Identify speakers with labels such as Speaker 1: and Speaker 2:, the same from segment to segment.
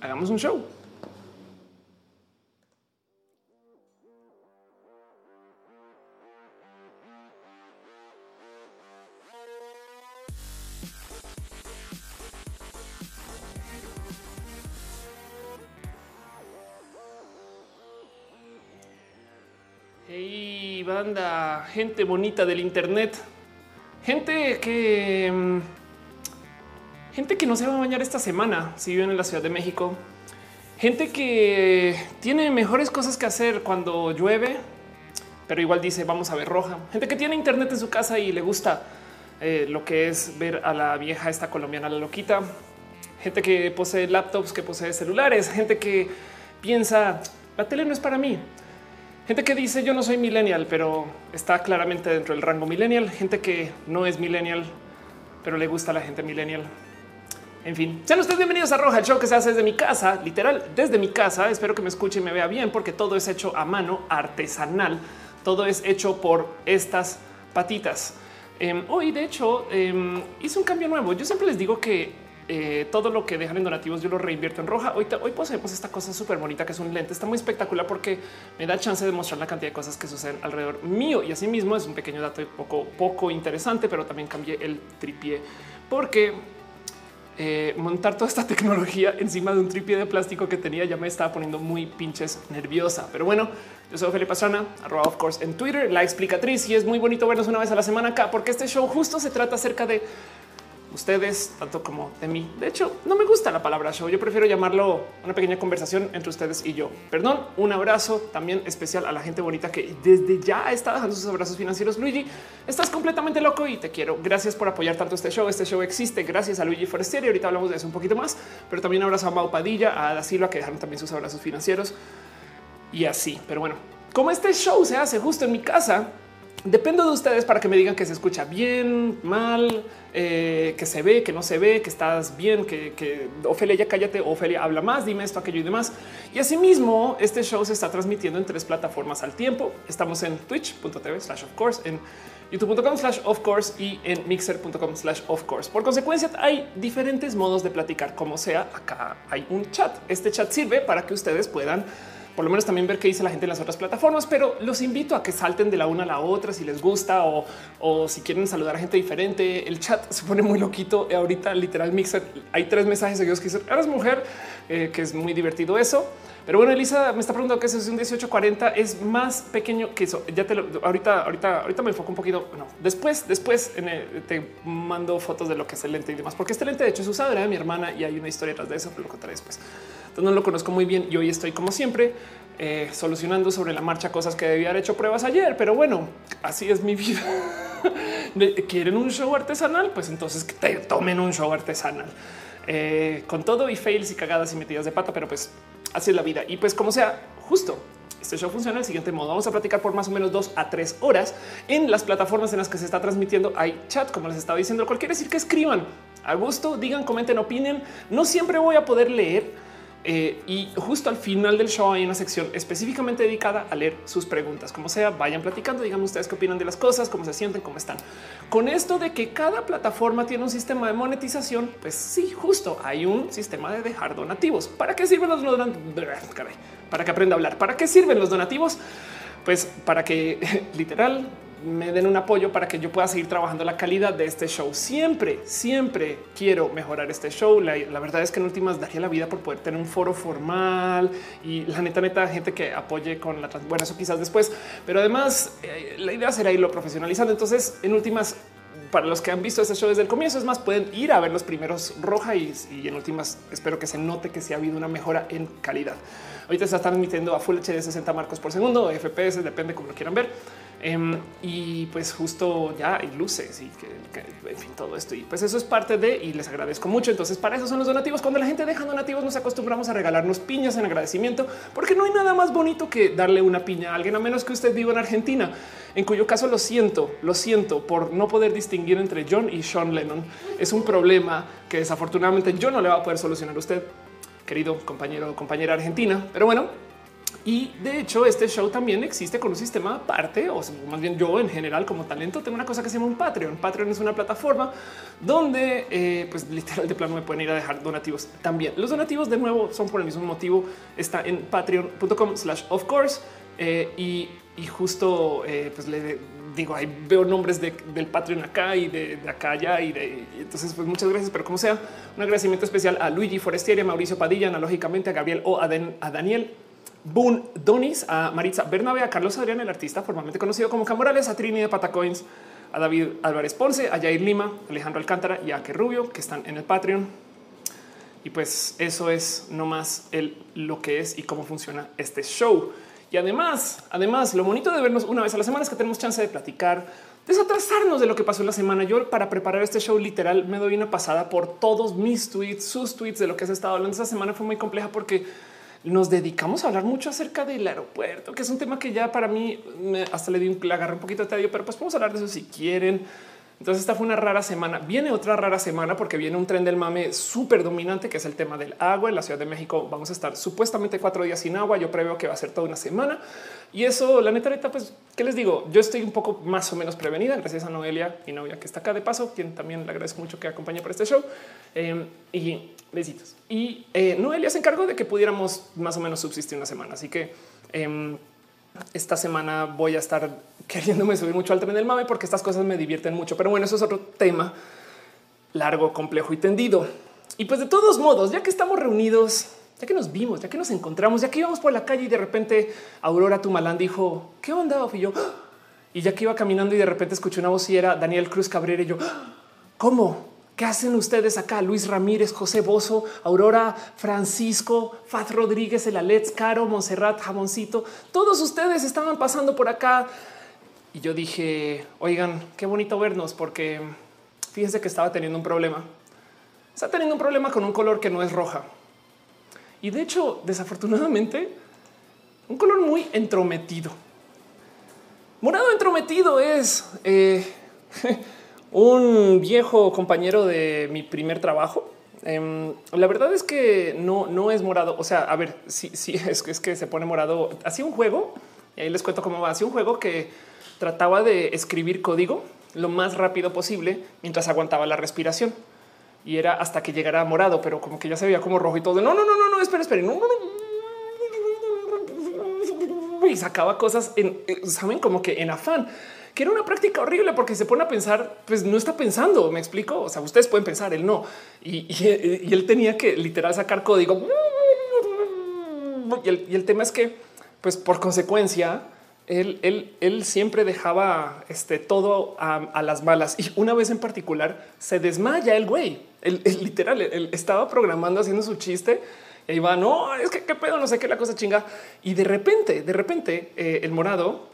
Speaker 1: hagamos un show. Hey, banda, gente bonita del Internet, gente que mm, gente que no se va a bañar esta semana si viven en la Ciudad de México, gente que tiene mejores cosas que hacer cuando llueve, pero igual dice vamos a ver roja, gente que tiene Internet en su casa y le gusta eh, lo que es ver a la vieja esta colombiana la loquita, gente que posee laptops, que posee celulares, gente que piensa la tele no es para mí. Gente que dice yo no soy millennial, pero está claramente dentro del rango millennial. Gente que no es millennial, pero le gusta a la gente millennial. En fin, sean ustedes bienvenidos a Roja, el show que se hace desde mi casa, literal, desde mi casa. Espero que me escuche y me vea bien, porque todo es hecho a mano, artesanal. Todo es hecho por estas patitas. Em, hoy, de hecho, em, hice un cambio nuevo. Yo siempre les digo que eh, todo lo que dejan en donativos yo lo reinvierto en roja. Hoy, hoy poseemos esta cosa súper bonita que es un lente. Está muy espectacular porque me da chance de mostrar la cantidad de cosas que suceden alrededor mío y asimismo es un pequeño dato poco, poco interesante, pero también cambié el tripié porque eh, montar toda esta tecnología encima de un tripié de plástico que tenía ya me estaba poniendo muy pinches nerviosa. Pero bueno, yo soy Felipe Pastrana, arroba of course en Twitter, la explicatriz y es muy bonito verlos una vez a la semana acá porque este show justo se trata acerca de ustedes, tanto como de mí. De hecho, no me gusta la palabra show. Yo prefiero llamarlo una pequeña conversación entre ustedes y yo. Perdón, un abrazo también especial a la gente bonita que desde ya está dejando sus abrazos financieros. Luigi, estás completamente loco y te quiero. Gracias por apoyar tanto este show. Este show existe gracias a Luigi Forestieri. Ahorita hablamos de eso un poquito más, pero también abrazo a Mau Padilla, a Ada Silva, que dejaron también sus abrazos financieros y así. Pero bueno, como este show se hace justo en mi casa, Dependo de ustedes para que me digan que se escucha bien, mal, eh, que se ve, que no se ve, que estás bien, que, que Ofelia ya cállate, Ofelia habla más, dime esto, aquello y demás. Y asimismo, este show se está transmitiendo en tres plataformas al tiempo. Estamos en twitch.tv slash of course, en youtube.com slash of course y en mixer.com slash of course. Por consecuencia, hay diferentes modos de platicar, como sea. Acá hay un chat. Este chat sirve para que ustedes puedan por lo menos también ver qué dice la gente en las otras plataformas, pero los invito a que salten de la una a la otra si les gusta o, si quieren saludar a gente diferente. El chat se pone muy loquito. Ahorita literal mixer hay tres mensajes seguidos que dicen eres mujer, eh, que es muy divertido eso. Pero bueno, Elisa me está preguntando que es un 1840 es más pequeño que eso. Ya te lo ahorita, ahorita, ahorita me enfoco un poquito. No, después, después te mando fotos de lo que es el lente y demás, porque este lente de hecho es usado de mi hermana y hay una historia tras de eso, pero lo contaré después. Entonces no lo conozco muy bien y hoy estoy como siempre eh, solucionando sobre la marcha cosas que debía haber hecho pruebas ayer, pero bueno, así es mi vida. ¿Quieren un show artesanal? Pues entonces que te tomen un show artesanal. Eh, con todo y fails y cagadas y metidas de pata, pero pues así es la vida. Y pues como sea, justo este show funciona del siguiente modo. Vamos a platicar por más o menos dos a tres horas en las plataformas en las que se está transmitiendo. Hay chat, como les estaba diciendo, cualquier decir que escriban a gusto, digan, comenten, opinen. No siempre voy a poder leer eh, y justo al final del show hay una sección específicamente dedicada a leer sus preguntas. Como sea, vayan platicando, digan ustedes qué opinan de las cosas, cómo se sienten, cómo están. Con esto de que cada plataforma tiene un sistema de monetización, pues sí, justo hay un sistema de dejar donativos. ¿Para qué sirven los donativos? Para que aprenda a hablar. ¿Para qué sirven los donativos? Pues para que literal me den un apoyo para que yo pueda seguir trabajando la calidad de este show. Siempre, siempre quiero mejorar este show. La, verdad es que en últimas daría la vida por poder tener un foro formal y la neta, neta, gente que apoye con la bueno, eso quizás después, pero además eh, la idea será irlo profesionalizando. Entonces, en últimas, para los que han visto este show desde el comienzo, es más, pueden ir a ver los primeros roja y, en últimas espero que se note que se ha habido una mejora en calidad. Ahorita se está transmitiendo a Full HD 60 marcos por segundo, FPS, depende como lo quieran ver. Em, y pues justo ya hay luces y que, en fin, todo esto. Y pues eso es parte de y les agradezco mucho. Entonces, para eso son los donativos. Cuando la gente deja donativos, nos acostumbramos a regalarnos piñas en agradecimiento, porque no hay nada más bonito que darle una piña a alguien, a menos que usted viva en Argentina, en cuyo caso lo siento, lo siento por no poder distinguir entre John y Sean Lennon. Es un problema que desafortunadamente yo no le va a poder solucionar a usted, querido compañero o compañera argentina. Pero bueno, Y de hecho, este show también existe con un sistema aparte, o más bien yo en general como talento tengo una cosa que se llama un Patreon. Patreon es una plataforma donde eh, pues literal de plano me pueden ir a dejar donativos también. Los donativos de nuevo son por el mismo motivo. Está en patreon.com slash of course eh, y, justo eh, pues le digo, ahí veo nombres del Patreon acá y de, acá allá y de entonces pues muchas gracias, pero como sea, un agradecimiento especial a Luigi Forestieri, a Mauricio Padilla, analógicamente a Gabriel o a Daniel Boone Donis, a Maritza Bernabe, a Carlos Adrián, el artista formalmente conocido como Camorales, a Trini de Patacoins, a David Álvarez Ponce, a Jair Lima, Alejandro Alcántara y a Que Rubio, que están en el Patreon. Y pues eso es no más el, lo que es y cómo funciona este show. Y además, además, lo bonito de vernos una vez a la semana es que tenemos chance de platicar, desatrasarnos de lo que pasó en la semana. Yo para preparar este show literal me doy una pasada por todos mis tweets, sus tweets de lo que has estado hablando. Esta semana fue muy compleja porque nos dedicamos a hablar mucho acerca del aeropuerto, que es un tema que ya para mí hasta le di un, agarré un poquito de tedio, pero pues podemos hablar de eso si quieren. Entonces esta fue una rara semana. Viene otra rara semana porque viene un tren del mame súper dominante que es el tema del agua. En la Ciudad de México vamos a estar supuestamente cuatro días sin agua. Yo preveo que va a ser toda una semana. Y eso, la neta, neta, pues, ¿qué les digo? Yo estoy un poco más o menos prevenida gracias a Noelia, mi novia que está acá de paso, quien también le agradezco mucho que acompañe por este show. Em, y besitos. Y eh, Noelia se encargó de que pudiéramos más o menos subsistir una semana. Así que em, esta semana voy a estar queriéndome subir mucho al tren del mame porque estas cosas me divierten mucho. Pero bueno, eso es otro tema largo, complejo y tendido. Y pues de todos modos, ya que estamos reunidos, ya que nos vimos, ya que nos encontramos, ya que íbamos por la calle y de repente Aurora Tumalán dijo, ¿qué onda? Y yo, ¡Ah!". y ya que iba caminando y de repente escuché una voz y era Daniel Cruz Cabrera y yo, ¿cómo? ¿Qué hacen ustedes acá? Luis Ramírez, José Bozo, Aurora, Francisco, Fat Rodríguez, el Alex, Caro, Monserrat, Jamoncito. Todos ustedes estaban pasando por acá. Y yo dije, oigan, qué bonito vernos porque fíjense que estaba teniendo un problema. Está teniendo un problema con un color que no es roja. Y de hecho, desafortunadamente, un color muy entrometido. Morado entrometido es... Eh, un viejo compañero de mi primer trabajo. Em, la verdad es que no, no es morado. O sea, a ver, si sí, es, es, que se pone morado. Hacía un juego y ahí les cuento cómo va. Hacía un juego que trataba de escribir código lo más rápido posible mientras aguantaba la respiración y era hasta que llegara morado, pero como que ya se veía como rojo y todo. No, no, no, no, no, espera, espera, no, no, no. Y sacaba cosas en, eh, saben, como que en afán que era una práctica horrible porque se pone a pensar, pues no está pensando, me explico. O sea, ustedes pueden pensar, él no. Y, él tenía que literal sacar código. Y el, tema es que, pues por consecuencia, él, él, él siempre dejaba este, todo a, las malas. Y una vez en particular se desmaya el güey. El, literal, estaba programando, haciendo su chiste. Y va, no, es que qué pedo, no sé qué la cosa chinga. Y de repente, de repente, eh, el morado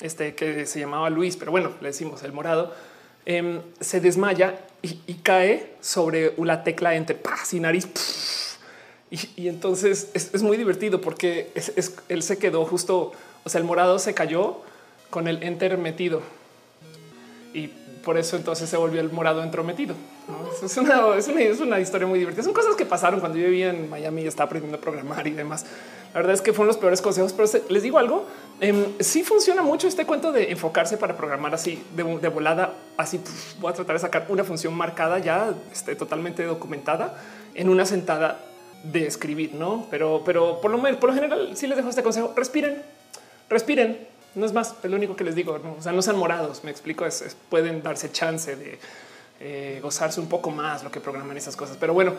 Speaker 1: este que se llamaba Luis, pero bueno, le decimos el morado, em, se desmaya y, cae sobre la tecla entre paz y nariz. Y, entonces es, muy divertido porque él se quedó justo, o sea, el morado se cayó con el enter metido y por eso entonces se volvió el morado entrometido. Es, una, es, una, es, una, historia muy divertida. Son cosas que pasaron cuando yo vivía en Miami y estaba aprendiendo a programar y demás. La verdad es que fueron los peores consejos, pero les digo algo. Eh, sí funciona mucho este cuento de enfocarse para programar así de, volada. Así voy a tratar de sacar una función marcada ya este, totalmente documentada en una sentada de escribir, no? Pero, pero por lo menos, por lo general, sí les dejo este consejo. Respiren, respiren. No es más, es lo único que les digo. ¿no? O sea, no sean morados. Me explico. pueden darse chance de eh, gozarse un poco más lo que programan esas cosas. Pero bueno,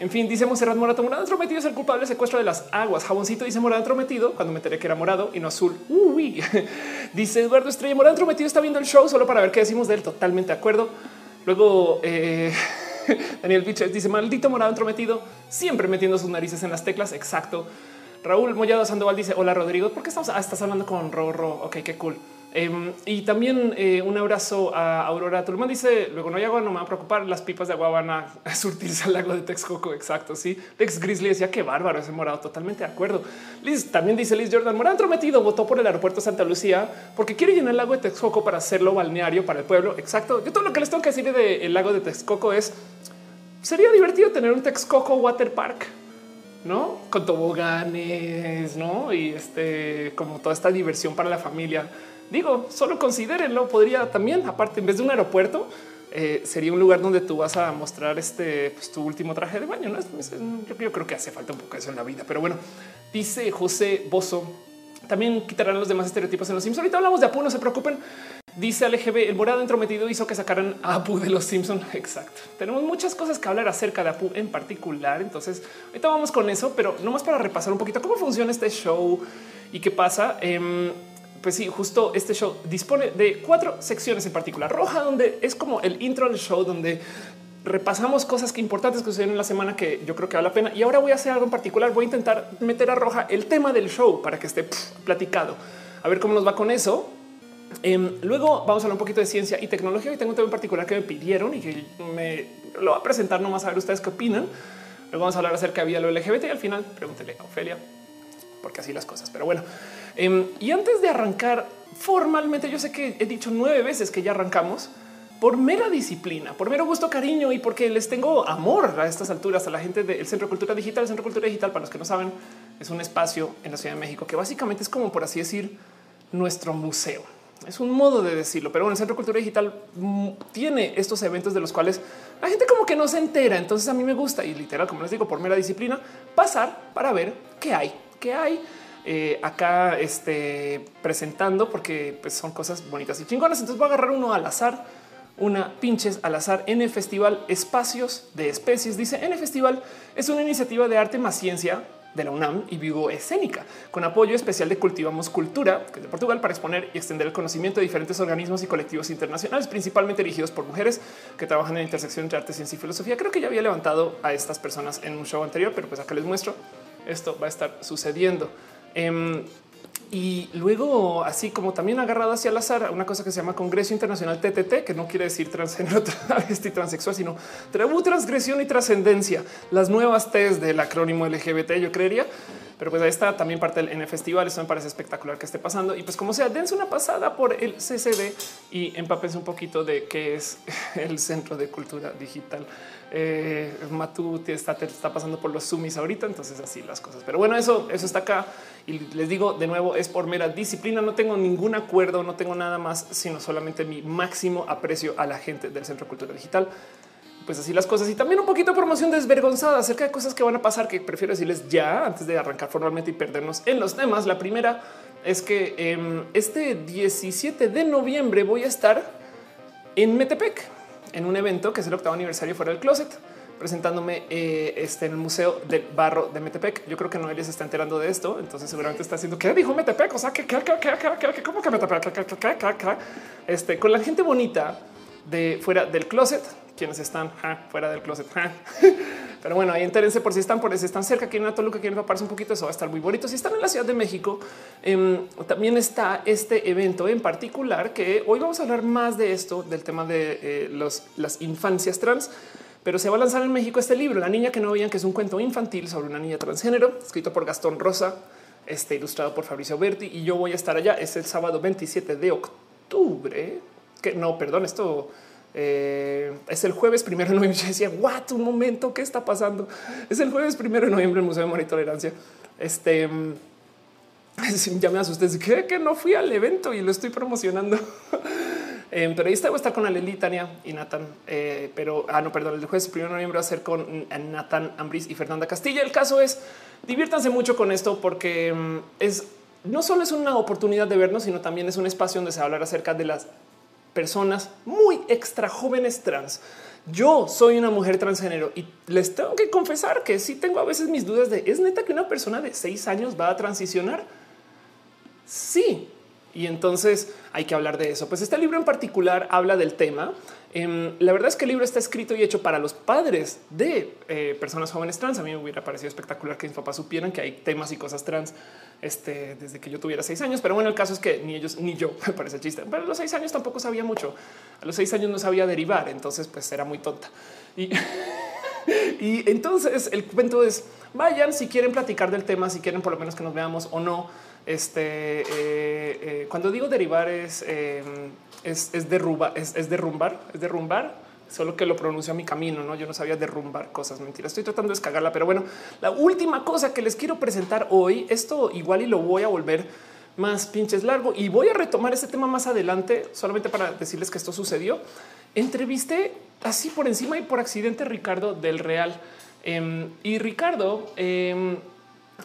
Speaker 1: en fin, dice Monserrat Morato, morado entrometido es el culpable del secuestro de las aguas. Jaboncito dice morado entrometido cuando me enteré que era morado y no azul. dice Eduardo Estrella, morado entrometido está viendo el show solo para ver qué decimos de él. Totalmente de acuerdo. Luego eh, Daniel Biches dice maldito morado entrometido, siempre metiendo sus narices en las teclas. Exacto. Raúl Mollado Sandoval dice hola Rodrigo, ¿por qué estamos? Ah, estás hablando con Rorro. Ok, qué cool. Em, y también eh, un abrazo a Aurora Turman. Dice luego no hay agua, no me va a preocupar. Las pipas de agua van a, surtirse al lago de Texcoco. Exacto. Sí, Lex Grizzly decía que bárbaro ese morado. Totalmente de acuerdo. Liz también dice Liz Jordan Morán Trometido votó por el aeropuerto de Santa Lucía porque quiere llenar el lago de Texcoco para hacerlo balneario para el pueblo. Exacto. Yo todo lo que les tengo que decir del lago de Texcoco es sería divertido tener un Texcoco Water Park. no con toboganes, no? Y este, como toda esta diversión para la familia. Digo, solo considérenlo. Podría también, aparte, en vez de un aeropuerto, eh, sería un lugar donde tú vas a mostrar este pues, tu último traje de baño. ¿no? Yo, yo, creo que hace falta un poco eso en la vida, pero bueno, dice José Bozo. También quitarán los demás estereotipos en los Sims. Ahorita hablamos de Apu, no se preocupen. Dice LGB, el morado entrometido hizo que sacaran a Apu de los Simpson. Exacto. Tenemos muchas cosas que hablar acerca de Apu en particular. Entonces, ahorita vamos con eso, pero no más para repasar un poquito cómo funciona este show y qué pasa. Eh, pues sí, justo este show dispone de cuatro secciones en particular. Roja, donde es como el intro del show, donde repasamos cosas que importantes que sucedieron en la semana que yo creo que vale la pena. Y ahora voy a hacer algo en particular. Voy a intentar meter a Roja el tema del show para que esté platicado. A ver cómo nos va con eso. Em, luego vamos a hablar un poquito de ciencia y tecnología. Y tengo un tema en particular que me pidieron y que me lo va a presentar nomás a ver ustedes qué opinan. Luego vamos a hablar acerca de lo LGBT y al final pregúntele a Ofelia porque así las cosas. Pero bueno, em, y antes de arrancar formalmente, yo sé que he dicho nueve veces que ya arrancamos por mera disciplina, por mero gusto, cariño y porque les tengo amor a estas alturas a la gente del Centro de Cultura Digital. El Centro de Cultura Digital, para los que no saben, es un espacio en la Ciudad de México que básicamente es como, por así decir, nuestro museo. Es un modo de decirlo, pero bueno, el Centro de Cultura Digital mm, tiene estos eventos de los cuales la gente como que no se entera. Entonces a mí me gusta y literal, como les digo, por mera disciplina, pasar para ver qué hay que hay eh, acá este, presentando, porque pues, son cosas bonitas y chingonas. Entonces voy a agarrar uno al azar, una pinches al azar en el Festival Espacios de Especies. Dice en el Festival es una iniciativa de arte más ciencia de la UNAM y Vivo Escénica, con apoyo especial de Cultivamos Cultura, que es de Portugal, para exponer y extender el conocimiento de diferentes organismos y colectivos internacionales, principalmente dirigidos por mujeres que trabajan en la intersección entre arte, ciencia y filosofía. Creo que ya había levantado a estas personas en un show anterior, pero pues acá les muestro esto va a estar sucediendo. Em, y luego, así como también agarrado hacia el azar, una cosa que se llama Congreso Internacional TTT, que no quiere decir transgénero, travesti, transexual, sino tribu, transgresión y trascendencia. Las nuevas T's del acrónimo LGBT, yo creería. Pero pues ahí está también parte del N Festival. Eso me parece espectacular que esté pasando. Y pues como sea, dense una pasada por el CCD y empápense un poquito de qué es el Centro de Cultura Digital. Eh, Matú está, está pasando por los sumis ahorita, entonces así las cosas. Pero bueno, eso, eso está acá. Y les digo de nuevo, es por mera disciplina. No tengo ningún acuerdo, no tengo nada más, sino solamente mi máximo aprecio a la gente del Centro de Cultura Digital pues así las cosas y también un poquito de promoción desvergonzada acerca de cosas que van a pasar que prefiero decirles ya antes de arrancar formalmente y perdernos en los temas. La primera es que eh, este 17 de noviembre voy a estar en Metepec en un evento que es el octavo aniversario fuera del closet presentándome eh, este, en el Museo del Barro de Metepec. Yo creo que Noelia se está enterando de esto, entonces seguramente está haciendo ¿qué dijo Metepec? O sea, que cómo que Metepec? Este con la gente bonita de fuera del closet quienes están fuera del closet. Pero bueno, ahí entérense por si están por si están cerca, quieren a Toluca, quieren paparse un poquito, eso va a estar muy bonito. Si están en la Ciudad de México, em, también está este evento en particular que hoy vamos a hablar más de esto, del tema de eh, los, las infancias trans. Pero se va a lanzar en México este libro, La niña que no veían, que es un cuento infantil sobre una niña transgénero, escrito por Gastón Rosa, este, ilustrado por Fabricio Berti. Y yo voy a estar allá. Es el sábado 27 de octubre. Que no, perdón, esto eh, es el jueves primero de noviembre. Yo decía, what un momento, ¿qué está pasando? Es el jueves primero de noviembre el Museo de Amor y Tolerancia. Este ya me asusté, que, que no fui al evento y lo estoy promocionando. eh, pero ahí está, voy a estar con Aleli, Tania y Nathan. Eh, pero, ah, no, perdón, el jueves primero de noviembre va a ser con Nathan Ambris y Fernanda Castilla. El caso es, diviértanse mucho con esto porque mm, es no solo es una oportunidad de vernos, sino también es un espacio donde se va a hablar acerca de las personas muy extra jóvenes trans. Yo soy una mujer transgénero y les tengo que confesar que sí tengo a veces mis dudas de es neta que una persona de seis años va a transicionar. Sí, y entonces hay que hablar de eso. Pues este libro en particular habla del tema. Em, la verdad es que el libro está escrito y hecho para los padres de eh, personas jóvenes trans. A mí me hubiera parecido espectacular que mis papás supieran que hay temas y cosas trans este, desde que yo tuviera seis años. Pero bueno, el caso es que ni ellos ni yo me parece chiste. Pero a los seis años tampoco sabía mucho. A los seis años no sabía derivar. Entonces, pues era muy tonta. Y, entonces el cuento es vayan si quieren platicar del tema, si quieren por lo menos que nos veamos o no este, eh, eh, cuando digo derivar es, em, es, es, derrumbar, es derrumbar solo que lo pronuncio a mi camino. No, yo no sabía derrumbar cosas. Mentira, estoy tratando de descargarla, pero bueno, la última cosa que les quiero presentar hoy, esto igual y lo voy a volver más pinches largo y voy a retomar este tema más adelante, solamente para decirles que esto sucedió. Entrevisté así por encima y por accidente Ricardo del Real. Em, y Ricardo, em,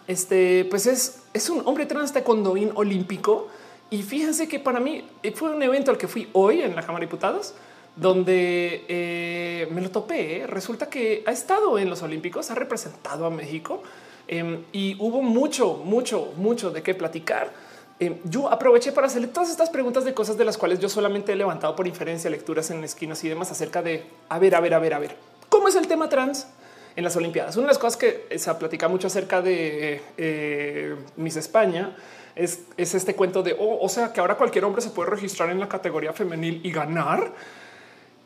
Speaker 1: este, pues es, es un hombre trans taekwondoín olímpico. Y fíjense que para mí fue un evento al que fui hoy en la Cámara de Diputados donde eh, me lo topé. Resulta que ha estado en los Olímpicos, ha representado a México em, y hubo mucho, mucho, mucho de qué platicar. Em, yo aproveché para hacerle todas estas preguntas de cosas de las cuales yo solamente he levantado por inferencia lecturas en esquinas y demás acerca de a ver, a ver, a ver, a ver, cómo es el tema trans en las Olimpiadas. Una de las cosas que se platica mucho acerca de eh, Miss España es, es, este cuento de oh, o sea que ahora cualquier hombre se puede registrar en la categoría femenil y ganar.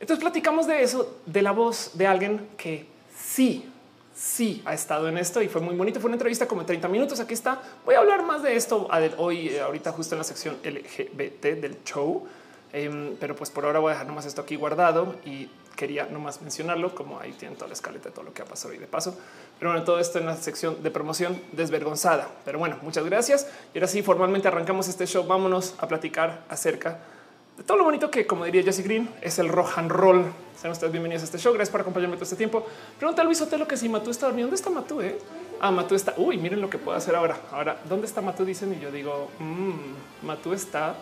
Speaker 1: Entonces platicamos de eso, de la voz de alguien que sí, sí ha estado en esto y fue muy bonito. Fue una entrevista como 30 minutos. Aquí está. Voy a hablar más de esto hoy, eh, ahorita justo en la sección LGBT del show. Em, pero pues por ahora voy a dejar nomás esto aquí guardado y quería nomás mencionarlo como ahí tienen toda la escaleta de todo lo que ha pasado hoy de paso. Pero bueno, todo esto en la sección de promoción desvergonzada. Pero bueno, muchas gracias. Y ahora sí, formalmente arrancamos este show. Vámonos a platicar acerca de todo lo bonito que, como diría Jesse Green, es el rock and roll. Sean ustedes bienvenidos a este show. Gracias por acompañarme todo este tiempo. Pregunta a Luis Otelo que si Matú está dormido. ¿Dónde está Matú? Eh? Ah, Matú está. Uy, miren lo que puedo hacer ahora. Ahora, ¿dónde está Matú? Dicen y yo digo, mmm, Matú está.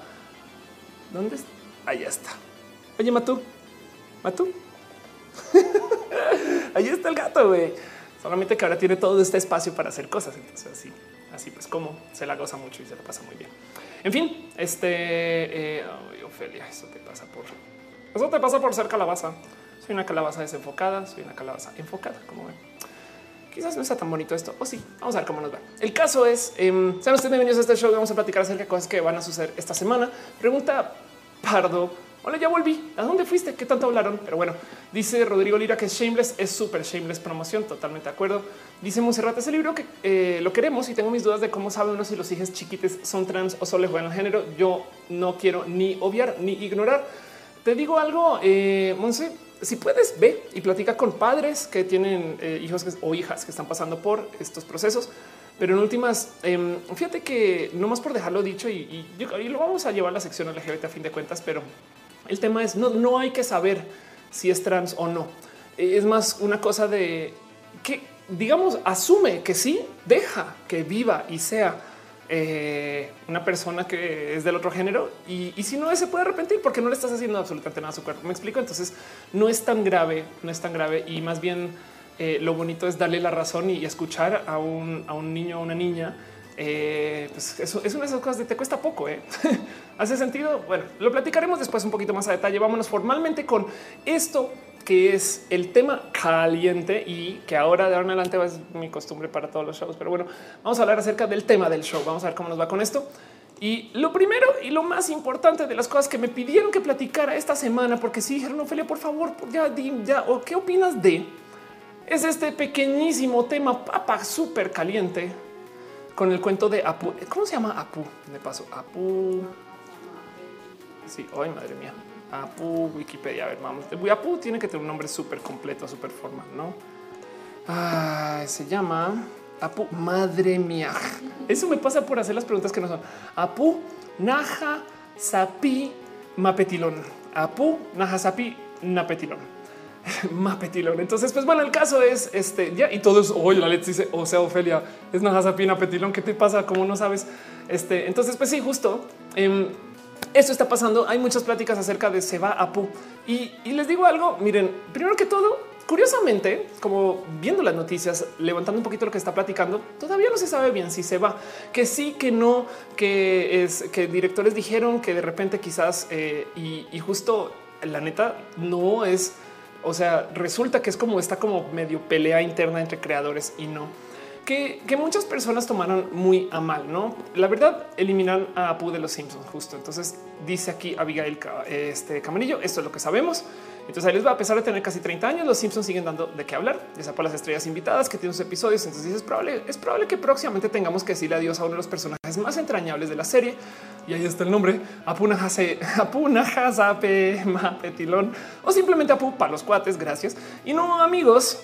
Speaker 1: ¿Dónde está? Ahí está. Oye, Matú, Matú. Ahí está el gato, güey. Solamente que ahora tiene todo este espacio para hacer cosas. Entonces, así, así pues, como se la goza mucho y se la pasa muy bien. En fin, este eh, Eso te pasa por eso te pasa por ser calabaza. Soy una calabaza desenfocada, soy una calabaza enfocada, como ven. Quizás no está tan bonito esto. O sí, vamos a ver cómo nos va. El caso es, eh, sean ustedes bienvenidos a este show. Vamos a platicar acerca de cosas que van a suceder esta semana. Pregunta Pardo Hola, ya volví. ¿A dónde fuiste? ¿Qué tanto hablaron? Pero bueno, dice Rodrigo Lira que es Shameless, es súper Shameless promoción, totalmente de acuerdo. Dice Monserrat, ese libro que eh, lo queremos y tengo mis dudas de cómo saben uno si los hijos chiquites son trans o solo juegan el género. Yo no quiero ni obviar ni ignorar. Te digo algo, eh, Monse, si puedes, ve y platica con padres que tienen eh, hijos o hijas que están pasando por estos procesos. Pero en últimas, em, fíjate que no más por dejarlo dicho y, y, lo vamos a llevar a la sección LGBT a fin de cuentas, pero el tema es no, no hay que saber si es trans o no. Es más una cosa de que, digamos, asume que sí, deja que viva y sea eh, una persona que es del otro género y, si no se puede arrepentir porque no le estás haciendo absolutamente nada a su cuerpo. Me explico. Entonces no es tan grave, no es tan grave y más bien eh, lo bonito es darle la razón y, escuchar a un, a un niño o una niña eh, pues eso es una de esas cosas de te cuesta poco. ¿eh? Hace sentido. Bueno, lo platicaremos después un poquito más a detalle. Vámonos formalmente con esto que es el tema caliente y que ahora de ahora en adelante es mi costumbre para todos los shows. Pero bueno, vamos a hablar acerca del tema del show. Vamos a ver cómo nos va con esto. Y lo primero y lo más importante de las cosas que me pidieron que platicara esta semana, porque si dijeron, Ophelia, por favor, ya, ya, o qué opinas de es este pequeñísimo tema papa súper caliente con el cuento de Apu. ¿Cómo se llama Apu? De paso, Apu. Sí, ay, madre mía. Apu, Wikipedia. A ver, vamos. Apu tiene que tener un nombre súper completo, súper formal, ¿no? Ah, se llama Apu, madre mía. Eso me pasa por hacer las preguntas que no son. Apu, Naja, Sapi, Mapetilón. Apu, Naja, Sapi, Napetilón. Mapetilón. Entonces, pues bueno, el caso es este ya y todo es hoy la leche dice, o sea, Ofelia es Najasapina Petilón. ¿Qué te pasa? ¿Cómo no sabes? Este, entonces, pues sí, justo eh, esto está pasando. Hay muchas pláticas acerca de se va a Pu y, y les digo algo. Miren, primero que todo, curiosamente, como viendo las noticias, levantando un poquito lo que está platicando, todavía no se sabe bien si se va, que sí, que no, que es que directores dijeron que de repente quizás eh, y, y justo la neta no es o sea, resulta que es como esta como medio pelea interna entre creadores y no. Que, muchas personas tomaron muy a mal, ¿no? La verdad, eliminan a Apu de los Simpsons justo. Entonces dice aquí Abigail este Camarillo, esto es lo que sabemos. Entonces va a pesar de tener casi 30 años. Los Simpsons siguen dando de qué hablar, sea por las estrellas invitadas que tienen sus episodios. Entonces es probable, es probable que próximamente tengamos que decirle adiós a uno de los personajes más entrañables de la serie. Y ahí está el nombre Apuna Hase, Apuna Mapetilón o simplemente Apu para los cuates. Gracias. Y no, amigos,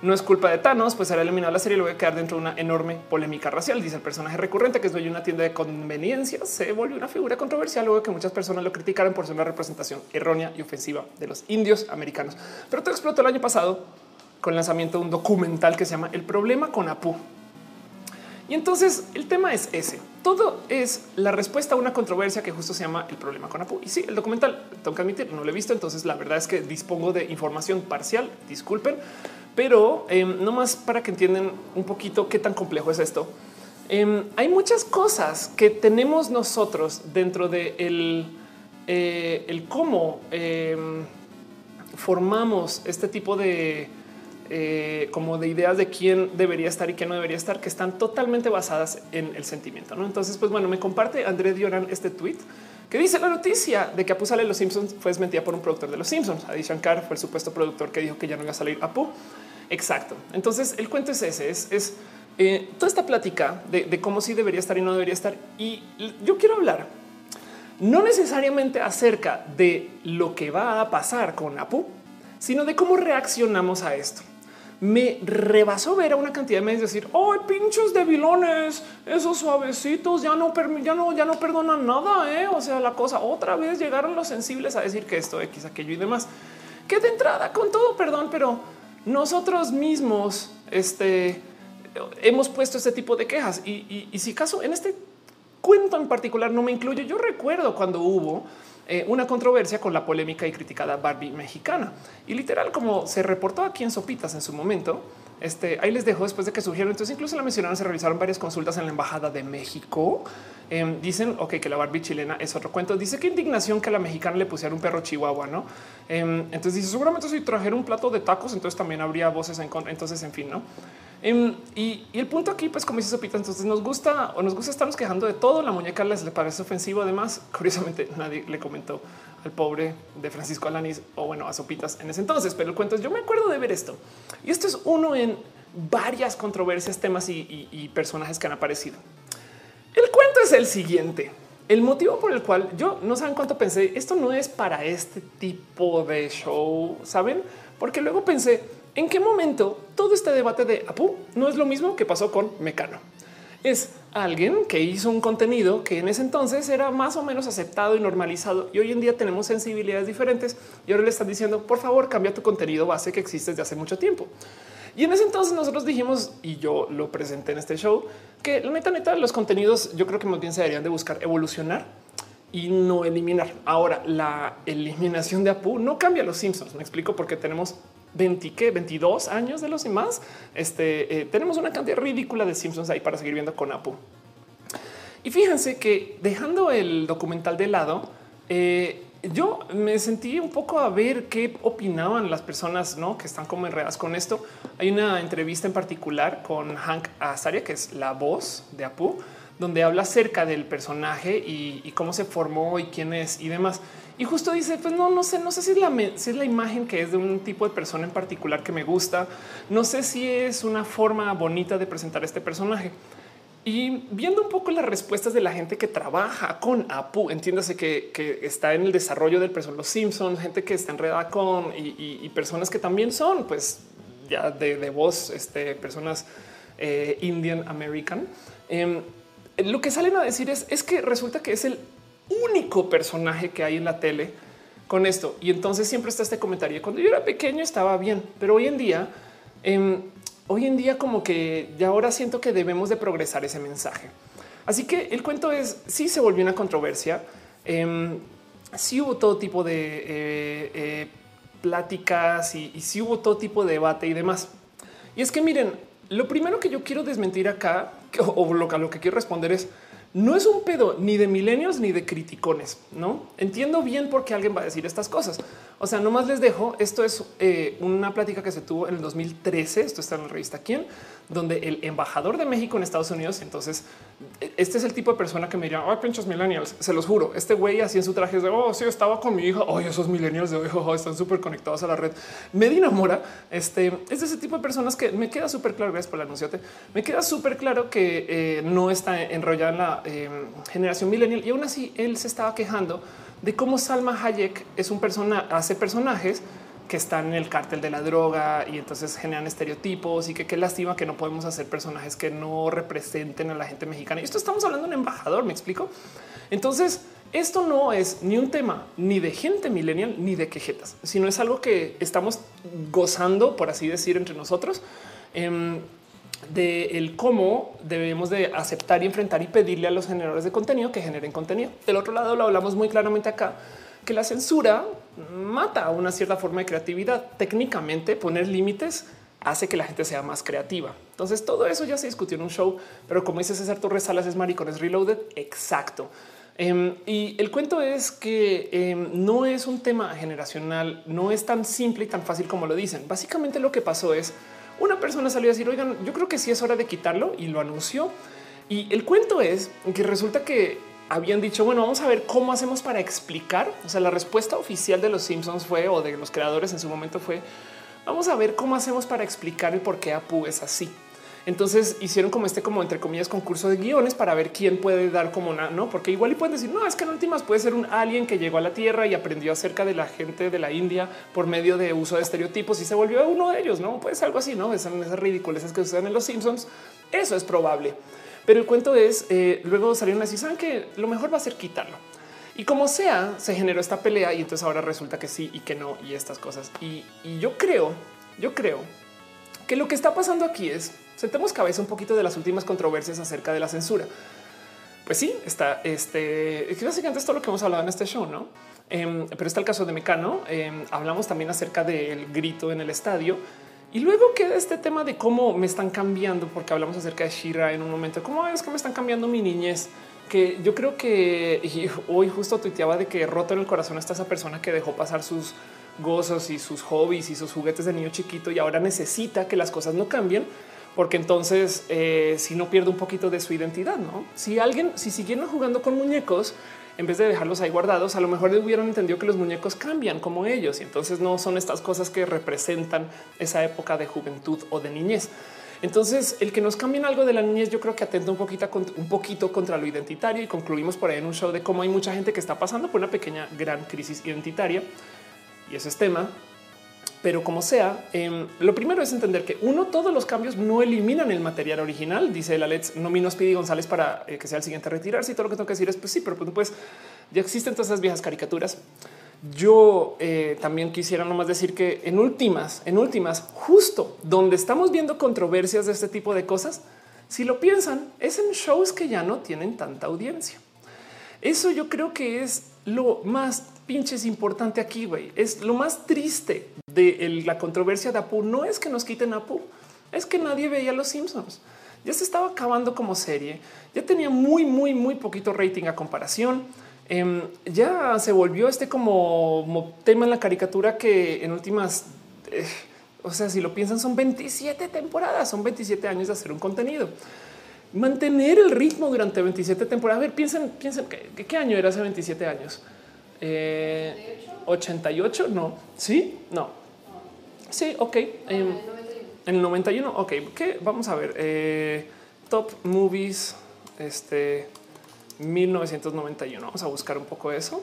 Speaker 1: no es culpa de Thanos, pues será eliminado la serie y a quedar dentro de una enorme polémica racial. Dice el personaje recurrente que es dueño de una tienda de conveniencia. Se volvió una figura controversial luego que muchas personas lo criticaron por ser una representación errónea y ofensiva de los indios americanos. Pero todo explotó el año pasado con el lanzamiento de un documental que se llama El problema con Apu. Y entonces el tema es ese. Todo es la respuesta a una controversia que justo se llama el problema con Apu. Y sí, el documental, tengo que admitir, no lo he visto. Entonces la verdad es que dispongo de información parcial. Disculpen pero eh, no más para que entiendan un poquito qué tan complejo es esto. Em, hay muchas cosas que tenemos nosotros dentro de el, eh, cómo em, formamos este tipo de eh, como de ideas de quién debería estar y quién no debería estar, que están totalmente basadas en el sentimiento. ¿no? Entonces, pues bueno, me comparte André Dioran este tweet que dice la noticia de que Apu sale de los Simpsons fue desmentida por un productor de los Simpsons. Adi Shankar fue el supuesto productor que dijo que ya no iba a salir Apu. Exacto. Entonces el cuento es ese, es, eh, toda esta plática de, cómo sí debería estar y no debería estar. Y yo quiero hablar no necesariamente acerca de lo que va a pasar con Apu, sino de cómo reaccionamos a esto. Me rebasó ver a una cantidad de medios decir, oh, pinchos debilones, esos suavecitos ya no, ya no, ya no perdonan nada. ¿eh? O sea, la cosa otra vez llegaron los sensibles a decir que esto, X, aquello y demás. Que de entrada, con todo perdón, pero nosotros mismos este, hemos puesto este tipo de quejas. Y, si caso en este cuento en particular no me incluyo, yo recuerdo cuando hubo eh, una controversia con la polémica y criticada Barbie mexicana. Y literal, como se reportó aquí en Sopitas en su momento, este, ahí les dejo después de que surgieron. Entonces, incluso la mencionaron, se realizaron varias consultas en la Embajada de México. Em, dicen ok, que la Barbie chilena es otro cuento. Dice que indignación que a la mexicana le pusieran un perro chihuahua, no? Em, entonces dice seguramente si trajera un plato de tacos, entonces también habría voces en contra. Entonces, en fin, no? Em, y, el punto aquí, pues, como dice Sopita, entonces nos gusta o nos gusta estarnos quejando de todo. La muñeca les le parece ofensivo. Además, curiosamente, nadie le comentó al pobre de Francisco Alanis o bueno, a Sopitas en ese entonces. Pero el cuento es yo me acuerdo de ver esto y esto es uno en varias controversias, temas y, personajes que han aparecido. El cuento es el siguiente. El motivo por el cual yo no saben cuánto pensé, esto no es para este tipo de show, saben? Porque luego pensé en qué momento todo este debate de Apu no es lo mismo que pasó con Mecano. Es alguien que hizo un contenido que en ese entonces era más o menos aceptado y normalizado y hoy en día tenemos sensibilidades diferentes y ahora le están diciendo por favor cambia tu contenido base que existe desde hace mucho tiempo. Y en ese entonces nosotros dijimos, y yo lo presenté en este show, que la neta, neta, los contenidos yo creo que más bien se deberían de buscar evolucionar y no eliminar. Ahora, la eliminación de Apu no cambia los Simpsons. Me explico porque tenemos 20, ¿qué? 22 años de los demás. Este, eh, tenemos una cantidad ridícula de Simpsons ahí para seguir viendo con Apu. Y fíjense que dejando el documental de lado, eh, yo me sentí un poco a ver qué opinaban las personas ¿no? que están como enredadas con esto. Hay una entrevista en particular con Hank Azaria, que es la voz de Apu, donde habla acerca del personaje y, cómo se formó y quién es y demás. Y justo dice, pues no, no sé, no sé si es, la, si es la imagen que es de un tipo de persona en particular que me gusta. No sé si es una forma bonita de presentar este personaje. Y viendo un poco las respuestas de la gente que trabaja con Apu, entiéndase que, está en el desarrollo del personaje, los Simpsons, gente que está enredada con y, personas que también son, pues ya de, voz, este, personas eh, Indian American. Em, lo que salen a decir es, es que resulta que es el único personaje que hay en la tele con esto. Y entonces siempre está este comentario. Cuando yo era pequeño estaba bien, pero hoy en día em, hoy en día como que ya ahora siento que debemos de progresar ese mensaje. Así que el cuento es, si se volvió una controversia, eh, sí hubo todo tipo de eh, eh, pláticas y, y sí hubo todo tipo de debate y demás. Y es que miren, lo primero que yo quiero desmentir acá, o lo que quiero responder es, no es un pedo ni de milenios ni de criticones, ¿no? Entiendo bien por qué alguien va a decir estas cosas. O sea, nomás les dejo. Esto es eh, una plática que se tuvo en el 2013. Esto está en la revista Quién, donde el embajador de México en Estados Unidos. Entonces, este es el tipo de persona que me diría, ay, pinches millennials. Se los juro. Este güey así en su traje de oh, sí, estaba con mi hija. Oye, esos millennials de hoy oh, están súper conectados a la red. Medina Mora este es de ese tipo de personas que me queda súper claro. Gracias por el anunciote. Me queda súper claro que eh, no está enrollada en la eh, generación millennial y aún así él se estaba quejando de cómo Salma Hayek es un persona, hace personajes que están en el cártel de la droga y entonces generan estereotipos y que qué lástima que no podemos hacer personajes que no representen a la gente mexicana. Y esto estamos hablando de un embajador, me explico. Entonces, esto no es ni un tema ni de gente millennial ni de quejetas, sino es algo que estamos gozando, por así decir, entre nosotros. Em, de cómo debemos de aceptar y enfrentar y pedirle a los generadores de contenido que generen contenido. Del otro lado, lo hablamos muy claramente acá, que la censura mata una cierta forma de creatividad. Técnicamente, poner límites hace que la gente sea más creativa. Entonces, todo eso ya se discutió en un show, pero como dice César Torres Salas, es maricones reloaded. Exacto. Em, y el cuento es que em, no es un tema generacional, no es tan simple y tan fácil como lo dicen. Básicamente lo que pasó es una persona salió a decir, oigan, yo creo que sí es hora de quitarlo y lo anunció. Y el cuento es que resulta que habían dicho, bueno, vamos a ver cómo hacemos para explicar. O sea, la respuesta oficial de los Simpsons fue, o de los creadores en su momento fue, vamos a ver cómo hacemos para explicar el por qué Apu es así. Entonces hicieron como este, como entre comillas, concurso de guiones para ver quién puede dar como una, no, porque igual y pueden decir, no, es que en últimas puede ser un alien que llegó a la Tierra y aprendió acerca de la gente de la India por medio de uso de estereotipos y se volvió uno de ellos, no puede ser algo así, no son esas ridiculeces que suceden en los Simpsons. Eso es probable, pero el cuento es eh, luego salieron así, saben que lo mejor va a ser quitarlo. Y como sea, se generó esta pelea y entonces ahora resulta que sí y que no y estas cosas. Y yo creo, yo creo que lo que está pasando aquí es sentemos cabeza un poquito de las últimas controversias acerca de la censura. Pues sí, está este, que básicamente es todo lo que hemos hablado en este show, no? Em, pero está el caso de Mecano. Em, hablamos también acerca del grito en el estadio. Y luego queda este tema de cómo me están cambiando, porque hablamos acerca de Shira en un momento, cómo es que me están cambiando mi niñez, que yo creo que hoy justo tuiteaba de que roto en el corazón está esa persona que dejó pasar sus gozos y sus hobbies y sus juguetes de niño chiquito y ahora necesita que las cosas no cambien porque entonces eh, si no pierde un poquito de su identidad, no? Si alguien, si siguieron jugando con muñecos, en vez de dejarlos ahí guardados, a lo mejor hubieran entendido que los muñecos cambian como ellos y entonces no son estas cosas que representan esa época de juventud o de niñez. Entonces, el que nos cambien algo de la niñez, yo creo que atenta un poquito, un poquito contra lo identitario y concluimos por ahí en un show de cómo hay mucha gente que está pasando por una pequeña gran crisis identitaria y ese es tema. Pero como sea, em, lo primero es entender que uno, todos los cambios no eliminan el material original. Dice la Let's no nos pide González para eh, que sea el siguiente a retirarse. Y todo lo que tengo que decir es pues sí, pero pues, pues ya existen todas esas viejas caricaturas. Yo eh, también quisiera nomás decir que en últimas, en últimas, justo donde estamos viendo controversias de este tipo de cosas, si lo piensan, es en shows que ya no tienen tanta audiencia. Eso yo creo que es lo más pinches importante aquí, güey. Es lo más triste de la controversia de Apu. No es que nos quiten Apu, es que nadie veía los Simpsons. Ya se estaba acabando como serie. Ya tenía muy, muy, muy poquito rating a comparación. Em, ya se volvió este como, tema en la caricatura que en últimas, eh, o sea, si lo piensan, son 27 temporadas, son 27 años de hacer un contenido mantener el ritmo durante 27 temporadas. A ver, piensen, piensen qué año era hace 27 años. 88, eh, no. Sí, no. Sí, ok. en el 91, ok. ¿Qué? Vamos a ver. Eh, top movies, este 1991. Vamos a buscar un poco eso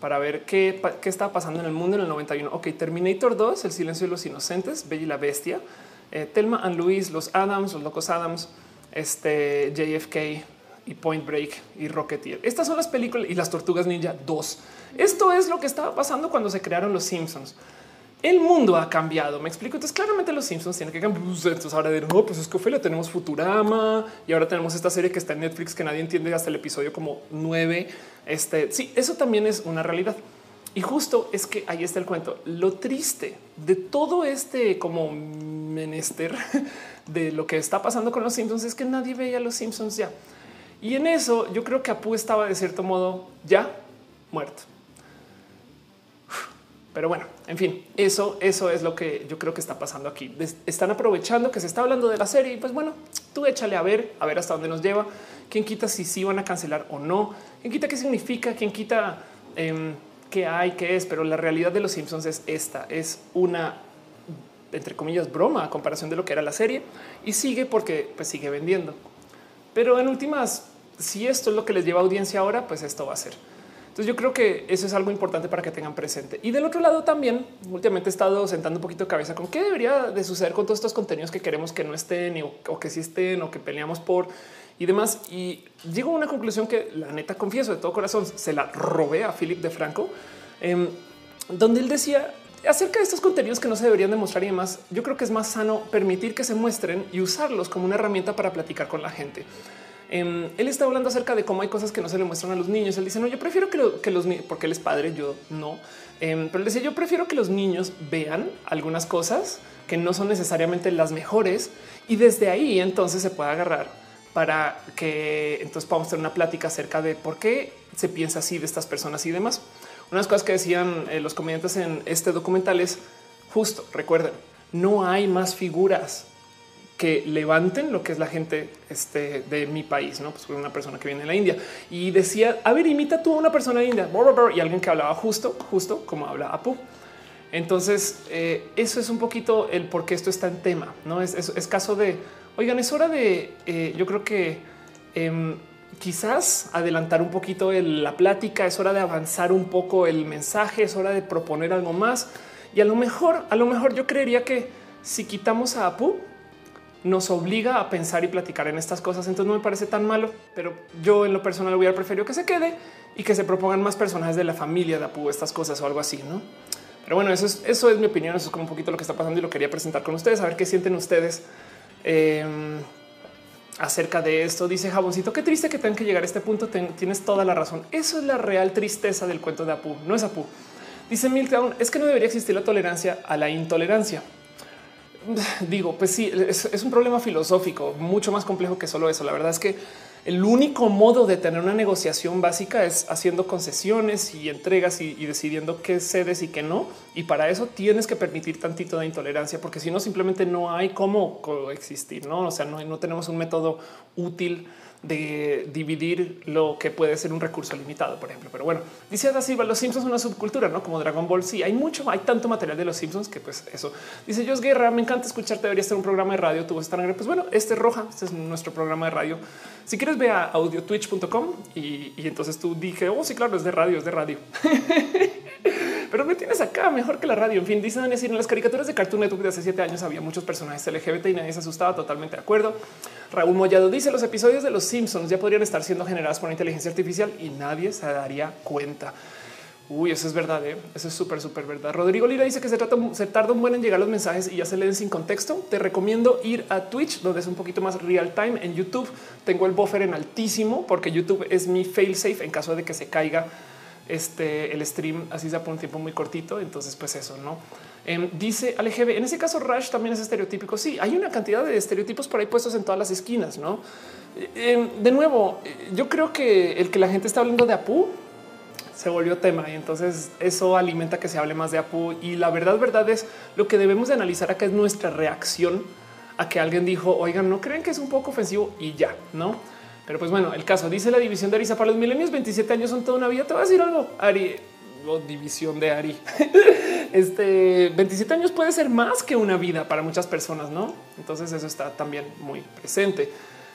Speaker 1: para ver qué, qué está pasando en el mundo en el 91. Ok, Terminator 2, El silencio de los inocentes, Bella y la bestia, eh, Telma and Luis, Los Adams, Los Locos Adams, este JFK y Point Break y Rocketeer. Estas son las películas y las Tortugas Ninja 2. Esto es lo que estaba pasando cuando se crearon los Simpsons. El mundo ha cambiado. Me explico. Entonces, claramente los Simpsons tienen que cambiar. Pues, entonces, ahora de no, pues es que Ophelia tenemos Futurama y ahora tenemos esta serie que está en Netflix que nadie entiende hasta el episodio como nueve. Este sí, eso también es una realidad. Y justo es que ahí está el cuento. Lo triste de todo este como menester de lo que está pasando con los Simpsons es que nadie veía a los Simpsons ya. Y en eso yo creo que Apu estaba de cierto modo ya muerto. Pero bueno, en fin, eso, eso es lo que yo creo que está pasando aquí. Están aprovechando que se está hablando de la serie y pues bueno, tú échale a ver, a ver hasta dónde nos lleva. ¿Quién quita si sí van a cancelar o no? ¿Quién quita qué significa? ¿Quién quita eh, qué hay, qué es? Pero la realidad de los Simpsons es esta, es una entre comillas broma a comparación de lo que era la serie y sigue porque pues sigue vendiendo. Pero en últimas, si esto es lo que les lleva audiencia ahora, pues esto va a ser. Entonces yo creo que eso es algo importante para que tengan presente. Y del otro lado también, últimamente he estado sentando un poquito de cabeza con qué debería de suceder con todos estos contenidos que queremos que no estén o, que sí estén o que peleamos por y demás. Y llego a una conclusión que la neta confieso de todo corazón, se la robé a Philip de Franco, em, donde él decía acerca de estos contenidos que no se deberían demostrar y demás. Yo creo que es más sano permitir que se muestren y usarlos como una herramienta para platicar con la gente. Em, él está hablando acerca de cómo hay cosas que no se le muestran a los niños. Él dice, no, yo prefiero que, los niños, porque él es padre, yo no. Em, pero él yo prefiero que los niños vean algunas cosas que no son necesariamente las mejores y desde ahí entonces se pueda agarrar para que entonces podamos tener una plática acerca de por qué se piensa así de estas personas y demás. Unas cosas que decían eh, los comediantes en este documental es justo, recuerden, no hay más figuras que levanten lo que es la gente este, de mi país, no pues una persona que viene de la India y decía, a ver, imita tú a una persona de India y alguien que hablaba justo, justo como habla Apu. Entonces, eh, eso es un poquito el por qué esto está en tema. No es, es, caso de oigan, es hora de eh, yo creo que em, quizás adelantar un poquito la plática, es hora de avanzar un poco el mensaje, es hora de proponer algo más y a lo mejor, a lo mejor yo creería que si quitamos a Apu, nos obliga a pensar y platicar en estas cosas. Entonces no me parece tan malo, pero yo en lo personal hubiera preferido que se quede y que se propongan más personajes de la familia de Apu, estas cosas o algo así, ¿no? Pero bueno, eso es, eso es mi opinión, eso es como un poquito lo que está pasando y lo quería presentar con ustedes, a ver qué sienten ustedes em, acerca de esto. Dice Jaboncito, qué triste que tengan que llegar a este punto, tienes toda la razón. Eso es la real tristeza del cuento de Apu, no es Apu. Dice Milton, es que no debería existir la tolerancia a la intolerancia. digo, pues sí, es, un problema filosófico mucho más complejo que solo eso. La verdad es que el único modo de tener una negociación básica es haciendo concesiones y entregas y, decidiendo qué cedes y qué no. Y para eso tienes que permitir tantito de intolerancia, porque si no, simplemente no hay cómo coexistir. No, o sea, no, no tenemos un método útil de dividir lo que puede ser un recurso limitado, por ejemplo. Pero bueno, dice Ada Silva, los Simpsons una subcultura, no como Dragon Ball. Sí, hay mucho, hay tanto material de los Simpsons que pues eso dice Jos Guerra. Me encanta escucharte. Debería ser un programa de radio. Tu voz está Pues bueno, este es roja. Este es nuestro programa de radio. Si quieres, ve a audiotwitch.com y, y entonces tú dije, oh, sí, claro, es de radio, es de radio. pero me tienes acá mejor que la radio. En fin, dicen decir en las caricaturas de Cartoon Network de hace siete años había muchos personajes LGBT y nadie se asustaba. Totalmente de acuerdo. Raúl Mollado dice los episodios de los Simpsons ya podrían estar siendo generados por inteligencia artificial y nadie se daría cuenta. Uy, eso es verdad. ¿eh? Eso es súper, súper verdad. Rodrigo Lira dice que se trata, se tarda un buen en llegar los mensajes y ya se leen sin contexto. Te recomiendo ir a Twitch, donde es un poquito más real time. En YouTube tengo el buffer en altísimo porque YouTube es mi fail safe en caso de que se caiga este, el stream así sea por un tiempo muy cortito. Entonces, pues eso no em, dice ALGB. En ese caso, Rush también es estereotípico. Sí, hay una cantidad de estereotipos por ahí puestos en todas las esquinas. No, em, de nuevo, yo creo que el que la gente está hablando de Apu se volvió tema y entonces eso alimenta que se hable más de Apu. Y la verdad, verdad es lo que debemos de analizar acá es nuestra reacción a que alguien dijo, oigan, no creen que es un poco ofensivo y ya no. Pero pues bueno, el caso dice la división de Arisa para los milenios 27 años son toda una vida. Te voy a decir algo, Ari, o división de Ari. este 27 años puede ser más que una vida para muchas personas, no? Entonces eso está también muy presente.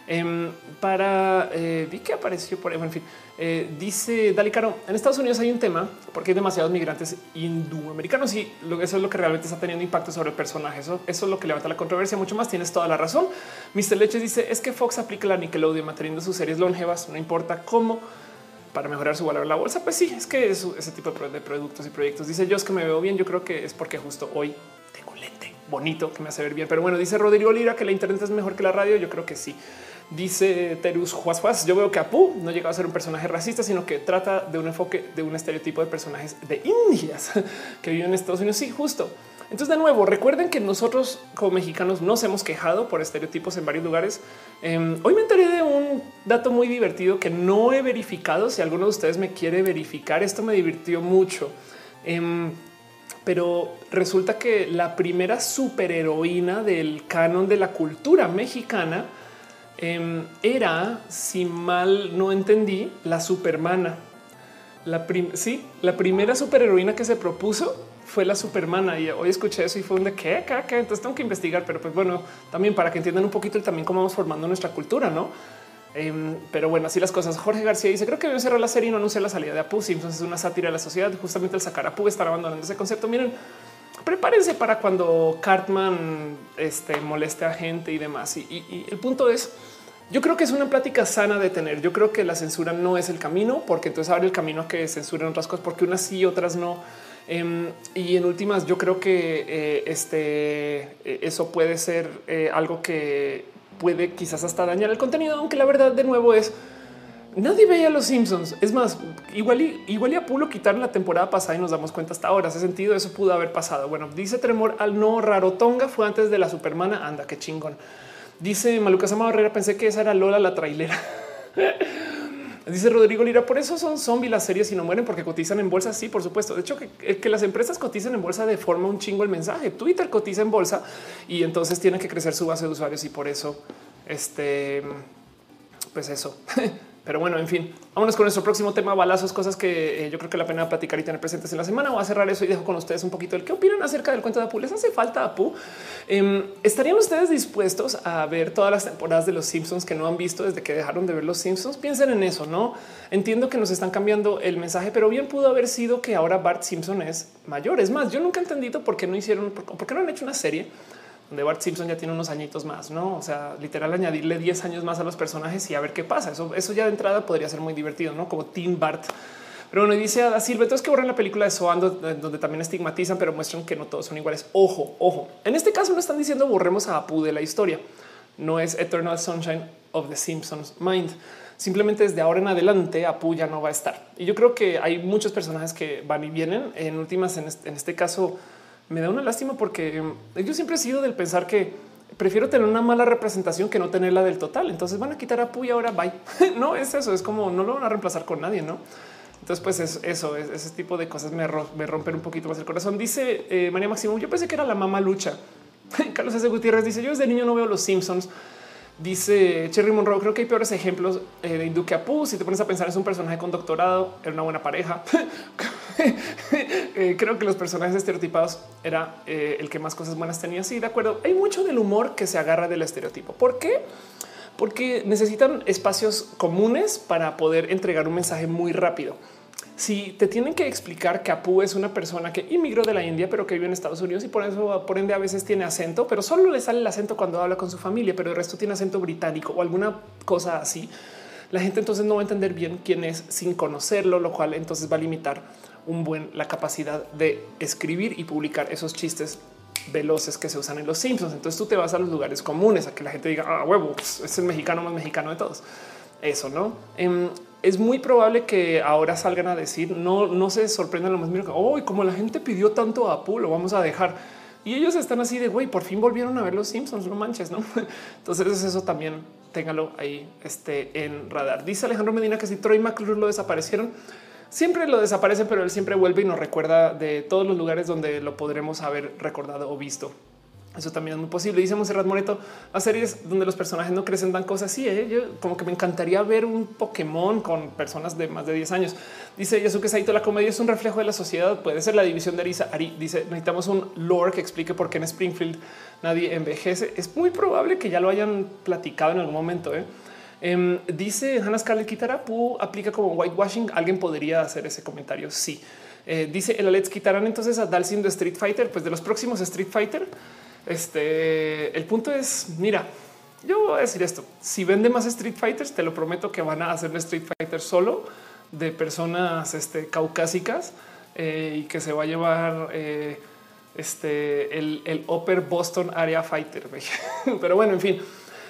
Speaker 1: Em, para eh, vi que apareció por en fin, eh, dice Dali Caro. En Estados Unidos hay un tema porque hay demasiados migrantes indoamericanos y eso es lo que realmente está teniendo impacto sobre el personaje. Eso, eso es lo que levanta la controversia mucho más. Tienes toda la razón. Mr. Leches dice es que Fox aplica la Nickelodeon manteniendo sus series longevas, no importa cómo para mejorar su valor en la bolsa. Pues sí, es que es ese tipo de productos y proyectos. Dice yo es que me veo bien. Yo creo que es porque justo hoy tengo un lente bonito que me hace ver bien. Pero bueno, dice Rodrigo Lira que la internet es mejor que la radio. Yo creo que sí. Dice Terus Juas Yo veo que Apu no llega a ser un personaje racista, sino que trata de un enfoque de un estereotipo de personajes de indias que viven en Estados Unidos. Sí, justo. Entonces, de nuevo, recuerden que nosotros como mexicanos nos hemos quejado por estereotipos en varios lugares. Em, hoy me enteré de un dato muy divertido que no he verificado. Si alguno de ustedes me quiere verificar, esto me divirtió mucho. Em, pero resulta que la primera superheroína del canon de la cultura mexicana em, era, si mal no entendí, la Supermana. La sí, la primera superheroína que se propuso fue la Supermana y hoy escuché eso y fue un de qué, qué, entonces tengo que investigar, pero pues bueno, también para que entiendan un poquito el también cómo vamos formando nuestra cultura, ¿no? Em, pero bueno, así las cosas. Jorge García dice: Creo que debe cerrar la serie y no anuncia la salida de Apu. Simpsons es una sátira de la sociedad. Justamente el sacar a Apu estar abandonando ese concepto. Miren, prepárense para cuando Cartman este, moleste a gente y demás. Y, el punto es, yo creo que es una plática sana de tener. Yo creo que la censura no es el camino, porque entonces abre el camino a que censuren otras cosas, porque unas sí, otras no. Em, y en últimas, yo creo que eh, este, eh, eso puede ser eh, algo que puede quizás hasta dañar el contenido, aunque la verdad de nuevo es nadie veía los Simpsons. Es más, igual y, igual y a Pulo quitaron la temporada pasada y nos damos cuenta hasta ahora. Hace sentido, eso pudo haber pasado. Bueno, dice Tremor al no raro Tonga fue antes de la Supermana. Anda, qué chingón. Dice Maluca Sama Barrera, pensé que esa era Lola la trailera. Dice Rodrigo Lira, por eso son zombies las series y no mueren porque cotizan en bolsa. Sí, por supuesto. De hecho, que, que las empresas cotizan en bolsa de forma un chingo el mensaje. Twitter cotiza en bolsa y entonces tiene que crecer su base de usuarios y por eso, este, pues eso. Pero bueno, en fin, vámonos con nuestro próximo tema, balazos, cosas que eh, yo creo que la pena platicar y tener presentes en la semana. Voy a cerrar eso y dejo con ustedes un poquito el qué opinan acerca del cuento de Apu. ¿Les hace falta Apu? Em, ¿Estarían ustedes dispuestos a ver todas las temporadas de los Simpsons que no han visto desde que dejaron de ver los Simpsons? Piensen en eso, ¿no? Entiendo que nos están cambiando el mensaje, pero bien pudo haber sido que ahora Bart Simpson es mayor. Es más, yo nunca he entendido por qué no hicieron, por qué no han hecho una serie donde Bart Simpson ya tiene unos añitos más, no? O sea, literal añadirle 10 años más a los personajes y a ver qué pasa. Eso, eso ya de entrada podría ser muy divertido, no como Tim Bart. Pero bueno, dice a Silva, es que borran la película de Soando, donde también estigmatizan, pero muestran que no todos son iguales. Ojo, ojo. En este caso no están diciendo borremos a Apu de la historia. No es Eternal Sunshine of the Simpsons Mind. Simplemente desde ahora en adelante Apu ya no va a estar. Y yo creo que hay muchos personajes que van y vienen. En últimas, en este caso, me da una lástima porque mm, yo siempre he sido del pensar que prefiero tener una mala representación que no tenerla del total. Entonces van a quitar a Pu y ahora bye. no es eso, es como no lo van a reemplazar con nadie, no? Entonces, pues es eso, es, ese tipo de cosas me, me, rompen un poquito más el corazón. Dice eh, María Máximo, yo pensé que era la mamá lucha. Carlos S. Gutiérrez dice, yo desde niño no veo los Simpsons Dice Cherry Monroe, creo que hay peores ejemplos eh, de Induque Apu. Si te pones a pensar, es un personaje con doctorado, era una buena pareja. Eh, creo que los personajes estereotipados era eh, el que más cosas buenas tenía. Sí, de acuerdo. Hay mucho del humor que se agarra del estereotipo. ¿Por qué? Porque necesitan espacios comunes para poder entregar un mensaje muy rápido si te tienen que explicar que Apu es una persona que inmigró de la India, pero que vive en Estados Unidos y por eso, por ende, a veces tiene acento, pero solo le sale el acento cuando habla con su familia, pero el resto tiene acento británico o alguna cosa así. La gente entonces no va a entender bien quién es sin conocerlo, lo cual entonces va a limitar un buen la capacidad de escribir y publicar esos chistes veloces que se usan en los Simpsons. Entonces tú te vas a los lugares comunes a que la gente diga ah, huevo, pues, es el mexicano más mexicano de todos. Eso no. Em, es muy probable que ahora salgan a decir no, no se sorprendan lo más mínimo. Hoy, como la gente pidió tanto a Apu, lo vamos a dejar. Y ellos están así de güey, por fin volvieron a ver los Simpsons, no manches, no? Entonces, eso también téngalo ahí este, en radar. Dice Alejandro Medina que si Troy McClure lo desaparecieron, siempre lo desaparece, pero él siempre vuelve y nos recuerda de todos los lugares donde lo podremos haber recordado o visto. Eso también es muy posible. Dice Monserrat Moreto, a series donde los personajes no crecen dan cosas así. ¿eh? Yo como que me encantaría ver un Pokémon con personas de más de 10 años. Dice Yasuke Saito, la comedia es un reflejo de la sociedad. Puede ser la división de Arisa. Ari dice, necesitamos un lore que explique por qué en Springfield nadie envejece. Es muy probable que ya lo hayan platicado en algún momento. ¿eh? Em, dice Hannah Scarlett aplica como whitewashing. Alguien podría hacer ese comentario. Sí. Eh, dice el Alex quitarán entonces a Dalsim de Street Fighter. Pues de los próximos Street Fighter este el punto es: mira, yo voy a decir esto. Si vende más Street Fighters, te lo prometo que van a hacer un Street Fighter solo de personas este, caucásicas eh, y que se va a llevar eh, este el, el Upper Boston Area Fighter. Pero bueno, en fin.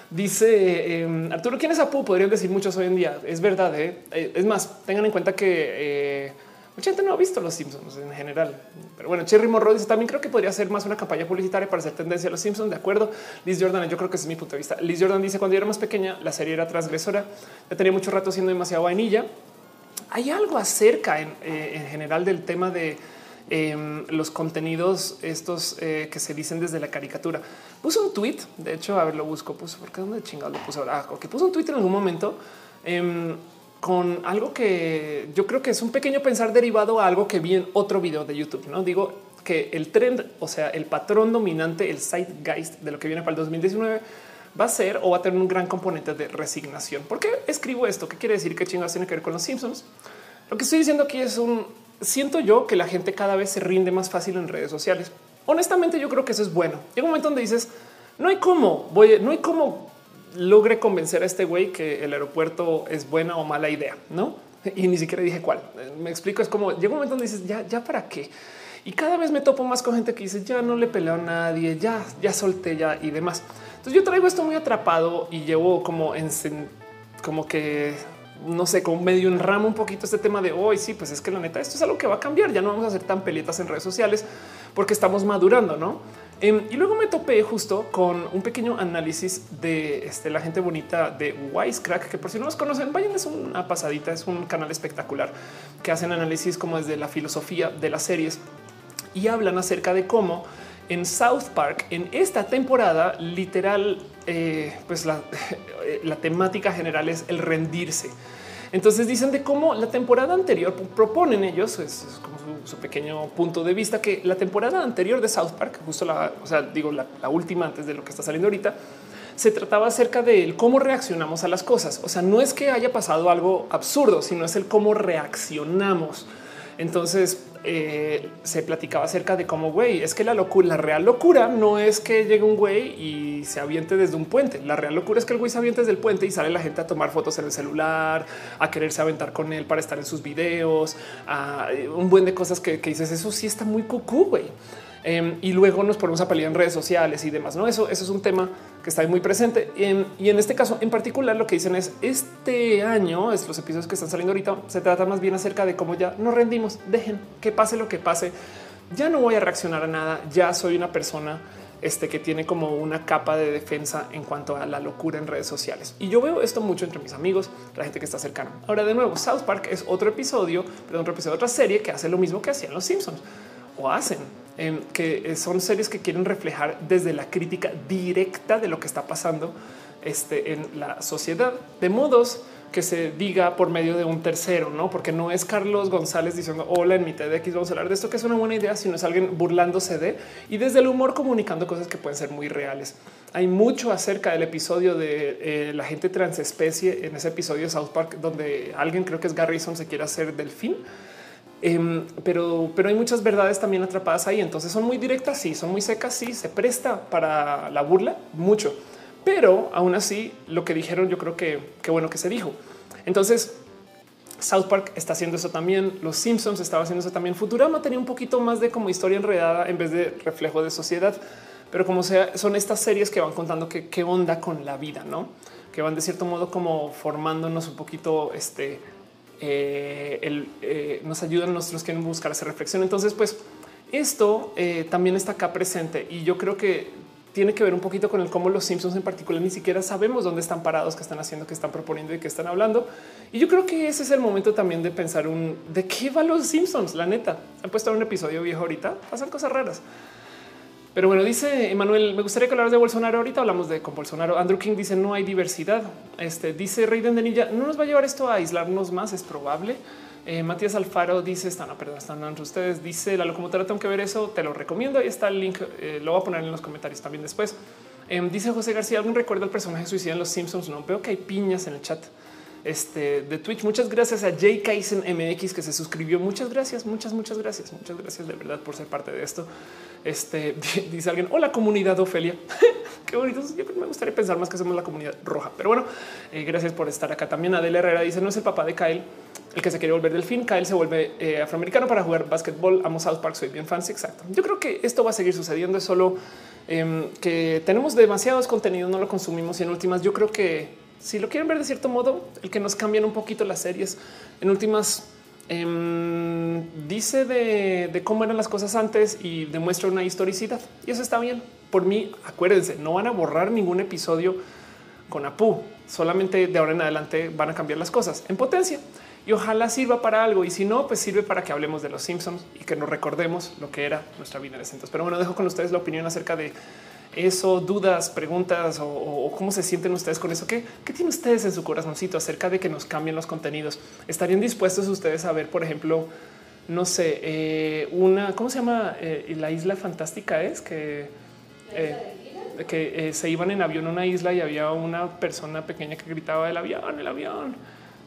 Speaker 1: Dice em, Arturo, ¿quién es Apu? Podrían decir muchos hoy en día. Es verdad. ¿eh? Es más, tengan en cuenta que Mucha gente no ha visto los Simpsons en general, pero bueno, Cherry Morrow dice también creo que podría ser más una campaña publicitaria para hacer tendencia a los Simpsons. De acuerdo. Liz Jordan, yo creo que ese es mi punto de vista. Liz Jordan dice cuando yo era más pequeña, la serie era transgresora. Ya tenía mucho rato siendo demasiado vainilla. Hay algo acerca en, eh, en general del tema de em, los contenidos estos eh, que se dicen desde la caricatura. Puse un tweet, de hecho, a ver, lo busco, puse, porque dónde chingado lo puse ahora? Ah, que puse un tweet en algún momento em, con algo que yo creo que es un pequeño pensar derivado a algo que vi en otro video de YouTube. No digo que el trend, o sea, el patrón dominante, el zeitgeist de lo que viene para el 2019 va a ser o va a tener un gran componente de resignación. ¿Por qué escribo esto? ¿Qué quiere decir? ¿Qué chingas tiene que ver con los Simpsons? Lo que estoy diciendo aquí es un siento yo que la gente cada vez se rinde más fácil en redes sociales. Honestamente, yo creo que eso es bueno. Llega un momento donde dices no hay cómo, voy, no hay cómo logre convencer a este güey que el aeropuerto es buena o mala idea, no? Y ni siquiera dije cuál. Me explico. Es como llega un momento donde dices ya, ya para qué. Y cada vez me topo más con gente que dice ya no le peleo a nadie, ya, ya solté ya y demás. Entonces yo traigo esto muy atrapado y llevo como en como que no sé, como medio en ramo un poquito este tema de hoy. sí, pues es que la neta, esto es algo que va a cambiar. Ya no vamos a hacer tan peletas en redes sociales porque estamos madurando, no? Em, y luego me topé justo con un pequeño análisis de este, la gente bonita de Wisecrack, que por si no los conocen, vayan, es una pasadita, es un canal espectacular que hacen análisis como desde la filosofía de las series y hablan acerca de cómo en South Park en esta temporada literal, eh, pues la, la temática general es el rendirse. Entonces dicen de cómo la temporada anterior proponen ellos, es, como su, pequeño punto de vista, que la temporada anterior de South Park, justo la, o sea, digo la última antes de lo que está saliendo ahorita, se trataba acerca de cómo reaccionamos a las cosas. O sea, no es que haya pasado algo absurdo, sino es el cómo reaccionamos. Entonces eh, se platicaba acerca de cómo güey es que la locura, la real locura no es que llegue un güey y se aviente desde un puente. La real locura es que el güey se aviente desde el puente y sale la gente a tomar fotos en el celular, a quererse aventar con él para estar en sus videos, a un buen de cosas que, que dices. Eso sí está muy cucú, güey. Em, y luego nos ponemos a pelear en redes sociales y demás. No, eso, eso es un tema que está muy presente. Em, y en este caso en particular, lo que dicen es este año, es los episodios que están saliendo ahorita, se trata más bien acerca de cómo ya nos rendimos. Dejen que pase lo que pase. Ya no voy a reaccionar a nada. Ya soy una persona este que tiene como una capa de defensa en cuanto a la locura en redes sociales. Y yo veo esto mucho entre mis amigos, la gente que está cercana. Ahora de nuevo, South Park es otro episodio, pero otro episodio de otra serie que hace lo mismo que hacían los Simpsons o hacen que son series que quieren reflejar desde la crítica directa de lo que está pasando este, en la sociedad, de modos que se diga por medio de un tercero, no porque no es Carlos González diciendo hola en mi TEDx, vamos a hablar de esto que es una buena idea, sino es alguien burlándose de y desde el humor comunicando cosas que pueden ser muy reales. Hay mucho acerca del episodio de eh, la gente transespecie en ese episodio de South Park, donde alguien creo que es Garrison se quiere hacer delfín Em, pero, pero hay muchas verdades también atrapadas ahí. Entonces son muy directas, sí, son muy secas, sí, se presta para la burla mucho. Pero aún así, lo que dijeron, yo creo que qué bueno que se dijo. Entonces, South Park está haciendo eso también. Los Simpsons estaba haciendo eso también. Futurama tenía un poquito más de como historia enredada en vez de reflejo de sociedad. Pero como sea, son estas series que van contando que qué onda con la vida, no? Que van de cierto modo como formándonos un poquito este eh, eh, nos ayudan nuestros que buscar esa reflexión. Entonces, pues esto eh, también está acá presente y yo creo que tiene que ver un poquito con el cómo los Simpsons en particular ni siquiera sabemos dónde están parados, qué están haciendo, qué están proponiendo y qué están hablando. Y yo creo que ese es el momento también de pensar un de qué va los Simpsons. La neta han puesto un episodio viejo ahorita, pasan cosas raras. Pero bueno, dice Emanuel, me gustaría que hablaras de Bolsonaro. Ahorita hablamos de con Bolsonaro. Andrew King dice no hay diversidad. Este dice Rey de Denilla, no nos va a llevar esto a aislarnos más, es probable. Eh, Matías Alfaro dice, están, no, perdón, están entre ustedes. Dice la locomotora, tengo que ver eso, te lo recomiendo. Ahí está el link, eh, lo voy a poner en los comentarios también después. Em, dice José García, ¿algún recuerdo al personaje suicida en los Simpsons? No veo que hay piñas en el chat este, de Twitch. Muchas gracias a Jay Kaisen MX que se suscribió. Muchas gracias, muchas, muchas gracias. Muchas gracias de verdad por ser parte de esto. Este dice alguien: Hola, comunidad Ofelia. Qué bonito. Me gustaría pensar más que somos la comunidad roja, pero bueno, eh, gracias por estar acá. También Adela Herrera dice: No es el papá de Kyle el que se quiere volver del fin. Kyle se vuelve eh, afroamericano para jugar básquetbol. Amo South Park, soy bien fans. Exacto. Yo creo que esto va a seguir sucediendo. Es solo em, que tenemos demasiados contenidos, no lo consumimos y en últimas yo creo que si lo quieren ver de cierto modo, el que nos cambian un poquito las series en últimas em, dice de, cómo eran las cosas antes y demuestra una historicidad y eso está bien. Por mí, acuérdense, no van a borrar ningún episodio con Apu. Solamente de ahora en adelante van a cambiar las cosas en potencia y ojalá sirva para algo. Y si no, pues sirve para que hablemos de los Simpsons y que nos recordemos lo que era nuestra vida en ese entonces. Pero bueno, dejo con ustedes la opinión acerca de eso, dudas, preguntas o, cómo se sienten ustedes con eso. ¿Qué, ¿Qué, tienen ustedes en su corazoncito acerca de que nos cambien los contenidos? ¿Estarían dispuestos ustedes a ver, por ejemplo, no sé, eh, una, ¿cómo se llama? Eh, la isla fantástica es que... Eh, que se iban en avión a una isla y había una persona pequeña que gritaba el avión, el avión.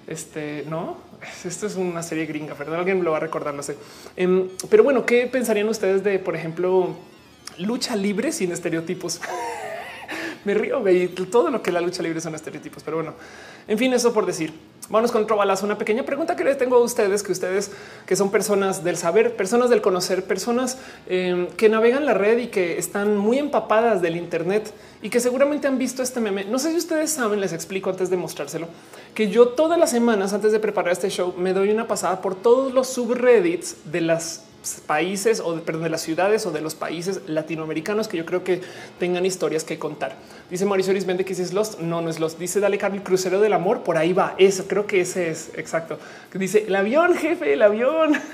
Speaker 1: Este no, esto es una serie gringa, ¿verdad? Alguien lo va a recordar, lo sé. Em, pero bueno, ¿qué pensarían ustedes de, por ejemplo, lucha libre sin estereotipos. Me río, y todo lo que la lucha libre son estereotipos, pero bueno, en fin, eso por decir. Vamos con otro balazo. Una pequeña pregunta que les tengo a ustedes, que ustedes que son personas del saber, personas del conocer, personas em, que navegan la red y que están muy empapadas del Internet y que seguramente han visto este meme. No sé si ustedes saben, les explico antes de mostrárselo, que yo todas las semanas antes de preparar este show me doy una pasada por todos los subreddits de las países o de, perdón, de las ciudades o de los países latinoamericanos que yo creo que tengan historias que contar. Dice Mauricio Vende que si es Lost. No, no es Lost. Dice Dale Carmen Crucero del Amor. Por ahí va. Eso creo que ese es exacto. Dice el avión, jefe, el avión.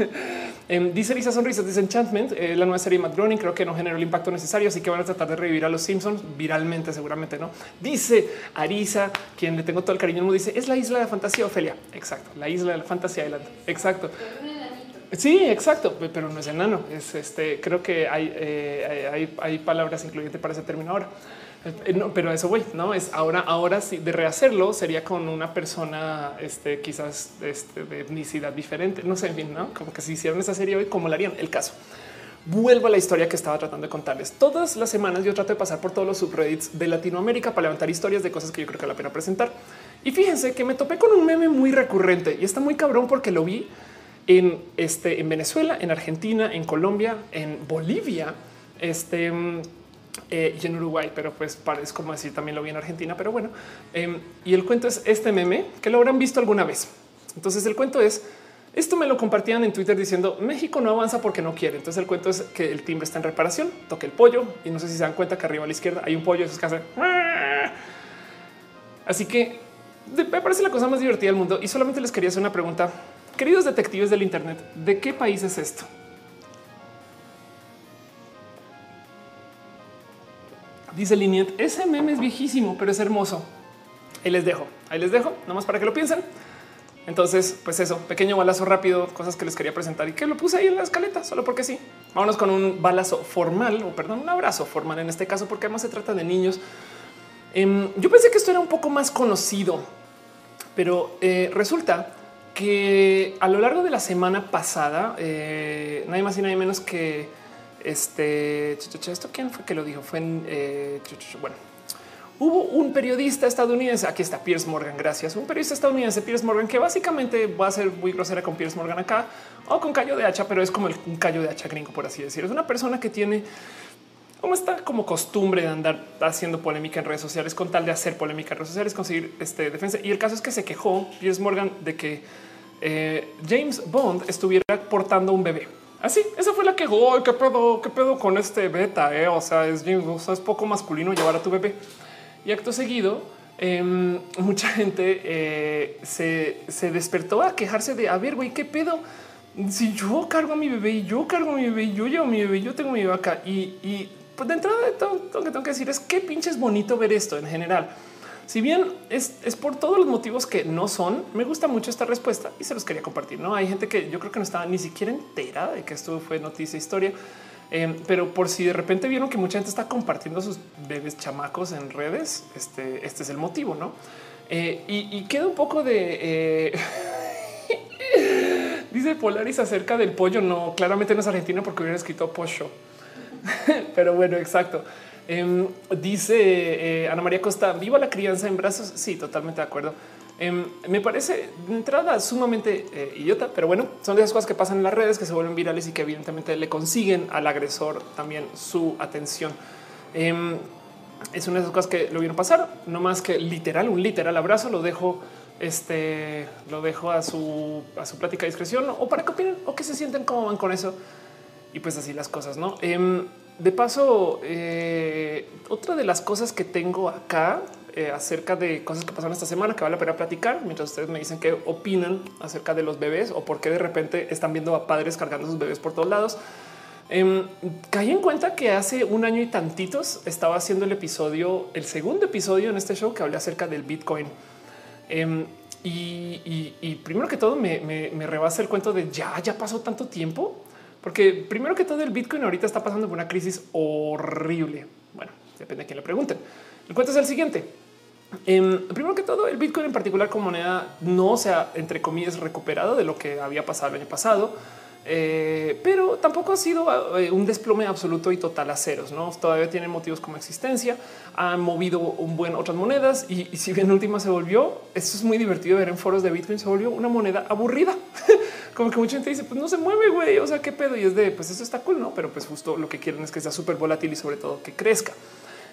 Speaker 1: Em, dice Lisa Sonrisas, dice Enchantment, eh, la nueva serie Matt Groening. Creo que no generó el impacto necesario, así que van a tratar de revivir a los Simpsons viralmente, seguramente no. Dice Arisa, quien le tengo todo el cariño, dice es la isla de fantasía, Ofelia. Exacto, la isla de la fantasía. Exacto. Sí, exacto, pero no es enano. Es este. Creo que hay, eh, hay, hay, palabras incluyentes para ese término ahora. Eh, no, pero eso voy, no es ahora. Ahora sí, de rehacerlo sería con una persona, este, quizás este, de etnicidad diferente. No sé, bien, no como que si hicieran esa serie hoy, como la harían el caso. Vuelvo a la historia que estaba tratando de contarles. Todas las semanas yo trato de pasar por todos los subreddits de Latinoamérica para levantar historias de cosas que yo creo que vale la pena presentar. Y fíjense que me topé con un meme muy recurrente y está muy cabrón porque lo vi en, este, en Venezuela, en Argentina, en Colombia, en Bolivia, este, mm, eh, y en Uruguay, pero pues parece como decir también lo vi en Argentina, pero bueno. Em, y el cuento es este meme que lo habrán visto alguna vez. Entonces el cuento es esto me lo compartían en Twitter diciendo México no avanza porque no quiere. Entonces el cuento es que el timbre está en reparación, toque el pollo y no sé si se dan cuenta que arriba a la izquierda hay un pollo de esos que Así que me parece la cosa más divertida del mundo y solamente les quería hacer una pregunta Queridos detectives del Internet, ¿de qué país es esto? Dice Liniet, ese meme es viejísimo, pero es hermoso. Ahí les dejo, ahí les dejo, nomás para que lo piensen. Entonces, pues eso, pequeño balazo rápido, cosas que les quería presentar y que lo puse ahí en la escaleta, solo porque sí. Vámonos con un balazo formal, o perdón, un abrazo formal en este caso, porque además se trata de niños. Em, yo pensé que esto era un poco más conocido, pero eh, resulta que a lo largo de la semana pasada, eh, nadie más y nadie menos que este, esto quién fue que lo dijo? Fue en, eh, bueno, hubo un periodista estadounidense, aquí está Piers Morgan, gracias, un periodista estadounidense, Piers Morgan, que básicamente va a ser muy grosera con Piers Morgan acá, o con callo de hacha, pero es como el, un callo de hacha gringo, por así decirlo. Es una persona que tiene como está como costumbre de andar haciendo polémica en redes sociales con tal de hacer polémica en redes sociales, conseguir este defensa. Y el caso es que se quejó Piers Morgan de que eh, James Bond estuviera portando un bebé. Así, esa fue la que, oh, qué pedo, qué pedo con este beta. Eh? O sea, es es poco masculino llevar a tu bebé. Y acto seguido, em, mucha gente eh, se, despertó a quejarse de a ver, güey, qué pedo. Si yo cargo a mi bebé y yo cargo a mi bebé y yo llevo mi bebé, yo tengo mi bebé acá y, pues de entrada todo, lo que tengo que decir es qué pinches bonito ver esto en general. Si bien es, por todos los motivos que no son, me gusta mucho esta respuesta y se los quería compartir. No hay gente que yo creo que no estaba ni siquiera entera de que esto fue noticia, historia, em, pero por si de repente vieron que mucha gente está compartiendo sus bebés chamacos en redes, este, este es el motivo, no? Eh, y, queda un poco de eh, dice Polaris acerca del pollo. No, claramente no es argentino porque hubiera escrito pollo, pero bueno, exacto. Em, dice eh, Ana María Costa, viva la crianza en brazos. Sí, totalmente de acuerdo. Em, me parece de entrada sumamente eh, idiota, pero bueno, son de esas cosas que pasan en las redes que se vuelven virales y que evidentemente le consiguen al agresor también su atención. Em, es una de esas cosas que lo vieron pasar, no más que literal, un literal abrazo. Lo dejo, este, lo dejo a su, a su plática discreción o para que opinen o que se sienten cómo van con eso. Y pues así las cosas, no? De paso, eh, otra de las cosas que tengo acá eh, acerca de cosas que pasaron esta semana que vale la pena platicar mientras ustedes me dicen qué opinan acerca de los bebés o por qué de repente están viendo a padres cargando sus bebés por todos lados. Eh, caí en cuenta que hace un año y tantitos estaba haciendo el episodio, el segundo episodio en este show que hablé acerca del Bitcoin. Em, y, primero que todo me, me rebasa el cuento de ya, ya pasó tanto tiempo, porque primero que todo el Bitcoin ahorita está pasando por una crisis horrible. Bueno, depende de quién le pregunten. El cuento es el siguiente. Em, primero que todo, el Bitcoin en particular como moneda no se ha, entre comillas, recuperado de lo que había pasado el año pasado. Eh, pero tampoco ha sido eh, un desplome absoluto y total a ceros. No todavía tiene motivos como existencia. Han movido un buen otras monedas y, si bien última se volvió, esto es muy divertido ver en foros de Bitcoin, se volvió una moneda aburrida. como que mucha gente dice, pues no se mueve, güey. O sea, qué pedo. Y es de, pues eso está cool, no? Pero pues justo lo que quieren es que sea súper volátil y sobre todo que crezca.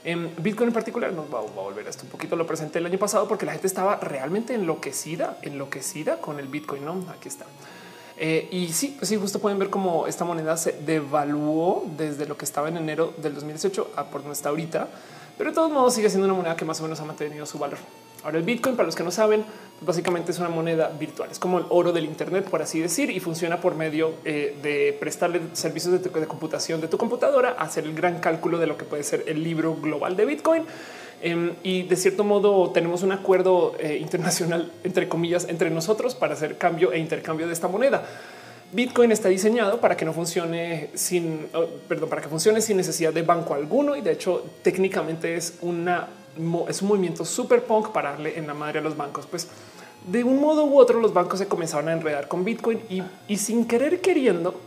Speaker 1: En Bitcoin en particular nos va, a volver esto un poquito. Lo presenté el año pasado porque la gente estaba realmente enloquecida, enloquecida con el Bitcoin. No, aquí está. Eh, y sí, pues sí, justo pueden ver cómo esta moneda se devaluó desde lo que estaba en enero del 2018 a por donde está ahorita, pero de todos modos sigue siendo una moneda que más o menos ha mantenido su valor. Ahora el Bitcoin, para los que no saben, pues básicamente es una moneda virtual, es como el oro del Internet, por así decir, y funciona por medio eh, de prestarle servicios de, de, computación de tu computadora, hacer el gran cálculo de lo que puede ser el libro global de Bitcoin. Em, y de cierto modo tenemos un acuerdo eh, internacional, entre comillas, entre nosotros para hacer cambio e intercambio de esta moneda. Bitcoin está diseñado para que no funcione sin, oh, perdón, para que funcione sin necesidad de banco alguno y de hecho técnicamente es una es un movimiento super punk para darle en la madre a los bancos. Pues de un modo u otro los bancos se comenzaron a enredar con Bitcoin y, sin querer queriendo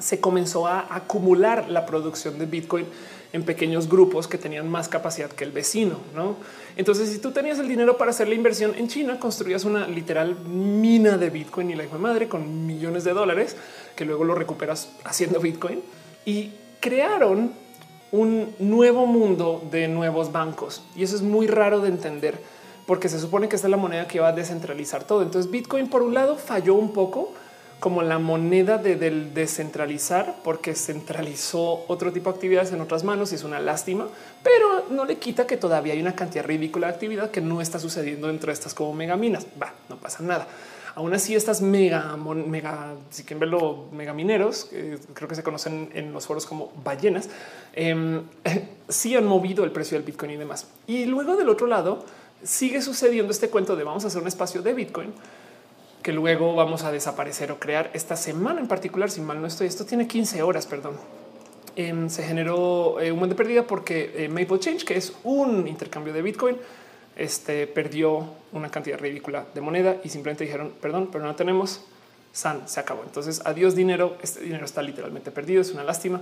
Speaker 1: se comenzó a acumular la producción de Bitcoin en pequeños grupos que tenían más capacidad que el vecino. ¿no? Entonces, si tú tenías el dinero para hacer la inversión en China, construías una literal mina de Bitcoin y la hijo de madre con millones de dólares que luego lo recuperas haciendo Bitcoin y crearon un nuevo mundo de nuevos bancos. Y eso es muy raro de entender porque se supone que esta es la moneda que va a descentralizar todo. Entonces Bitcoin por un lado falló un poco como la moneda de, del descentralizar porque centralizó otro tipo de actividades en otras manos y es una lástima, pero no le quita que todavía hay una cantidad ridícula de actividad que no está sucediendo dentro de estas como megaminas. Va, no pasa nada. Aún así, estas mega, mega, si quieren verlo, mega mineros, creo que se conocen en los foros como ballenas, eh, sí han movido el precio del Bitcoin y demás. Y luego del otro lado sigue sucediendo este cuento de vamos a hacer un espacio de Bitcoin que luego vamos a desaparecer o crear esta semana en particular. Si mal no estoy, esto tiene 15 horas, perdón. Em, se generó eh, un buen de pérdida porque eh, Maple Change, que es un intercambio de Bitcoin, este perdió una cantidad ridícula de moneda y simplemente dijeron perdón, pero no tenemos. San se acabó. Entonces, adiós dinero. Este dinero está literalmente perdido. Es una lástima.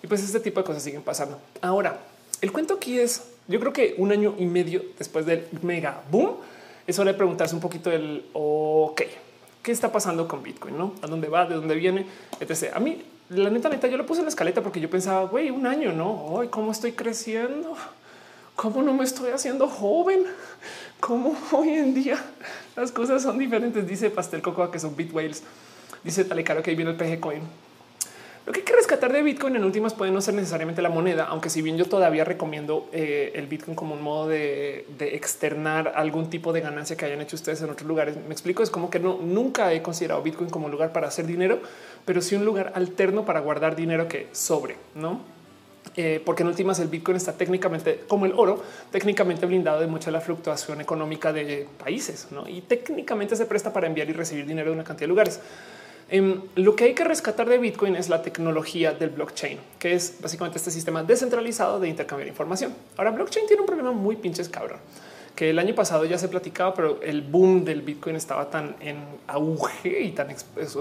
Speaker 1: Y pues este tipo de cosas siguen pasando. Ahora, el cuento aquí es, yo creo que un año y medio después del mega boom, es hora de preguntarse un poquito el ok, qué está pasando con Bitcoin, no a dónde va, de dónde viene, etc. A mí, la neta, neta, yo lo puse en la escaleta porque yo pensaba, güey, un año, no hoy, cómo estoy creciendo cómo no me estoy haciendo joven, cómo hoy en día las cosas son diferentes. Dice Pastel Cocoa que son Bitwhales. Dice Tale Caro que ahí viene el PG Coin. Lo que hay que rescatar de Bitcoin en últimas puede no ser necesariamente la moneda, aunque si bien yo todavía recomiendo eh, el Bitcoin como un modo de, externar algún tipo de ganancia que hayan hecho ustedes en otros lugares. Me explico, es como que no nunca he considerado Bitcoin como un lugar para hacer dinero, pero sí un lugar alterno para guardar dinero que sobre, ¿no? Eh, porque en últimas el Bitcoin está técnicamente como el oro, técnicamente blindado de mucha la fluctuación económica de países ¿no? y técnicamente se presta para enviar y recibir dinero de una cantidad de lugares. Em, lo que hay que rescatar de Bitcoin es la tecnología del blockchain, que es básicamente este sistema descentralizado de intercambiar información. Ahora, blockchain tiene un problema muy pinches cabrón que el año pasado ya se platicaba, pero el boom del Bitcoin estaba tan en auge y tan,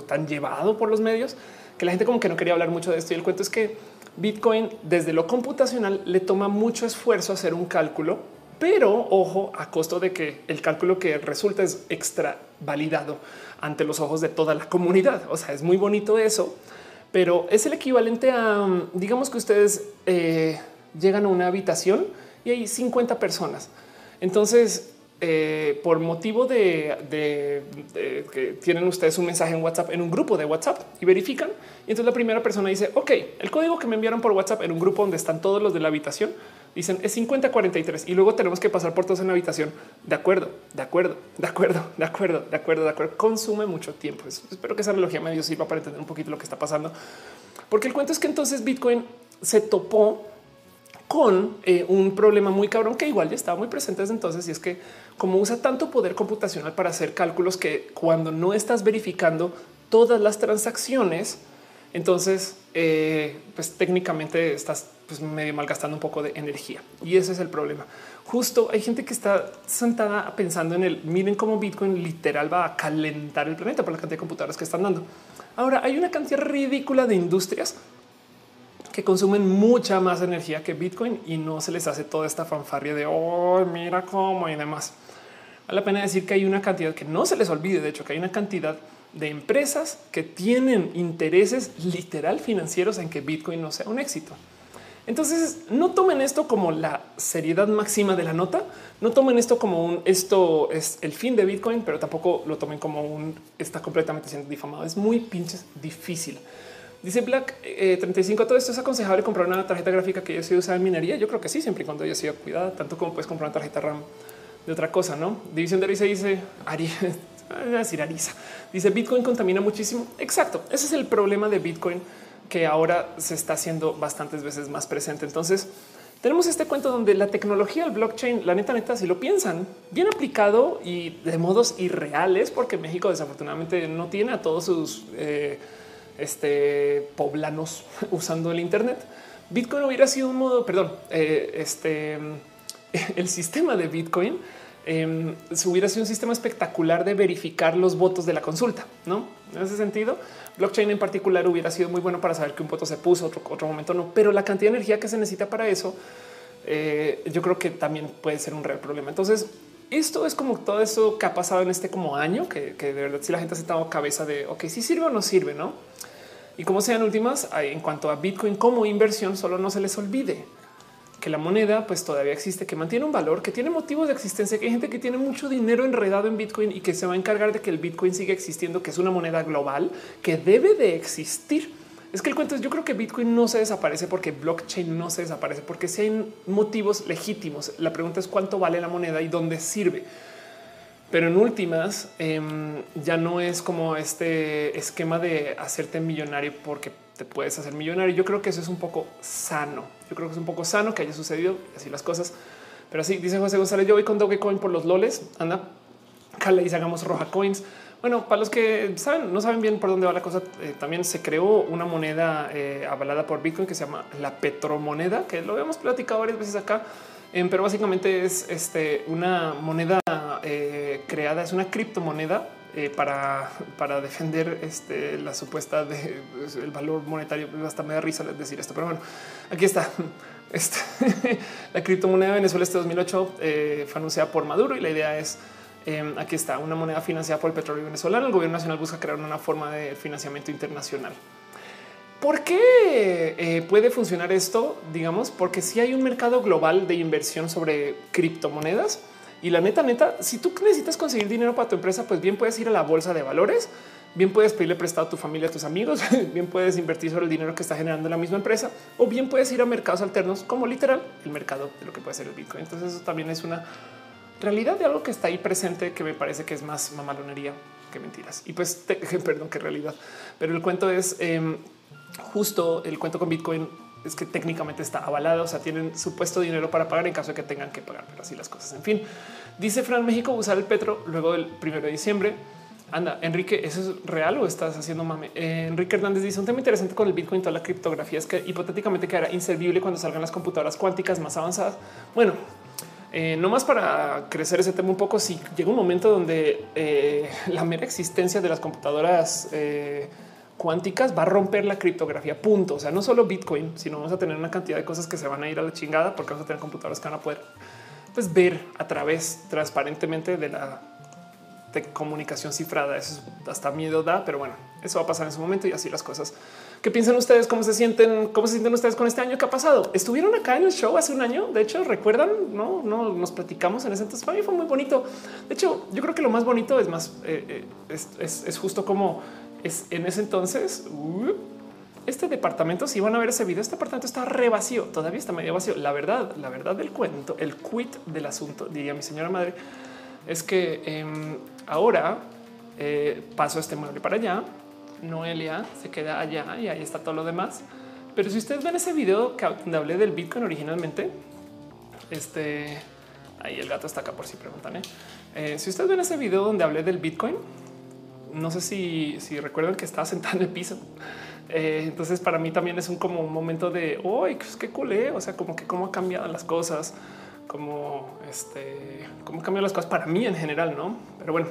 Speaker 1: tan llevado por los medios que la gente como que no quería hablar mucho de esto. Y el cuento es que Bitcoin desde lo computacional le toma mucho esfuerzo hacer un cálculo, pero ojo a costo de que el cálculo que resulta es extra validado ante los ojos de toda la comunidad. O sea, es muy bonito eso, pero es el equivalente a, digamos que ustedes eh, llegan a una habitación y hay 50 personas. Entonces eh, por motivo de, que tienen ustedes un mensaje en WhatsApp en un grupo de WhatsApp y verifican. Y entonces la primera persona dice, ok, el código que me enviaron por WhatsApp en un grupo donde están todos los de la habitación dicen es 5043 y luego tenemos que pasar por todos en la habitación. De acuerdo, de acuerdo, de acuerdo, de acuerdo, de acuerdo, de acuerdo. Consume mucho tiempo. Espero que esa analogía medio sirva para entender un poquito lo que está pasando, porque el cuento es que entonces Bitcoin se topó con eh, un problema muy cabrón que igual ya estaba muy presente desde entonces y es que como usa tanto poder computacional para hacer cálculos que cuando no estás verificando todas las transacciones, entonces eh, pues técnicamente estás pues medio malgastando un poco de energía y ese es el problema. Justo hay gente que está sentada pensando en el miren cómo Bitcoin literal va a calentar el planeta por la cantidad de computadoras que están dando. Ahora hay una cantidad ridícula de industrias que consumen mucha más energía que Bitcoin y no se les hace toda esta fanfarria de oh, mira cómo y demás. Vale la pena decir que hay una cantidad que no se les olvide. De hecho, que hay una cantidad de empresas que tienen intereses literal financieros en que Bitcoin no sea un éxito. Entonces no tomen esto como la seriedad máxima de la nota, no tomen esto como un esto es el fin de Bitcoin, pero tampoco lo tomen como un está completamente siendo difamado. Es muy pinches difícil. Dice Black 35. Eh, todo esto es aconsejable comprar una tarjeta gráfica que yo se usa en minería. Yo creo que sí, siempre y cuando haya sido cuidada, tanto como puedes comprar una tarjeta RAM de otra cosa. No división de Arisa dice Ari, decir Arisa dice Bitcoin contamina muchísimo. Exacto. Ese es el problema de Bitcoin que ahora se está haciendo bastantes veces más presente. Entonces, tenemos este cuento donde la tecnología, el blockchain, la neta, neta, si lo piensan, bien aplicado y de modos irreales, porque México desafortunadamente no tiene a todos sus eh, este, poblanos usando el Internet. Bitcoin hubiera sido un modo, perdón, eh, este, el sistema de Bitcoin eh, hubiera sido un sistema espectacular de verificar los votos de la consulta, ¿no? En ese sentido, blockchain en particular hubiera sido muy bueno para saber que un voto se puso, otro, otro momento no, pero la cantidad de energía que se necesita para eso, eh, yo creo que también puede ser un real problema. Entonces, esto es como todo eso que ha pasado en este como año, que, de verdad si la gente se ha dado cabeza de, ok, si sirve o no sirve, ¿no? Y como sean últimas, en cuanto a Bitcoin como inversión, solo no se les olvide que la moneda pues todavía existe, que mantiene un valor, que tiene motivos de existencia, que hay gente que tiene mucho dinero enredado en Bitcoin y que se va a encargar de que el Bitcoin siga existiendo, que es una moneda global que debe de existir. Es que el cuento es yo creo que Bitcoin no se desaparece porque blockchain no se desaparece, porque si hay motivos legítimos. La pregunta es cuánto vale la moneda y dónde sirve. Pero en últimas em, ya no es como este esquema de hacerte millonario porque te puedes hacer millonario. Yo creo que eso es un poco sano. Yo creo que es un poco sano que haya sucedido así las cosas. Pero así dice José González, yo voy con Dogecoin por los loles. Anda, cala y hagamos roja coins. Bueno, para los que saben, no saben bien por dónde va la cosa, eh, también se creó una moneda eh, avalada por Bitcoin que se llama la petromoneda, que lo habíamos platicado varias veces acá, em, pero básicamente es este, una moneda eh, creada, es una criptomoneda eh, para, para defender este, la supuesta de pues, el valor monetario. Hasta me da risa decir esto, pero bueno, aquí está. Este, la criptomoneda de Venezuela este 2008 eh, fue anunciada por Maduro y la idea es em, aquí está una moneda financiada por el petróleo venezolano. El gobierno nacional busca crear una forma de financiamiento internacional. ¿Por qué puede funcionar esto? Digamos, porque si hay un mercado global de inversión sobre criptomonedas, y la neta, neta, si tú necesitas conseguir dinero para tu empresa, pues bien puedes ir a la bolsa de valores, bien puedes pedirle prestado a tu familia, a tus amigos, bien puedes invertir sobre el dinero que está generando la misma empresa, o bien puedes ir a mercados alternos como literal el mercado de lo que puede ser el Bitcoin. Entonces eso también es una realidad de algo que está ahí presente que me parece que es más mamalonería que mentiras. Y pues, perdón, que realidad. Pero el cuento es em, justo el cuento con Bitcoin es que técnicamente está avalado, o sea, tienen supuesto dinero para pagar en caso de que tengan que pagar, pero así las cosas. En fin, dice Fran México usar el petro luego del primero de diciembre. Anda, Enrique, ¿eso es real o estás haciendo mame? Eh, Enrique Hernández dice un tema interesante con el Bitcoin y toda la criptografía es que hipotéticamente quedará inservible cuando salgan las computadoras cuánticas más avanzadas. Bueno, eh, no más para crecer ese tema un poco, si llega un momento donde eh, la mera existencia de las computadoras cuánticas va a romper la criptografía. Punto. O sea, no solo Bitcoin, sino vamos a tener una cantidad de cosas que se van a ir a la chingada porque vamos a tener computadoras que van a poder pues, ver a través transparentemente de la de comunicación cifrada. Eso hasta miedo da, pero bueno, eso va a pasar en su momento y así las cosas. ¿Qué piensan ustedes? ¿Cómo se sienten? ¿Cómo se sienten ustedes con este año que ha pasado? Estuvieron acá en el show hace un año. De hecho, recuerdan, no, no nos platicamos en ese entonces. Para mí fue muy bonito. De hecho, yo creo que lo más bonito es más, eh, eh, es, justo como es en ese entonces. Uh, este departamento, si van a ver ese video, este departamento está re vacío, todavía está medio vacío. La verdad, la verdad del cuento, el quit del asunto, diría mi señora madre, es que em, ahora eh, paso este mueble para allá, Noelia se queda allá y ahí está todo lo demás. Pero si ustedes ven ese video que hablé del Bitcoin originalmente, este ahí el gato está acá por si preguntan. ¿eh? Eh, si ustedes ven ese video donde hablé del Bitcoin, no sé si, si recuerdan que estaba sentado en el piso. Eh, entonces para mí también es un como un momento de hoy pues, qué culé, o sea, como que cómo han cambiado las cosas, como este, cómo han cambiado las cosas para mí en general, no? Pero bueno,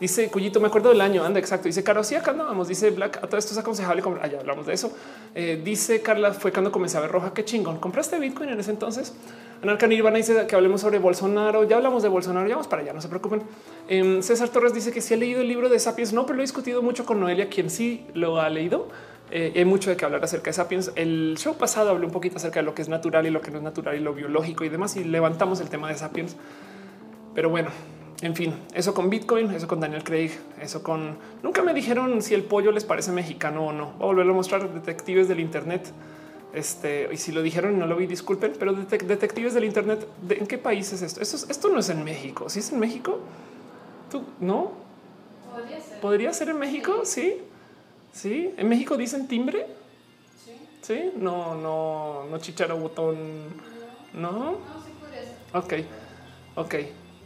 Speaker 1: Dice Cuyito, me acuerdo del año. Anda, exacto. Dice Caro, sí, acá andábamos. Dice Black, a todo esto es aconsejable. Allá hablamos de eso. Eh, dice Carla, fue cuando comencé a ver roja. Qué chingón. ¿Compraste Bitcoin en ese entonces? Anarca Nirvana dice que hablemos sobre Bolsonaro. Ya hablamos de Bolsonaro, ya vamos para allá, no se preocupen. Em, César Torres dice que sí ha leído el libro de Sapiens. No, pero lo he discutido mucho con Noelia, quien sí lo ha leído. Eh, hay mucho de que hablar acerca de Sapiens. El show pasado hablé un poquito acerca de lo que es natural y lo que no es natural y lo biológico y demás. Y levantamos el tema de Sapiens. Pero bueno, en fin, eso con Bitcoin, eso con Daniel Craig, eso con nunca me dijeron si el pollo les parece mexicano o no. Voy a volverlo a mostrar detectives del Internet. Este, y si lo dijeron y no lo vi, disculpen, pero detectives del Internet, ¿en qué país es esto? esto? no es en México. Si es en México, tú no podría ser, ¿Podría ser en México. Sí, sí. En México dicen timbre. Sí, sí. No, no, no chicharo botón. No, no, no sí por Ok, ok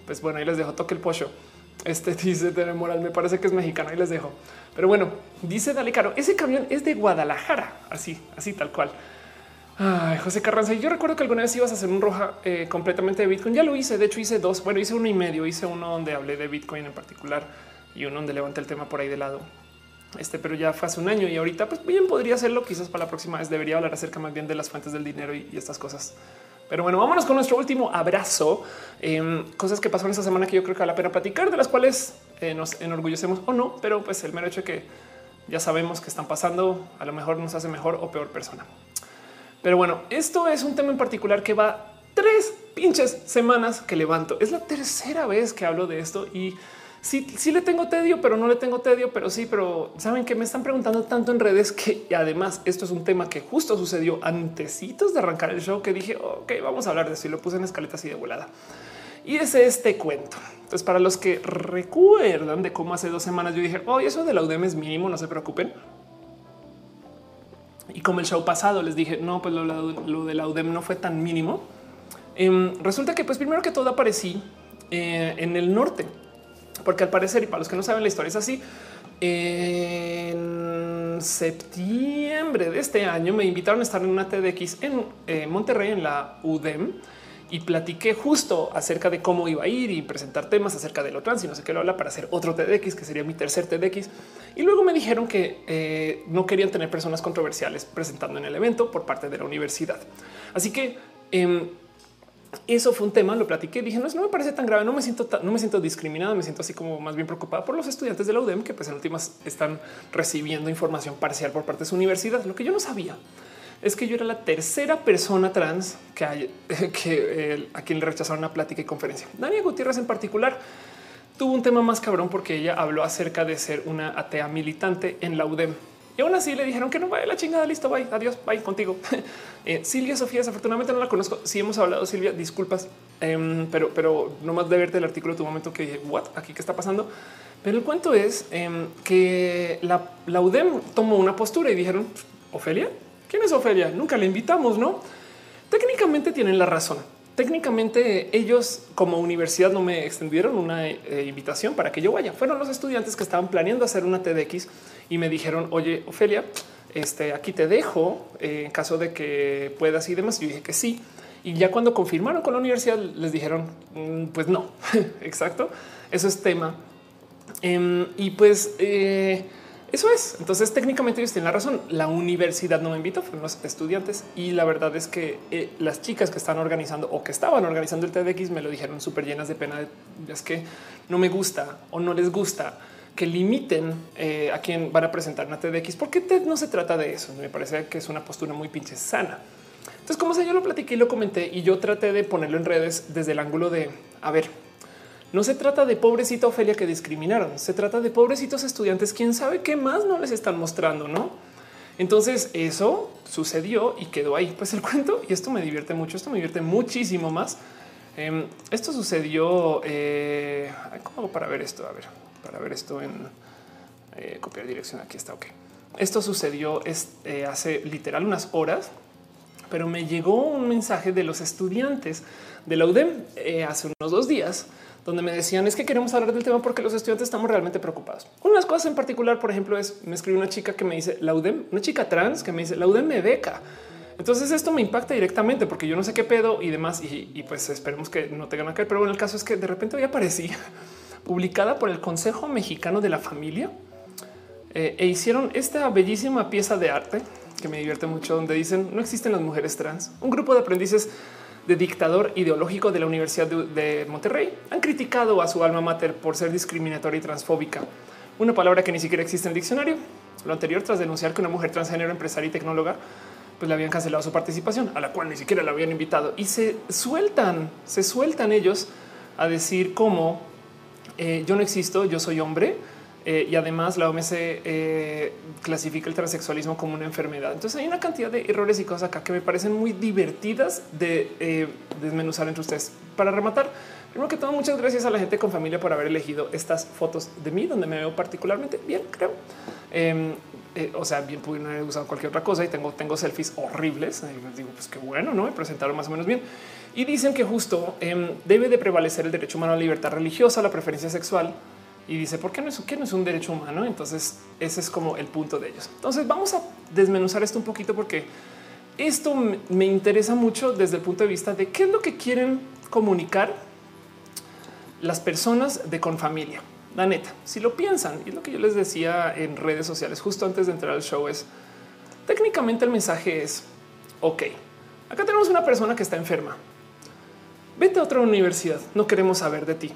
Speaker 1: pues bueno, ahí les dejo toque el pollo. Este dice Tere Moral, me parece que es mexicano y les dejo. Pero bueno, dice Dale Caro, ese camión es de Guadalajara, así, así tal cual. Ay, José Carranza, yo recuerdo que alguna vez ibas a hacer un roja eh, completamente de Bitcoin. Ya lo hice. De hecho, hice dos. Bueno, hice uno y medio. Hice uno donde hablé de Bitcoin en particular y uno donde levanté el tema por ahí de lado. Este, pero ya fue hace un año y ahorita, pues bien podría hacerlo. Quizás para la próxima vez debería hablar acerca más bien de las fuentes del dinero y estas cosas. Pero bueno, vámonos con nuestro último abrazo. Em, cosas que pasaron esta semana que yo creo que vale la pena platicar, de las cuales eh, nos enorgullecemos o no, pero pues el mero hecho de que ya sabemos que están pasando, a lo mejor nos hace mejor o peor persona. Pero bueno, esto es un tema en particular que va tres pinches semanas que levanto. Es la tercera vez que hablo de esto y sí, sí le tengo tedio, pero no le tengo tedio, pero sí, pero saben que me están preguntando tanto en redes que además esto es un tema que justo sucedió antecitos de arrancar el show que dije, ok, vamos a hablar de eso y lo puse en escaleta así de volada. Y es este cuento. Entonces, para los que recuerdan de cómo hace dos semanas yo dije, oh, eso de la UDEM es mínimo, no se preocupen. Y como el show pasado les dije, no, pues lo, de la UDEM no fue tan mínimo. Em, resulta que, pues primero que todo aparecí eh, en el norte porque al parecer, y para los que no saben, la historia es así. En septiembre de este año me invitaron a estar en una TEDx en eh, Monterrey, en la UDEM, y platiqué justo acerca de cómo iba a ir y presentar temas acerca de lo trans y no sé qué lo habla para hacer otro TEDx, que sería mi tercer TEDx. Y luego me dijeron que eh, no querían tener personas controversiales presentando en el evento por parte de la universidad. Así que em, eso fue un tema, lo platiqué, dije, no, no me parece tan grave, no me siento, no me siento discriminado, me siento así como más bien preocupada por los estudiantes de la UDEM que pues en últimas están recibiendo información parcial por parte de su universidad. Lo que yo no sabía es que yo era la tercera persona trans que, hay, que a quien le rechazaron una plática y conferencia. Dania Gutiérrez en particular tuvo un tema más cabrón porque ella habló acerca de ser una atea militante en la UDEM. Y aún así le dijeron que no vaya la chingada, listo, bye, adiós, bye contigo. Eh, Silvia Sofía, desafortunadamente no la conozco. Si hemos hablado, Silvia, disculpas, em, pero, pero no más de verte el artículo tu momento que dije, what aquí qué está pasando. Pero el cuento es em, que la, la UDEM tomó una postura y dijeron, Ofelia, ¿quién es Ofelia? Nunca le invitamos, no? Técnicamente tienen la razón técnicamente ellos como universidad no me extendieron una eh, invitación para que yo vaya. Fueron los estudiantes que estaban planeando hacer una TEDx y me dijeron, oye, Ofelia, este, aquí te dejo eh, en caso de que puedas y demás. Yo dije que sí. Y ya cuando confirmaron con la universidad les dijeron, mm, pues no, exacto, eso es tema. Em, y pues... Eh, Eso es. Entonces, técnicamente ellos tienen la razón. La universidad no me invitó, fueron los estudiantes. Y la verdad es que eh, las chicas que están organizando o que estaban organizando el TEDx me lo dijeron súper llenas de pena. Es que no me gusta o no les gusta que limiten eh, a quien van a presentar una TEDx, porque TED no se trata de eso. Me parece que es una postura muy pinche sana. Entonces, como sea, yo lo platiqué y lo comenté y yo traté de ponerlo en redes desde el ángulo de, a ver, no se trata de pobrecita Ofelia que discriminaron, se trata de pobrecitos estudiantes, quién sabe qué más no les están mostrando, ¿no? Entonces eso sucedió y quedó ahí. Pues el cuento, y esto me divierte mucho, esto me divierte muchísimo más. Em, esto sucedió, eh, ¿cómo hago para ver esto? A ver, para ver esto en eh, copiar dirección, aquí está, ok. Esto sucedió eh, hace literal unas horas, pero me llegó un mensaje de los estudiantes de la UDEM hace unos dos días donde me decían es que queremos hablar del tema porque los estudiantes estamos realmente preocupados. Unas cosas en particular, por ejemplo, es me escribió una chica que me dice la UDEM, una chica trans que me dice la UDEM me beca. Entonces esto me impacta directamente porque yo no sé qué pedo y demás y, pues esperemos que no tengan que caer. Pero bueno, el caso es que de repente hoy aparecí publicada por el Consejo Mexicano de la Familia eh, e hicieron esta bellísima pieza de arte que me divierte mucho donde dicen no existen las mujeres trans. Un grupo de aprendices de dictador ideológico de la Universidad de, Monterrey. Han criticado a su alma mater por ser discriminatoria y transfóbica, una palabra que ni siquiera existe en el diccionario. Lo anterior tras denunciar que una mujer transgénero, empresaria y tecnóloga pues le habían cancelado su participación, a la cual ni siquiera la habían invitado. Y se sueltan, se sueltan ellos a decir cómo eh, yo no existo, yo soy hombre eh, y además la OMS eh, clasifica el transexualismo como una enfermedad. Entonces hay una cantidad de errores y cosas acá que me parecen muy divertidas de eh, desmenuzar entre ustedes. Para rematar, primero que todo, muchas gracias a la gente con familia por haber elegido estas fotos de mí, donde me veo particularmente bien, creo. Em, o sea, bien pudieron haber usado cualquier otra cosa y tengo, tengo selfies horribles. Y digo, pues qué bueno, no me presentaron más o menos bien. Y dicen que justo em, debe de prevalecer el derecho humano a la libertad religiosa, la preferencia sexual, y dice por qué no es, qué no es un derecho humano. Entonces ese es como el punto de ellos. Entonces vamos a desmenuzar esto un poquito porque esto me interesa mucho desde el punto de vista de qué es lo que quieren comunicar las personas de con familia. La neta, si lo piensan, y es lo que yo les decía en redes sociales justo antes de entrar al show es técnicamente el mensaje es ok. Acá tenemos una persona que está enferma. Vete a otra universidad. No queremos saber de ti.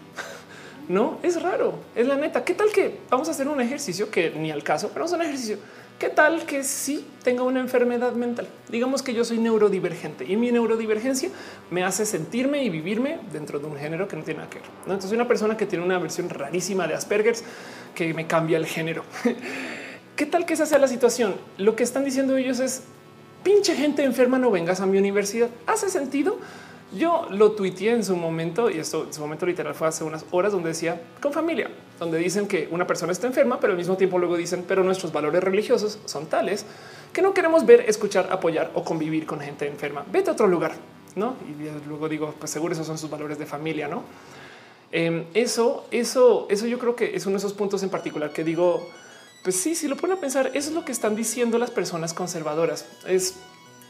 Speaker 1: No es raro, es la neta. ¿Qué tal que vamos a hacer un ejercicio que ni al caso, pero a un ejercicio? ¿Qué tal que sí tenga una enfermedad mental? Digamos que yo soy neurodivergente y mi neurodivergencia me hace sentirme y vivirme dentro de un género que no tiene nada que ver. ¿no? Entonces, una persona que tiene una versión rarísima de Asperger que me cambia el género. ¿Qué tal que esa sea la situación? Lo que están diciendo ellos es pinche gente enferma, no vengas a mi universidad. ¿Hace sentido? Yo lo tuiteé en su momento y esto en su momento literal fue hace unas horas donde decía con familia, donde dicen que una persona está enferma, pero al mismo tiempo luego dicen, pero nuestros valores religiosos son tales que no queremos ver, escuchar, apoyar o convivir con gente enferma. Vete a otro lugar, no? Y luego digo, pues seguro esos son sus valores de familia, no? Em, eso, eso, eso yo creo que es uno de esos puntos en particular que digo, pues sí, si lo ponen a pensar, eso es lo que están diciendo las personas conservadoras, es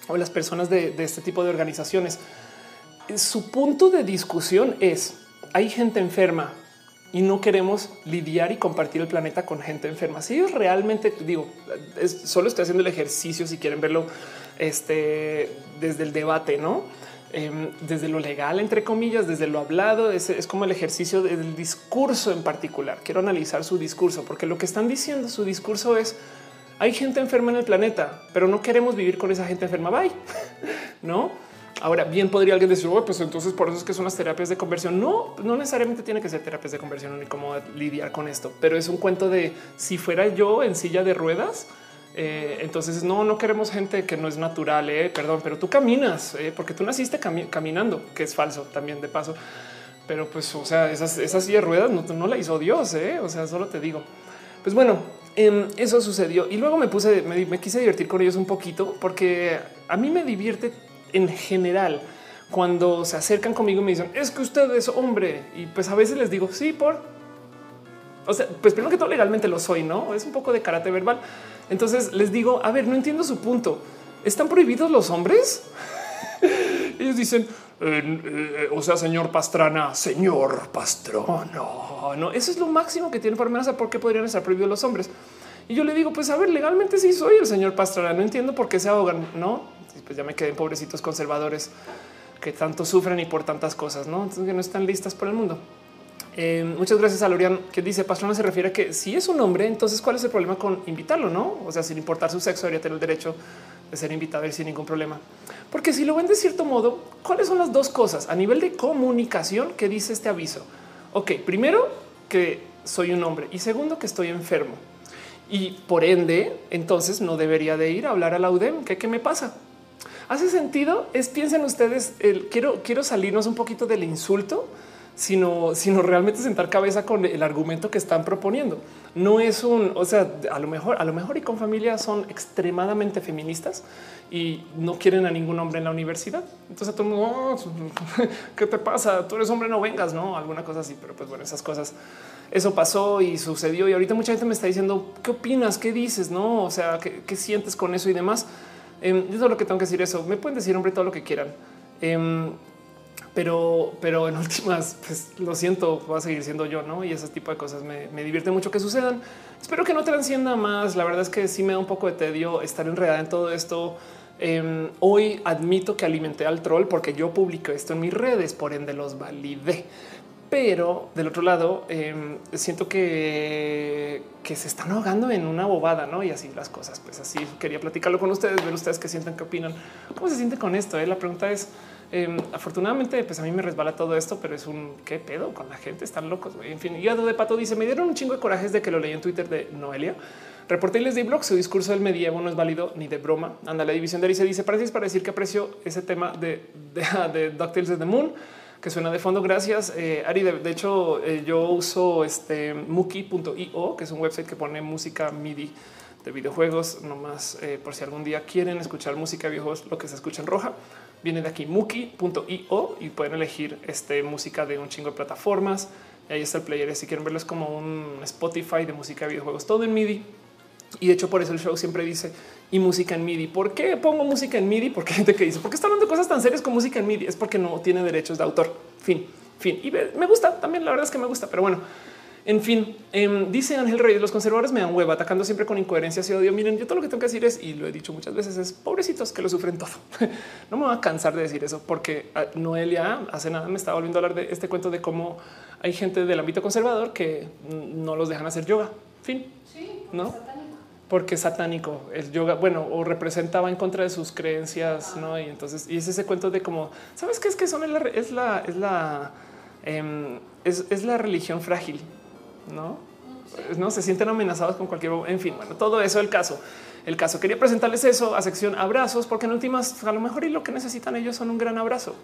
Speaker 1: o las personas de este tipo de organizaciones su punto de discusión es hay gente enferma y no queremos lidiar y compartir el planeta con gente enferma. Si ellos realmente digo, solo estoy haciendo el ejercicio si quieren verlo este, desde el debate, no em, desde lo legal, entre comillas, desde lo hablado, es, es como el ejercicio del discurso en particular. Quiero analizar su discurso porque lo que están diciendo su discurso es hay gente enferma en el planeta, pero no queremos vivir con esa gente enferma. Bye, no? Ahora bien, podría alguien decir, pues entonces por eso es que son las terapias de conversión. No, no necesariamente tiene que ser terapias de conversión ni cómo lidiar con esto, pero es un cuento de si fuera yo en silla de ruedas. Eh, entonces no, no queremos gente que no es natural. Eh, perdón, pero tú caminas eh, porque tú naciste caminando, que es falso también de paso. Pero pues, o sea, esas, esas silla de ruedas no, no la hizo Dios. O sea, solo te digo. Pues bueno, em, eso sucedió y luego me puse, me, me quise divertir con ellos un poquito porque a mí me divierte en general, cuando se acercan conmigo y me dicen es que usted es hombre y pues a veces les digo sí por o sea, pues primero que todo legalmente lo soy, no es un poco de karate verbal. Entonces les digo, a ver, no entiendo su punto. ¿Están prohibidos los hombres? Ellos dicen, eh, o sea, señor Pastrana, señor Pastrana. No, no, eso es lo máximo que tiene por amenaza. ¿Por qué podrían estar prohibidos los hombres? Y yo le digo, pues a ver, legalmente sí soy el señor Pastrana. No entiendo por qué se ahogan, no? Pues ya me quedé pobrecitos conservadores que tanto sufren y por tantas cosas, no? Entonces que no están listas por el mundo. Eh, muchas gracias a Lorian que dice Pastrana se refiere a que si es un hombre, entonces cuál es el problema con invitarlo? No, o sea, sin importar su sexo, debería tener el derecho de ser invitado sin ningún problema. Porque si lo ven de cierto modo, ¿cuáles son las dos cosas a nivel de comunicación que dice este aviso? Ok, primero que soy un hombre y segundo que estoy enfermo y por ende, entonces no debería de ir a hablar a la UDEM. ¿Qué, me pasa? ¿Hace sentido? Es piensen ustedes, el, quiero, quiero salirnos un poquito del insulto sino, sino realmente sentar cabeza con el argumento que están proponiendo. No es un, o sea, a lo mejor, a lo mejor y con familia son extremadamente feministas y no quieren a ningún hombre en la universidad. Entonces todo mundo, ¿qué te pasa? Tú eres hombre, no vengas, no alguna cosa así. Pero pues bueno, esas cosas, eso pasó y sucedió. Y ahorita mucha gente me está diciendo, ¿qué opinas? ¿Qué dices? No, o sea, ¿qué, sientes con eso y demás? Eh, yo lo que tengo que decir eso. Me pueden decir, hombre, todo lo que quieran. Em, pero, pero en últimas, pues lo siento, va a seguir siendo yo, ¿no? Y ese tipo de cosas me, divierte mucho que sucedan. Espero que no transcienda más. La verdad es que sí me da un poco de tedio estar enredada en todo esto. Em, hoy admito que alimenté al troll porque yo publico esto en mis redes, por ende los validé. Pero del otro lado, em, siento que, que se están ahogando en una bobada, ¿no? Y así las cosas. Pues así quería platicarlo con ustedes, ver ustedes qué sienten, qué opinan. ¿Cómo se siente con esto? Eh? La pregunta es, Em, afortunadamente, pues a mí me resbala todo esto, pero es un qué pedo con la gente. Están locos. En fin, Hígado de Pato dice: Me dieron un chingo de corajes de que lo leí en Twitter de Noelia. Reporté les di blog. Su discurso del medievo no es válido ni de broma. Anda, la división de Alicia dice: Parece para decir que aprecio ese tema de, de, de de the Moon que suena de fondo. Gracias, eh, Ari. De, hecho, eh, yo uso este muki.io, que es un website que pone música MIDI de videojuegos, nomás eh, por si algún día quieren escuchar música de videojuegos, lo que se escucha en roja viene de aquí muki.io y pueden elegir este música de un chingo de plataformas. Y ahí está el player. Si quieren verlo, es como un Spotify de música de videojuegos, todo en MIDI. Y de hecho, por eso el show siempre dice y música en MIDI. ¿Por qué pongo música en MIDI? Porque hay gente que dice, ¿por qué está hablando de cosas tan serias con música en MIDI? Es porque no tiene derechos de autor. Fin, fin. Y me gusta también. La verdad es que me gusta, pero bueno, en fin, em, dice Ángel Reyes, los conservadores me dan hueva atacando siempre con incoherencias y odio. Miren, yo todo lo que tengo que decir es, y lo he dicho muchas veces, es pobrecitos que lo sufren todo. no me voy a cansar de decir eso porque ah, Noelia hace nada me estaba volviendo a hablar de este cuento de cómo hay gente del ámbito conservador que no los dejan hacer yoga. Fin. Sí, no? Porque es satánico el yoga, bueno, o representaba en contra de sus creencias, no? Y entonces, y es ese cuento de cómo sabes qué es que son es la, es la, es la, em, es la religión frágil no, no se sienten amenazados con cualquier. En fin, bueno, todo eso el caso. El caso quería presentarles eso a sección abrazos, porque en últimas, a lo mejor y lo que necesitan ellos son un gran abrazo.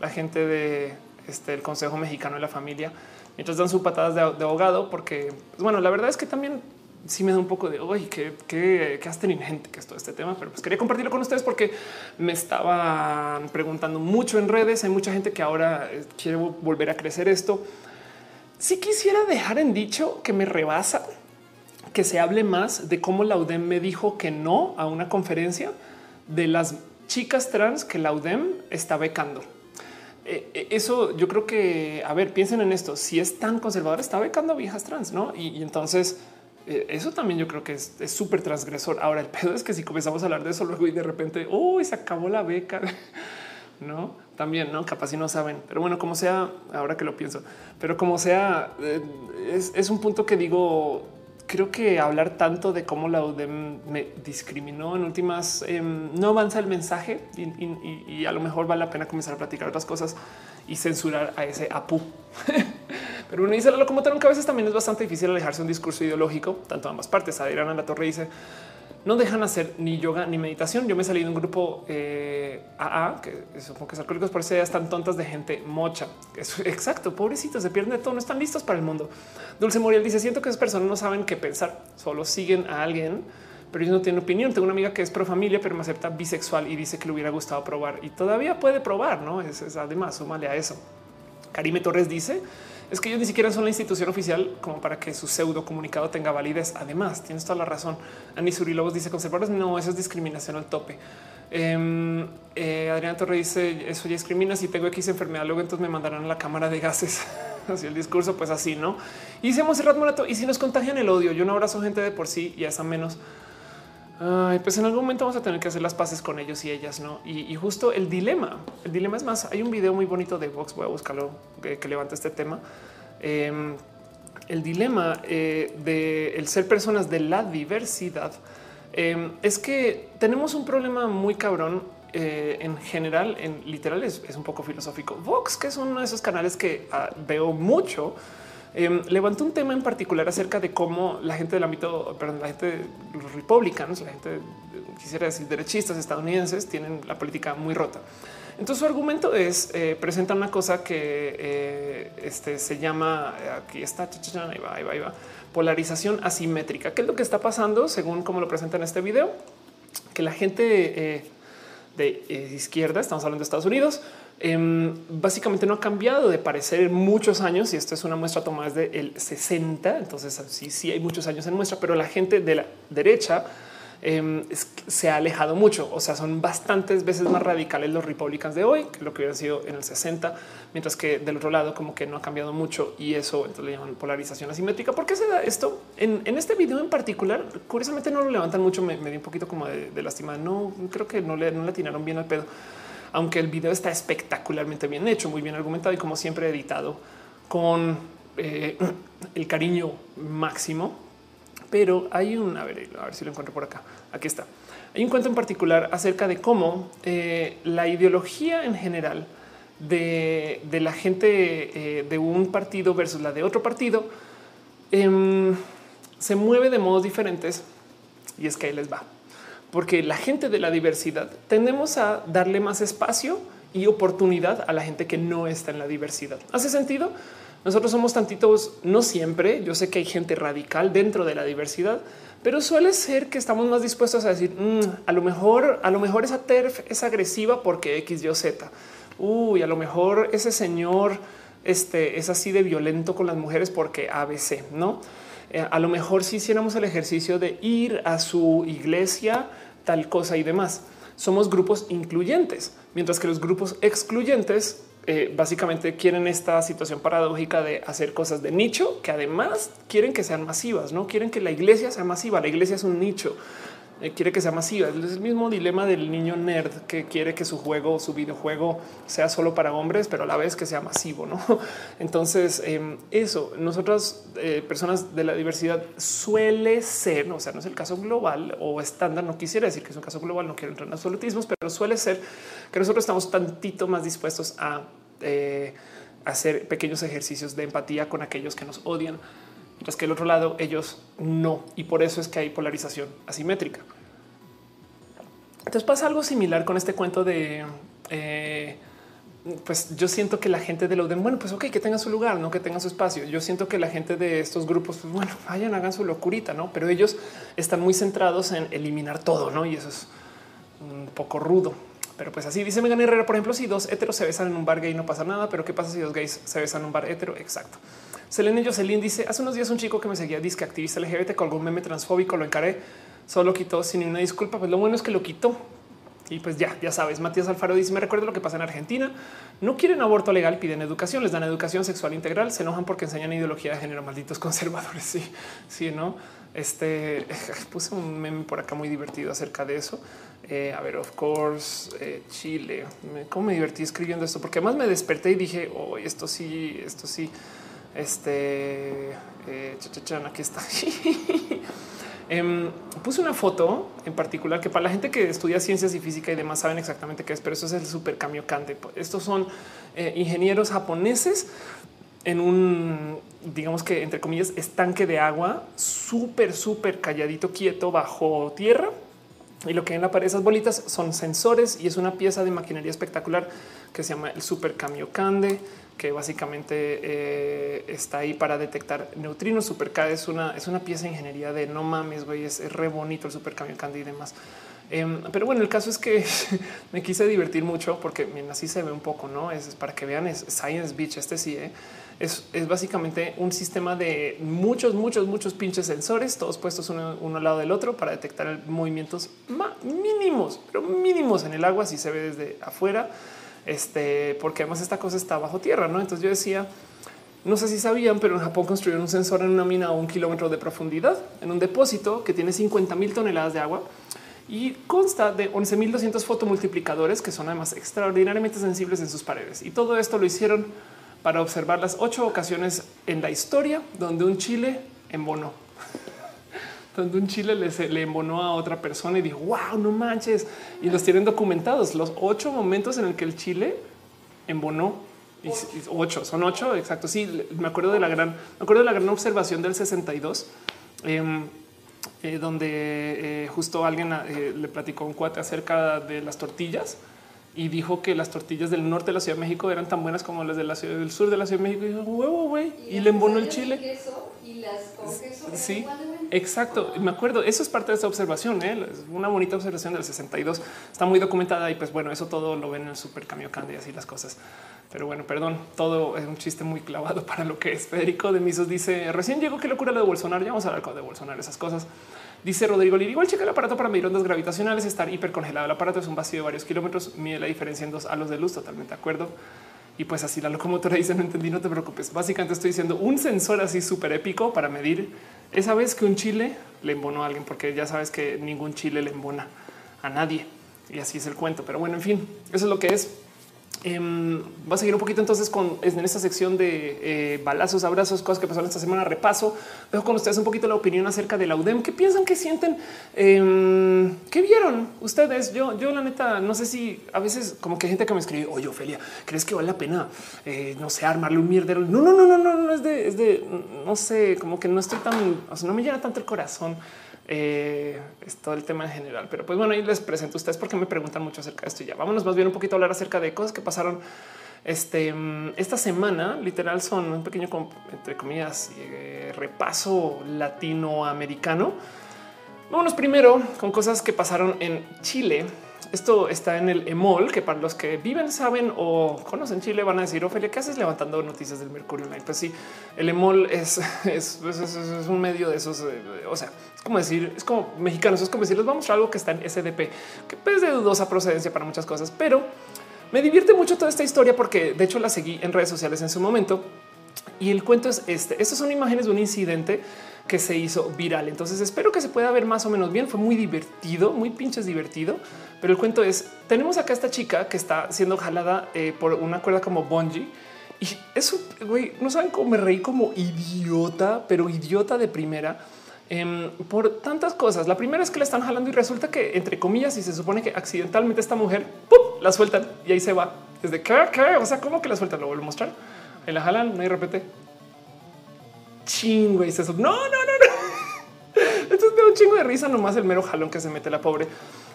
Speaker 1: La gente de este, el Consejo Mexicano de la Familia, mientras dan sus patadas de, de porque pues, bueno, la verdad es que también sí me da un poco de hoy que, que, que gente que es todo este tema, pero pues quería compartirlo con ustedes porque me estaban preguntando mucho en redes. Hay mucha gente que ahora eh, quiere volver a crecer esto si quisiera dejar en dicho que me rebasa que se hable más de cómo la UDEM me dijo que no a una conferencia de las chicas trans que la UDEM está becando. Eh, eh, eso yo creo que, a ver, piensen en esto, si es tan conservador, está becando viejas trans, ¿no? Y, entonces eso también yo creo que es súper transgresor. Ahora, el pedo es que si comenzamos a hablar de eso luego y de repente, uy, se acabó la beca, ¿no? también, no capaz si no saben, pero bueno, como sea, ahora que lo pienso, pero como sea, eh, es, un punto que digo, creo que hablar tanto de cómo la UDEM me discriminó en últimas em, no avanza el mensaje y, a lo mejor vale la pena comenzar a platicar otras cosas y censurar a ese APU. Pero uno dice lo como tal, a veces también es bastante difícil alejarse de un discurso ideológico, tanto ambas partes. Adriana La Torre dice no dejan hacer ni yoga ni meditación. Yo me salí de un grupo eh, AA, que supongo que es alcohólicos por ya están tontas de gente mocha. exacto, pobrecitos, se pierden de todo, no están listos para el mundo. Dulce Moriel dice, siento que esas personas no saben qué pensar, solo siguen a alguien, pero ellos no tienen opinión. Tengo una amiga que es pro familia, pero me acepta bisexual y dice que le hubiera gustado probar y todavía puede probar, ¿no? Es, además, súmale a eso. Karime Torres dice, es que ellos ni siquiera son la institución oficial como para que su pseudo comunicado tenga validez. Además, tienes toda la razón. Ani Surilobos dice conservadores. No, eso es discriminación al tope. Eh, eh, Adrián Torre dice eso ya discrimina. Si tengo X enfermedad, luego entonces me mandarán a la cámara de gases. así el discurso, pues así, ¿no? Y dice Monserrat Morato, y si nos contagian el odio, yo no abrazo gente de por sí y esa menos. Pues en algún momento vamos a tener que hacer las paces con ellos y ellas, ¿no? Y, justo el dilema, el dilema es más, hay un video muy bonito de Vox, voy a buscarlo, que, que levanta este tema. Em, el dilema eh, de el ser personas de la diversidad em, es que tenemos un problema muy cabrón eh, en general, en literal es, un poco filosófico. Vox, que es uno de esos canales que ah, veo mucho, eh, levantó un tema en particular acerca de cómo la gente del ámbito, perdón, la gente los republicanos, la gente, quisiera decir, derechistas estadounidenses, tienen la política muy rota. Entonces su argumento es, eh, presenta una cosa que eh, este, se llama, aquí está, ahí va, ahí va, ahí polarización asimétrica. ¿Qué es lo que está pasando según como lo presenta en este video? Que la gente de izquierda, estamos hablando de Estados Unidos, Em, básicamente no ha cambiado de parecer en muchos años y esto es una muestra tomada desde el 60. Entonces sí, sí hay muchos años en muestra, pero la gente de la derecha em, se ha alejado mucho. O sea, son bastantes veces más radicales los republicanos de hoy que lo que hubieran sido en el 60, mientras que del otro lado como que no ha cambiado mucho y eso entonces le llaman polarización asimétrica. ¿Por qué se da esto? En, este video en particular, curiosamente no lo levantan mucho, me, dio un poquito como de, de lástima. No creo que no le, no le atinaron bien al pedo aunque el video está espectacularmente bien hecho, muy bien argumentado y como siempre editado con eh, el cariño máximo. Pero hay un, a ver, a ver si lo encuentro por acá. Aquí está. Hay un cuento en particular acerca de cómo eh, la ideología en general de, la gente eh, de un partido versus la de otro partido em, se mueve de modos diferentes y es que ahí les va porque la gente de la diversidad tendemos a darle más espacio y oportunidad a la gente que no está en la diversidad. ¿Hace sentido? Nosotros somos tantitos, no siempre, yo sé que hay gente radical dentro de la diversidad, pero suele ser que estamos más dispuestos a decir, mm, a lo mejor, a lo mejor esa TERF es agresiva porque X, Y Z. Uy, a lo mejor ese señor este, es así de violento con las mujeres porque ABC, ¿no? Eh, a lo mejor si hiciéramos el ejercicio de ir a su iglesia, tal cosa y demás. Somos grupos incluyentes, mientras que los grupos excluyentes eh, básicamente quieren esta situación paradójica de hacer cosas de nicho que además quieren que sean masivas, no quieren que la iglesia sea masiva. La iglesia es un nicho. Eh, quiere que sea masiva. Es el mismo dilema del niño nerd que quiere que su juego, su videojuego sea solo para hombres, pero a la vez que sea masivo. ¿no? Entonces, em, eso, nosotras, eh, personas de la diversidad, suele ser, o sea, no es el caso global o estándar, no quisiera decir que es un caso global, no quiero entrar en absolutismos, pero suele ser que nosotros estamos tantito más dispuestos a eh, hacer pequeños ejercicios de empatía con aquellos que nos odian mientras que el otro lado ellos no. Y por eso es que hay polarización asimétrica. Entonces pasa algo similar con este cuento de eh, pues yo siento que la gente de Loden, bueno, pues ok, que tenga su lugar, no que tenga su espacio. Yo siento que la gente de estos grupos, pues bueno, vayan, hagan su locurita, no? Pero ellos están muy centrados en eliminar todo, no? Y eso es un poco rudo. Pero pues así dice Megan Herrera, por ejemplo, si dos heteros se besan en un bar gay no pasa nada, pero qué pasa si dos gays se besan en un bar hetero? Exacto. Selene Jocelyn dice hace unos días un chico que me seguía disque activista LGBT colgó un meme transfóbico, lo encaré, solo quitó sin una disculpa. Pues lo bueno es que lo quitó. Y pues ya, ya sabes, Matías Alfaro dice, me recuerda lo que pasa en Argentina. No quieren aborto legal, piden educación, les dan educación sexual integral, se enojan porque enseñan ideología de género, malditos conservadores. Sí, sí, no. Este puse un meme por acá muy divertido acerca de eso. Eh, a ver, of course, eh, Chile. ¿Cómo me divertí escribiendo esto? Porque además me desperté y dije, oh, esto sí, esto sí. Este eh, aquí está. Em, puse una foto en particular que para la gente que estudia ciencias y física y demás saben exactamente qué es, pero eso es el super cambio Kante. Estos son eh, ingenieros japoneses en un, digamos que entre comillas, estanque de agua súper, súper calladito, quieto bajo tierra. Y lo que en la pared esas bolitas son sensores y es una pieza de maquinaria espectacular que se llama el Super Kamiokande que básicamente eh, está ahí para detectar neutrinos. Supercad es una, es una pieza de ingeniería de no mames, güey, es, re bonito el super camión Candy y demás. Em, pero bueno, el caso es que me quise divertir mucho porque así se ve un poco, no es para que vean, es Science Beach. Este sí ¿eh? Es, es, básicamente un sistema de muchos, muchos, muchos pinches sensores, todos puestos uno, al lado del otro para detectar movimientos mínimos, pero mínimos en el agua. Si se ve desde afuera este, porque además esta cosa está bajo tierra, ¿no? Entonces yo decía, No sé si sabían, pero en Japón construyeron un sensor en una mina a un kilómetro de profundidad, en un depósito que tiene 50 mil toneladas de agua y consta de 11.200 fotomultiplicadores que son además extraordinariamente sensibles en sus paredes. Y todo esto lo hicieron para observar las ocho ocasiones en la historia donde un chile embonó. donde un chile le, embonó a otra persona y dijo, wow, no manches. Y los tienen documentados, los ocho momentos en el que el chile embonó y, ocho, son ocho, exacto. Sí, me acuerdo de la gran, me acuerdo de la gran observación del 62, em, eh, donde eh, justo alguien eh, le platicó un cuate acerca de las tortillas y dijo que las tortillas del norte de la Ciudad de México eran tan buenas como las de la ciudad del sur de la Ciudad de México. Y dijo, huevo, güey. Y, le embonó el chile.
Speaker 2: y las con queso
Speaker 1: sí, exacto. Me acuerdo. Eso es parte de esta observación. ¿eh? una bonita observación del 62. Está muy documentada y pues bueno, eso todo lo ven en el super cambio candy y así las cosas. Pero bueno, perdón, todo es un chiste muy clavado para lo que es. Federico de Misos dice recién llegó qué locura lo de Bolsonaro. Ya vamos a hablar de Bolsonaro, esas cosas. Dice Rodrigo Lir, igual checa el aparato para medir ondas gravitacionales, estar hipercongelado. El aparato es un vacío de varios kilómetros, mide la diferencia en dos halos de luz, totalmente de acuerdo. Y pues así la locomotora dice, no entendí, no te preocupes. Básicamente estoy diciendo un sensor así súper épico para medir esa vez que un chile le embonó a alguien, porque ya sabes que ningún chile le embona a nadie. Y así es el cuento. Pero bueno, en fin, eso es lo que es. Eh, va a seguir un poquito entonces con en esta sección de eh, balazos, abrazos, cosas que pasaron esta semana. Repaso. Dejo con ustedes un poquito la opinión acerca de la UDEM. ¿Qué piensan? ¿Qué sienten? Eh, ¿Qué vieron ustedes? Yo, yo la neta, no sé si a veces como que hay gente que me escribe, oye, Ofelia, ¿crees que vale la pena, eh, no sé, armarle un mierdero? No, no, no, no, no, no es es de, no sé, como que no estoy tan, o sea, no me llena tanto el corazón eh, es todo el tema en general. Pero pues bueno, ahí les presento a ustedes porque me preguntan mucho acerca de esto y ya vámonos más bien un poquito a hablar acerca de cosas que pasaron este, esta semana. Literal son un pequeño, entre comillas, eh, repaso latinoamericano. Vámonos primero con cosas que pasaron en Chile esto está en el EMOL, que para los que viven, saben o conocen Chile van a decir, Ophelia, ¿qué haces levantando noticias del Mercurio Online? Pues sí, el EMOL es, es, un medio de esos, eh, o sea, como decir, es como mexicanos, es como decir, les vamos a algo que está en SDP, que es de dudosa procedencia para muchas cosas, pero me divierte mucho toda esta historia porque de hecho la seguí en redes sociales en su momento. Y el cuento es este. Estas son imágenes de un incidente que se hizo viral. Entonces espero que se pueda ver más o menos bien. Fue muy divertido, muy pinches divertido. Pero el cuento es, tenemos acá esta chica que está siendo jalada eh, por una cuerda como bungee. Y eso, güey, no saben cómo me reí como idiota, pero idiota de primera em, por tantas cosas. La primera es que la están jalando y resulta que, entre comillas, y se supone que accidentalmente esta mujer la sueltan y ahí se va. Desde que, o sea, ¿cómo que la sueltan? Lo vuelvo a mostrar. Ahí la jalan, no hay repete. Chingo y eso. No, no, no, no. Entonces me da un chingo de risa nomás el mero jalón que se mete la pobre.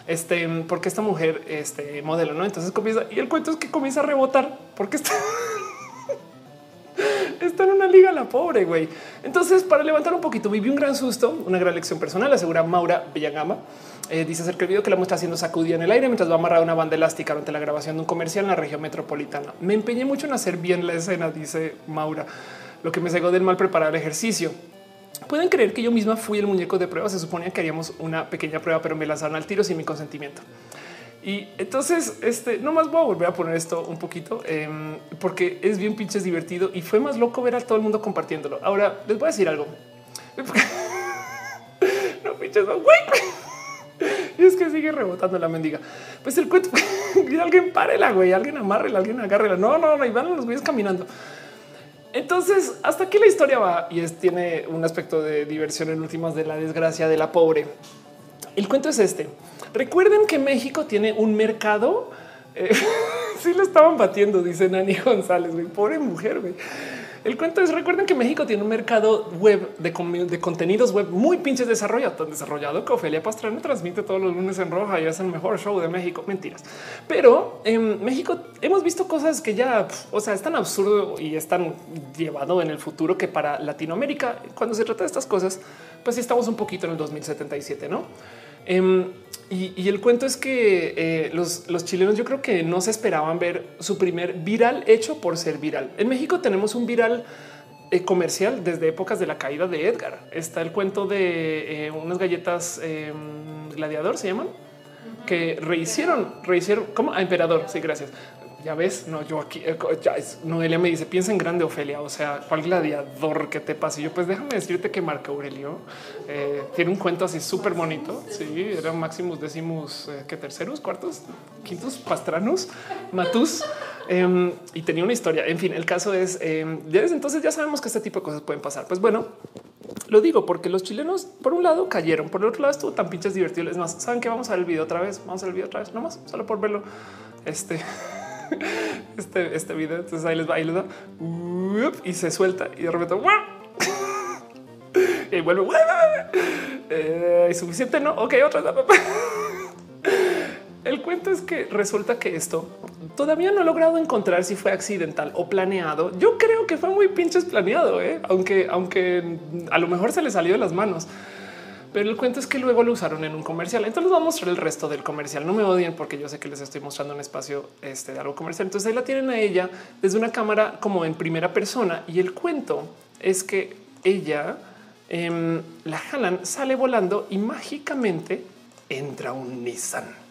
Speaker 1: Este, porque esta mujer, este modelo, no? Entonces comienza y el cuento es que comienza a rebotar porque está, está en una liga la pobre güey. Entonces, para levantar un poquito, viví un gran susto, una gran lección personal, asegura Maura Villagama. Eh, dice acerca del video que la muestra haciendo sacudida en el aire mientras va amarrada una banda elástica durante la grabación de un comercial en la región metropolitana. Me empeñé mucho en hacer bien la escena, dice Maura, lo que me cegó del mal preparar el ejercicio. Pueden creer que yo misma fui el muñeco de prueba. Se suponía que haríamos una pequeña prueba, pero me lanzaron al tiro sin mi consentimiento. Y entonces, este no más voy a volver a poner esto un poquito em, porque es bien pinches divertido y fue más loco ver a todo el mundo compartiéndolo. Ahora les voy a decir algo. no pinches, güey. Y es que sigue rebotando la mendiga. Pues el cuento, alguien párela, güey, alguien amárrela, alguien agárrela. No, no, no, y van los güeyes caminando. Entonces, hasta aquí la historia va y es, tiene un aspecto de diversión en últimas de la desgracia de la pobre. El cuento es este. Recuerden que México tiene un mercado. Eh, sí lo estaban batiendo, dice Nani González. Güey. Pobre mujer. El cuento es recuerden que México tiene un mercado web de, contenidos web muy pinches desarrollado, tan desarrollado que Ofelia Pastrana transmite todos los lunes en roja y es el mejor show de México. Mentiras, pero en México hemos visto cosas que ya, o sea, es tan absurdo y están llevado en el futuro que para Latinoamérica, cuando se trata de estas cosas, pues sí estamos un poquito en el 2077, no? Em, y, el cuento es que eh, los, chilenos yo creo que no se esperaban ver su primer viral hecho por ser viral. En México tenemos un viral eh, comercial desde épocas de la caída de Edgar. Está el cuento de eh, unas galletas em, gladiador, se llaman, que rehicieron, rehicieron como a emperador. Sí, gracias ya ves, no, yo aquí, eh, ya es, Noelia me dice, piensa en grande Ofelia, o sea, ¿cuál gladiador que te pasa? Y yo, pues déjame decirte que Marco Aurelio eh, tiene un cuento así súper bonito, sí, eran máximos décimos, eh, que terceros, cuartos, quintos, pastranos, matus, em, y tenía una historia. En fin, el caso es, em, desde entonces ya sabemos que este tipo de cosas pueden pasar. Pues bueno, lo digo porque los chilenos, por un lado, cayeron, por el otro lado, estuvo tan pinches divertido. Es más, saben que vamos a ver el video otra vez. Vamos a ver el video otra vez, nomás solo por verlo. Este, este, este video. Entonces ahí les va, ahí les va y se suelta y de repente y vuelve. Eh, suficiente, no? Ok, otra. El cuento es que resulta que esto todavía no he logrado encontrar si fue accidental o planeado. Yo creo que fue muy pinches planeado, ¿eh? aunque, aunque a lo mejor se le salió de las manos. Pero el cuento es que luego lo usaron en un comercial. Entonces les voy a mostrar el resto del comercial. No me odien porque yo sé que les estoy mostrando un espacio este, de algo comercial. Entonces ahí la tienen a ella desde una cámara como en primera persona. Y el cuento es que ella em, la jalan, sale volando y mágicamente entra un Nissan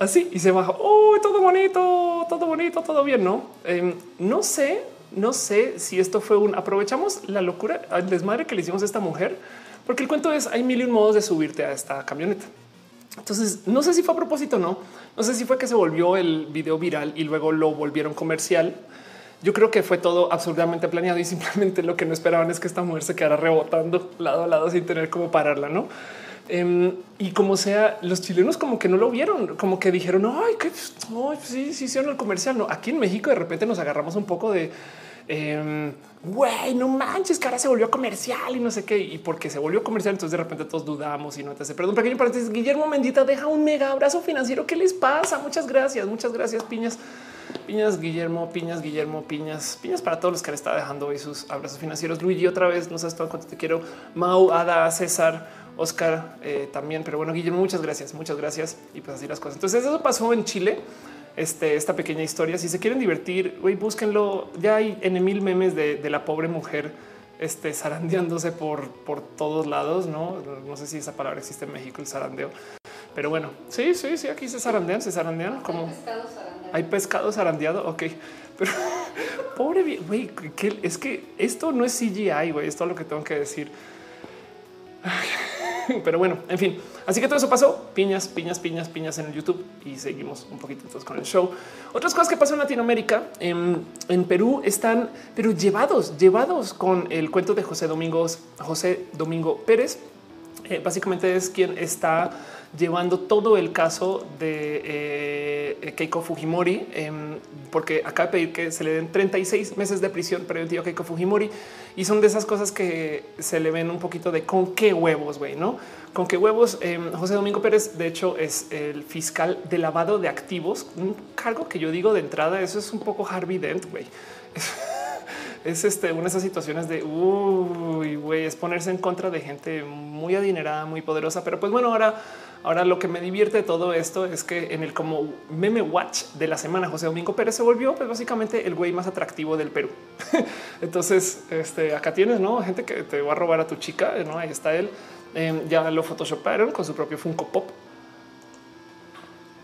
Speaker 1: así y se baja. Oh, todo bonito, todo bonito, todo bien. No, em, no sé, no sé si esto fue un aprovechamos la locura al desmadre que le hicimos a esta mujer, porque el cuento es hay mil y un modos de subirte a esta camioneta. Entonces, no sé si fue a propósito o no. No sé si fue que se volvió el video viral y luego lo volvieron comercial. Yo creo que fue todo absolutamente planeado y simplemente lo que no esperaban es que esta mujer se quedara rebotando lado a lado sin tener cómo pararla, no? Em, y como sea, los chilenos como que no lo vieron, como que dijeron, ay, que sí, sí hicieron el comercial. No, aquí en México de repente nos agarramos un poco de em, güey, no manches, que ahora se volvió comercial y no sé qué. Y porque se volvió comercial, entonces de repente todos dudamos y no te hace. Perdón, pequeño paréntesis. Guillermo Mendita deja un mega abrazo financiero. ¿Qué les pasa? Muchas gracias, muchas gracias, piñas. Piñas, Guillermo, piñas, Guillermo, piñas, piñas para todos los que le está dejando hoy sus abrazos financieros. Luigi, otra vez, no sabes todo cuánto te quiero. Mau, Ada, César. Oscar eh, también, pero bueno, Guillermo, muchas gracias, muchas gracias. Y pues así las cosas. Entonces eso pasó en Chile. Este, esta pequeña historia. Si se quieren divertir, güey, búsquenlo. Ya hay en mil memes de, la pobre mujer este, zarandeándose por, por todos lados. No, no sé si esa palabra existe en México, el zarandeo. Pero bueno, sí, sí, sí, aquí se zarandean, se zarandean como hay pescado zarandeado. Ok, pero pobre güey, es que esto no es CGI, güey, esto es lo que tengo que decir. Pero bueno, en fin. Así que todo eso pasó. Piñas, piñas, piñas, piñas en el YouTube y seguimos un poquito con el show. Otras cosas que pasan en Latinoamérica, en, Perú están, pero llevados, llevados con el cuento de José Domingos, José Domingo Pérez. Eh, básicamente es quien está llevando todo el caso de eh, Keiko Fujimori, em, porque acaba de pedir que se le den 36 meses de prisión preventiva a Keiko Fujimori. Y son de esas cosas que se le ven un poquito de con qué huevos, güey, ¿no? Con qué huevos. Em, José Domingo Pérez, de hecho, es el fiscal de lavado de activos, un cargo que yo digo de entrada, eso es un poco Harvey Dent, güey. es este, una de esas situaciones de uy, güey, es ponerse en contra de gente muy adinerada, muy poderosa. Pero pues bueno, ahora, ahora lo que me divierte de todo esto es que en el como meme watch de la semana, José Domingo Pérez se volvió pues básicamente el güey más atractivo del Perú. Entonces, este acá tienes no gente que te va a robar a tu chica. No ahí está él. Em, ya lo photoshoparon con su propio Funko Pop.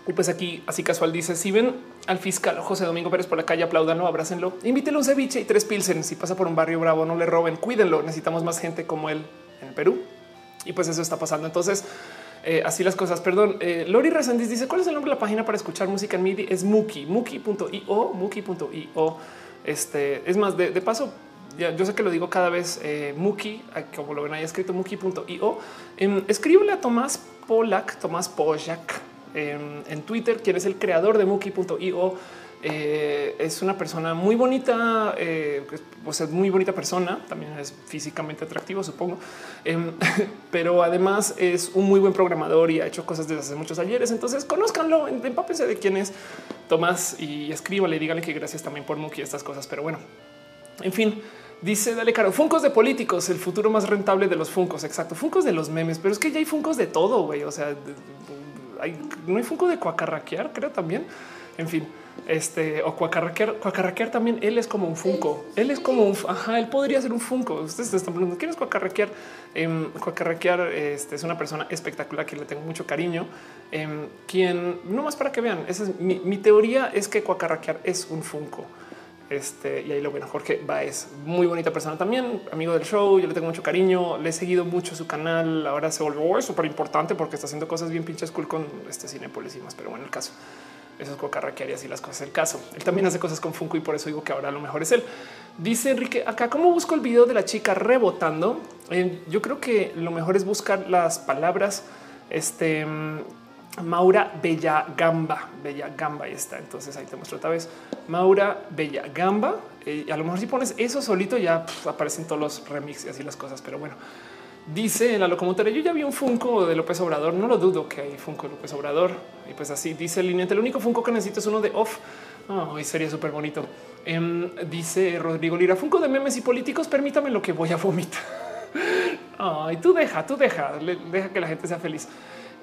Speaker 1: Y pues aquí, así casual, dice: Si ven al fiscal José Domingo Pérez por la calle, apláudanlo, abrácenlo, invítelo un ceviche y tres pilsen. Si pasa por un barrio bravo, no le roben, cuídenlo. Necesitamos más gente como él en Perú. Y pues eso está pasando. Entonces, eh, así las cosas. Perdón. Eh, Lori Resendiz dice: ¿Cuál es el nombre de la página para escuchar música en MIDI? Es Muki, Muki.io, Muki.io. Este es más de, paso. Yo sé que lo digo cada vez. Eh, Muki, como lo ven ahí escrito, Muki.io. Eh, escríbele a Tomás Polak, Tomás Pojak en, Twitter, quien es el creador de Muki.io. Eh, es una persona muy bonita, eh, pues es muy bonita persona, también es físicamente atractivo, supongo, em, pero además es un muy buen programador y ha hecho cosas desde hace muchos ayeres. Entonces, conózcanlo, empápense de quién es Tomás y escríbale, díganle que gracias también por Muki estas cosas. Pero bueno, en fin, dice Dale Caro, Funcos de políticos, el futuro más rentable de los Funcos. Exacto, Funcos de los memes, pero es que ya hay Funcos de todo, güey. O sea, hay, no hay Funko de cuacarraquear, creo también. En fin, Este o cuacarraquear, cuacarraquear también. Él es como un funko. Él es como un ajá. Él podría ser un funko. Ustedes están preguntando quién es cuacarraquear. Eh, cuacarraquear este, es una persona espectacular que le tengo mucho cariño. Eh, quien no más para que vean. Esa es mi, teoría es que cuacarraquear es un funko. Este, y ahí lo bueno, Jorge es muy bonita persona también, amigo del show. Yo le tengo mucho cariño, le he seguido mucho su canal. Ahora se volvió súper importante porque está haciendo cosas bien pinches cool con este Cinepolis y. Pero bueno, el caso eso es Coca y así las cosas. El caso él también hace cosas con Funko y por eso digo que ahora a lo mejor es él. Dice Enrique acá, ¿cómo busco el video de la chica rebotando? Eh, yo creo que lo mejor es buscar las palabras. Este Maura Bella Gamba, Bella Gamba, ahí está. Entonces ahí te muestro otra vez Maura Bella Gamba. Eh, a lo mejor si pones eso solito ya aparecen todos los remixes y así las cosas, pero bueno. Dice en la locomotora, yo ya vi un Funko de López Obrador, no lo dudo que hay Funko de López Obrador. Y pues así dice el lineante, el único Funko que necesito es uno de off. Oh, sería súper bonito. Em, dice Rodrigo Lira, Funko de memes y políticos, permítame lo que voy a vomitar. Ay, tú deja, tú deja, deja que la gente sea feliz.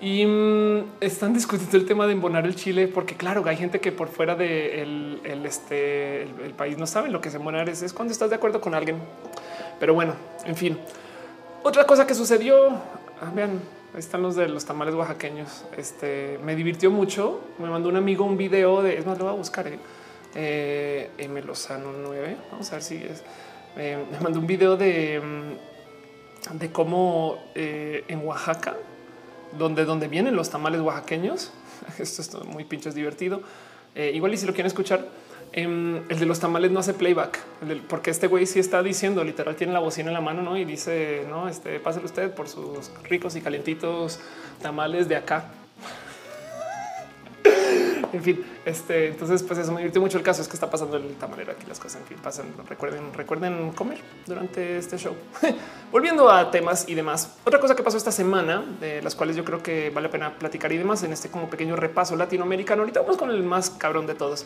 Speaker 1: Y mm, están discutiendo el tema de embonar el chile, porque claro, hay gente que por fuera del de el, este, el, país no saben lo que es embonar es, es cuando estás de acuerdo con alguien. Pero bueno, en fin. Otra cosa que sucedió, ah, vean, ahí están los de los tamales oaxaqueños. Este me divirtió mucho. Me mandó un amigo un video de, es más, lo voy a buscar, eh, eh M. Lozano 9. Vamos a ver si es. Eh, me mandó un video de, mm, de cómo eh, en Oaxaca, donde, donde vienen los tamales oaxaqueños. Esto es muy pinches divertido. Igual y si lo quieren escuchar, Em, el de los tamales no hace playback, porque este güey sí está diciendo, literal, tiene la bocina en la mano ¿no? y dice, no, este, pásale usted por sus ricos y calentitos tamales de acá. En fin, este, entonces, pues eso me divirtió mucho. El caso es que está pasando el tamalero aquí, las cosas en fin pasan. Recuerden, recuerden comer durante este show. Volviendo a temas y demás. Otra cosa que pasó esta semana, de las cuales yo creo que vale la pena platicar y demás en este como pequeño repaso latinoamericano. Ahorita vamos con el más cabrón de todos.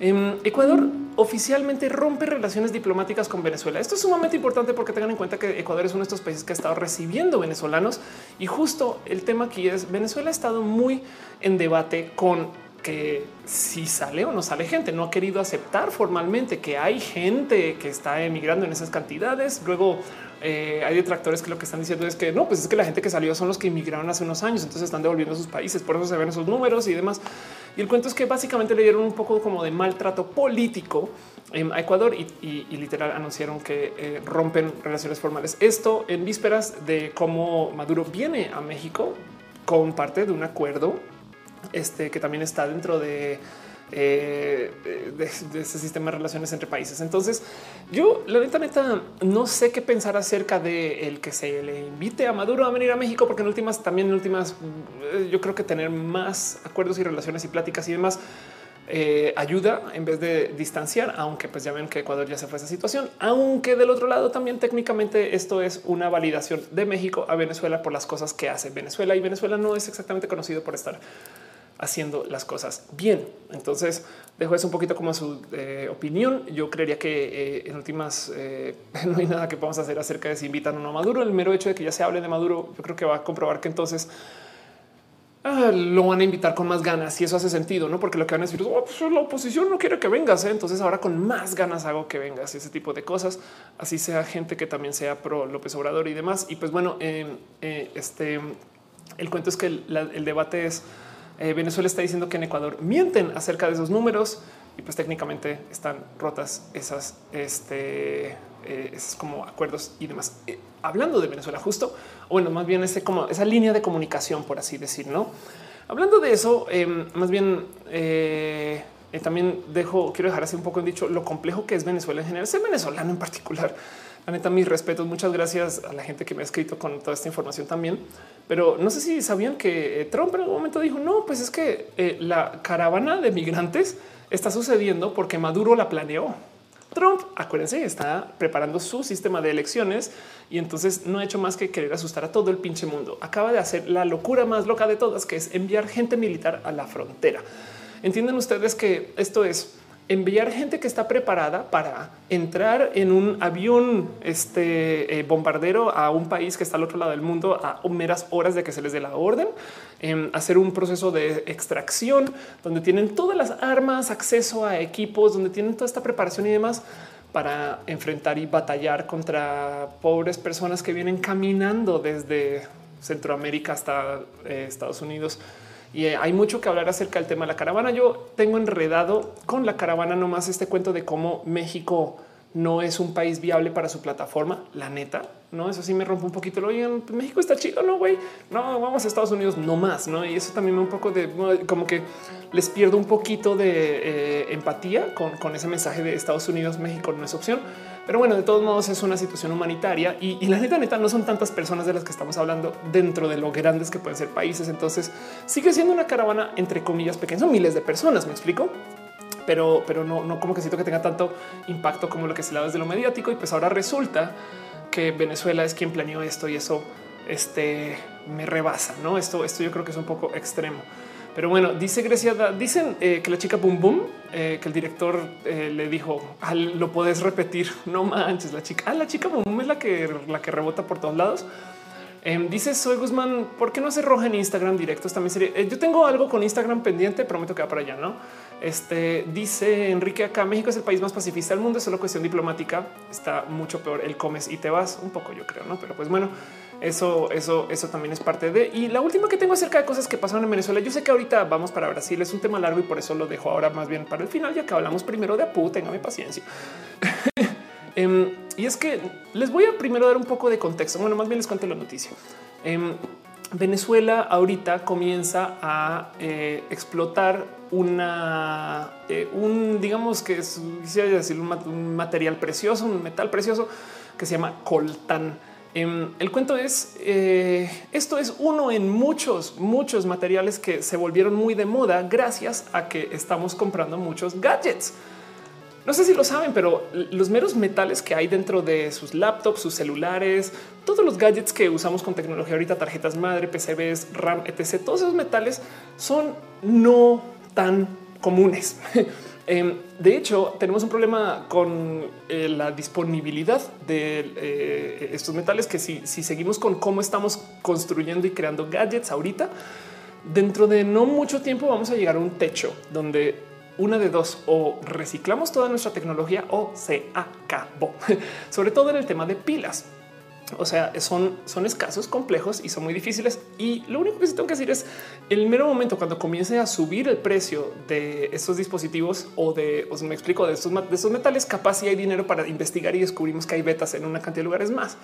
Speaker 1: Em, Ecuador oficialmente rompe relaciones diplomáticas con Venezuela. Esto es sumamente importante porque tengan en cuenta que Ecuador es uno de estos países que ha estado recibiendo venezolanos y justo el tema aquí es Venezuela ha estado muy en debate con que si sale o no sale gente, no ha querido aceptar formalmente que hay gente que está emigrando en esas cantidades. Luego eh, hay detractores que lo que están diciendo es que no, pues es que la gente que salió son los que emigraron hace unos años, entonces están devolviendo a sus países, por eso se ven esos números y demás. Y el cuento es que básicamente le dieron un poco como de maltrato político a Ecuador y, literal anunciaron que eh, rompen relaciones formales. Esto en vísperas de cómo Maduro viene a México con parte de un acuerdo este, que también está dentro de eh, ese sistema de relaciones entre países. Entonces, yo la neta, neta, no sé qué pensar acerca de el que se le invite a Maduro a venir a México, porque en últimas, también en últimas, eh, yo creo que tener más acuerdos y relaciones y pláticas y demás. Eh, ayuda en vez de distanciar, aunque pues ya ven que Ecuador ya se fue a esa situación, aunque del otro lado también técnicamente esto es una validación de México a Venezuela por las cosas que hace Venezuela y Venezuela no es exactamente conocido por estar haciendo las cosas bien. Entonces dejo eso un poquito como su eh, opinión. Yo creería que eh, en últimas eh, no hay nada que podamos hacer acerca de si invitan o no a Maduro. El mero hecho de que ya se hable de Maduro, yo creo que va a comprobar que entonces ah, lo van a invitar con más ganas y eso hace sentido, no? Porque lo que van a decir es oh, pues, la oposición no quiere que vengas. Entonces ahora con más ganas hago que vengas y ese tipo de cosas. Así sea gente que también sea pro López Obrador y demás. Y pues bueno, este el cuento es que el debate es eh, Venezuela está diciendo que en Ecuador mienten acerca de esos números y pues técnicamente están rotas esas, este, eh, esos como acuerdos y demás. Eh, hablando de Venezuela, justo, bueno, más bien ese como esa línea de comunicación, por así decir, no? Hablando de eso, em, más bien también dejo, quiero dejar así un poco en dicho lo complejo que es Venezuela en general, ser venezolano en particular. Neta, mis respetos. Muchas gracias a la gente que me ha escrito con toda esta información también. Pero no sé si sabían que eh, Trump en algún momento dijo no, pues es que eh, la caravana de migrantes está sucediendo porque Maduro la planeó. Trump, acuérdense, está preparando su sistema de elecciones y entonces no ha hecho más que querer asustar a todo el pinche mundo. Acaba de hacer la locura más loca de todas, que es enviar gente militar a la frontera. Entienden ustedes que esto es enviar gente que está preparada para entrar en un avión este, eh, bombardero a un país que está al otro lado del mundo a meras horas de que se les dé la orden, em, hacer un proceso de extracción donde tienen todas las armas, acceso a equipos, donde tienen toda esta preparación y demás para enfrentar y batallar contra pobres personas que vienen caminando desde Centroamérica hasta eh, Estados Unidos y eh, hay mucho que hablar acerca del tema de la caravana. Yo tengo enredado con la caravana nomás este cuento de cómo México no es un país viable para su plataforma, la neta. No, eso sí me rompe un poquito. Oigan, México está chido, no, güey. No, vamos a Estados Unidos, no más, no? Y eso también me un poco de como que les pierdo un poquito de eh, empatía con, con, ese mensaje de Estados Unidos, México no es opción. Pero bueno, de todos modos es una situación humanitaria y, la neta, neta, no son tantas personas de las que estamos hablando dentro de lo grandes que pueden ser países. Entonces sigue siendo una caravana entre comillas pequeñas, son miles de personas. Me explico pero, pero no, no como que siento que tenga tanto impacto como lo que se da desde lo mediático. Y pues ahora resulta que Venezuela es quien planeó esto y eso este, me rebasa. No, esto, esto yo creo que es un poco extremo. Pero bueno, dice Grecia, dicen eh, que la chica Boom Boom, eh, que el director eh, le dijo, ah, lo puedes repetir. No manches, la chica, ah, la chica Boom Boom es la que, la que rebota por todos lados. Em, dice Soy Guzmán, ¿por qué no se roja en Instagram directos? También sería. yo tengo algo con Instagram pendiente, prometo que va para allá, no? Este dice Enrique acá México es el país más pacifista del mundo, es solo cuestión diplomática. Está mucho peor el comes y te vas un poco, yo creo, no? Pero pues bueno, eso, eso, eso también es parte de. Y la última que tengo acerca de cosas que pasaron en Venezuela. Yo sé que ahorita vamos para Brasil, es un tema largo y por eso lo dejo ahora más bien para el final, ya que hablamos primero de Apu. Téngame paciencia. Em, y es que les voy a primero dar un poco de contexto. Bueno, más bien les cuento la noticia. Em, Venezuela ahorita comienza a eh, explotar una, eh, un digamos que es decir, un, material precioso, un metal precioso que se llama coltán. Em, el cuento es eh, esto es uno en muchos, muchos materiales que se volvieron muy de moda gracias a que estamos comprando muchos gadgets. No sé si lo saben, pero los meros metales que hay dentro de sus laptops, sus celulares, todos los gadgets que usamos con tecnología ahorita, tarjetas madre, PCBs, RAM, etc. Todos esos metales son no tan comunes. Em, de hecho, tenemos un problema con eh, la disponibilidad de eh, estos metales que si, si seguimos con cómo estamos construyendo y creando gadgets ahorita, dentro de no mucho tiempo vamos a llegar a un techo donde una de dos o reciclamos toda nuestra tecnología o se acabó, sobre todo en el tema de pilas. O sea, son, son escasos, complejos y son muy difíciles. Y lo único que tengo que decir es el mero momento cuando comience a subir el precio de estos dispositivos o de, os me explico, de estos, de estos metales, capaz si hay dinero para investigar y descubrimos que hay betas en una cantidad de lugares más.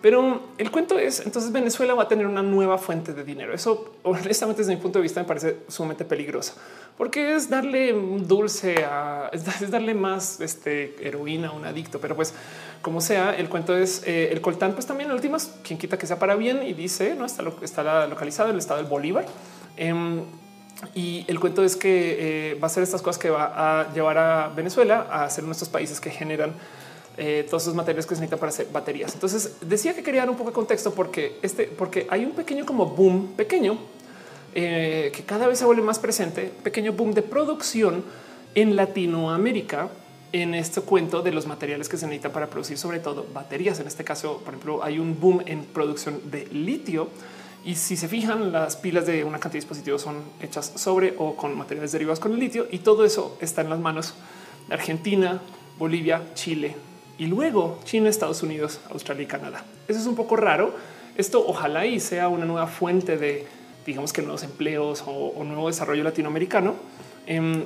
Speaker 1: Pero el cuento es entonces Venezuela va a tener una nueva fuente de dinero. Eso honestamente desde mi punto de vista me parece sumamente peligroso porque es darle dulce a es darle más este, heroína a un adicto. Pero pues como sea, el cuento es eh, el coltán, pues también en últimas, quien quita que sea para bien y dice no está, está localizado el estado del Bolívar. Em, y el cuento es que eh, va a ser estas cosas que va a llevar a Venezuela a ser nuestros países que generan eh, todos esos materiales que se necesitan para hacer baterías. Entonces decía que quería dar un poco de contexto porque este, porque hay un pequeño como boom pequeño eh, que cada vez se vuelve más presente, pequeño boom de producción en Latinoamérica en este cuento de los materiales que se necesitan para producir sobre todo baterías. En este caso, por ejemplo, hay un boom en producción de litio. Y si se fijan, las pilas de una cantidad de dispositivos son hechas sobre o con materiales derivados con el litio y todo eso está en las manos de Argentina, Bolivia, Chile, y luego China, Estados Unidos, Australia y Canadá. Eso es un poco raro. Esto ojalá y sea una nueva fuente de, digamos que nuevos empleos o, nuevo desarrollo latinoamericano. Em,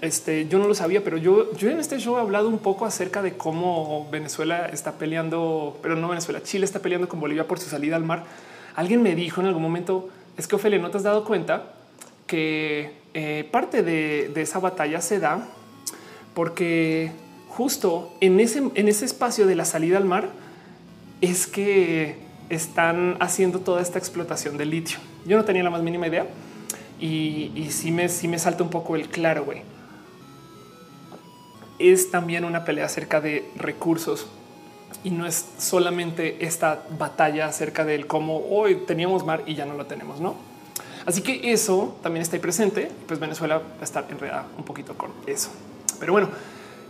Speaker 1: este, yo no lo sabía, pero yo, yo en este show he hablado un poco acerca de cómo Venezuela está peleando, pero no Venezuela, Chile está peleando con Bolivia por su salida al mar. Alguien me dijo en algún momento, es que Ophelia, ¿no te has dado cuenta que eh, parte de, de esa batalla se da porque justo en ese, en ese espacio de la salida al mar es que están haciendo toda esta explotación del litio. Yo no tenía la más mínima idea y, y sí, me, sí me salta un poco el claro, güey. Es también una pelea acerca de recursos y no es solamente esta batalla acerca del cómo hoy teníamos mar y ya no lo tenemos, ¿no? Así que eso también está ahí presente. Pues Venezuela va a estar enredada un poquito con eso. Pero bueno,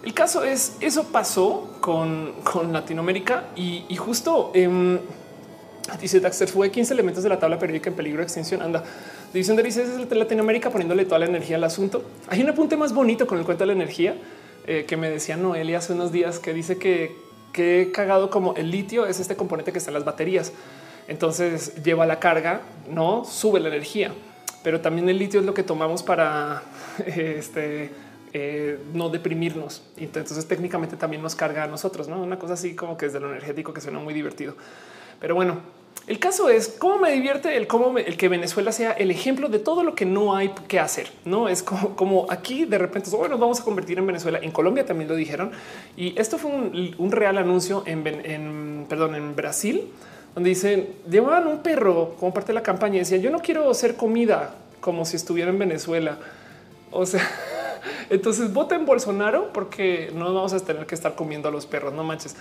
Speaker 1: el caso es eso pasó con, con Latinoamérica y, y justo eh, dice Daxter fue 15 elementos de la tabla periódica en peligro de extinción. Anda, división de licencias de Latinoamérica poniéndole toda la energía al asunto. Hay un apunte más bonito con el cuento de la energía eh, que me decía Noelia hace unos días que dice que, que he cagado como el litio es este componente que está en las baterías. Entonces lleva la carga, no sube la energía, pero también el litio es lo que tomamos para este eh, no deprimirnos. Entonces técnicamente también nos carga a nosotros, ¿no? Una cosa así como que es de lo energético que suena muy divertido. Pero bueno, el caso es cómo me divierte el cómo el que Venezuela sea el ejemplo de todo lo que no hay que hacer. No es como, aquí de repente bueno, nos vamos a convertir en Venezuela. En Colombia también lo dijeron y esto fue un, real anuncio en, perdón, en Brasil, donde dicen llevaban un perro como parte de la campaña y decían yo no quiero hacer comida como si estuviera en Venezuela. O sea, entonces voten Bolsonaro porque no vamos a tener que estar comiendo a los perros. No manches.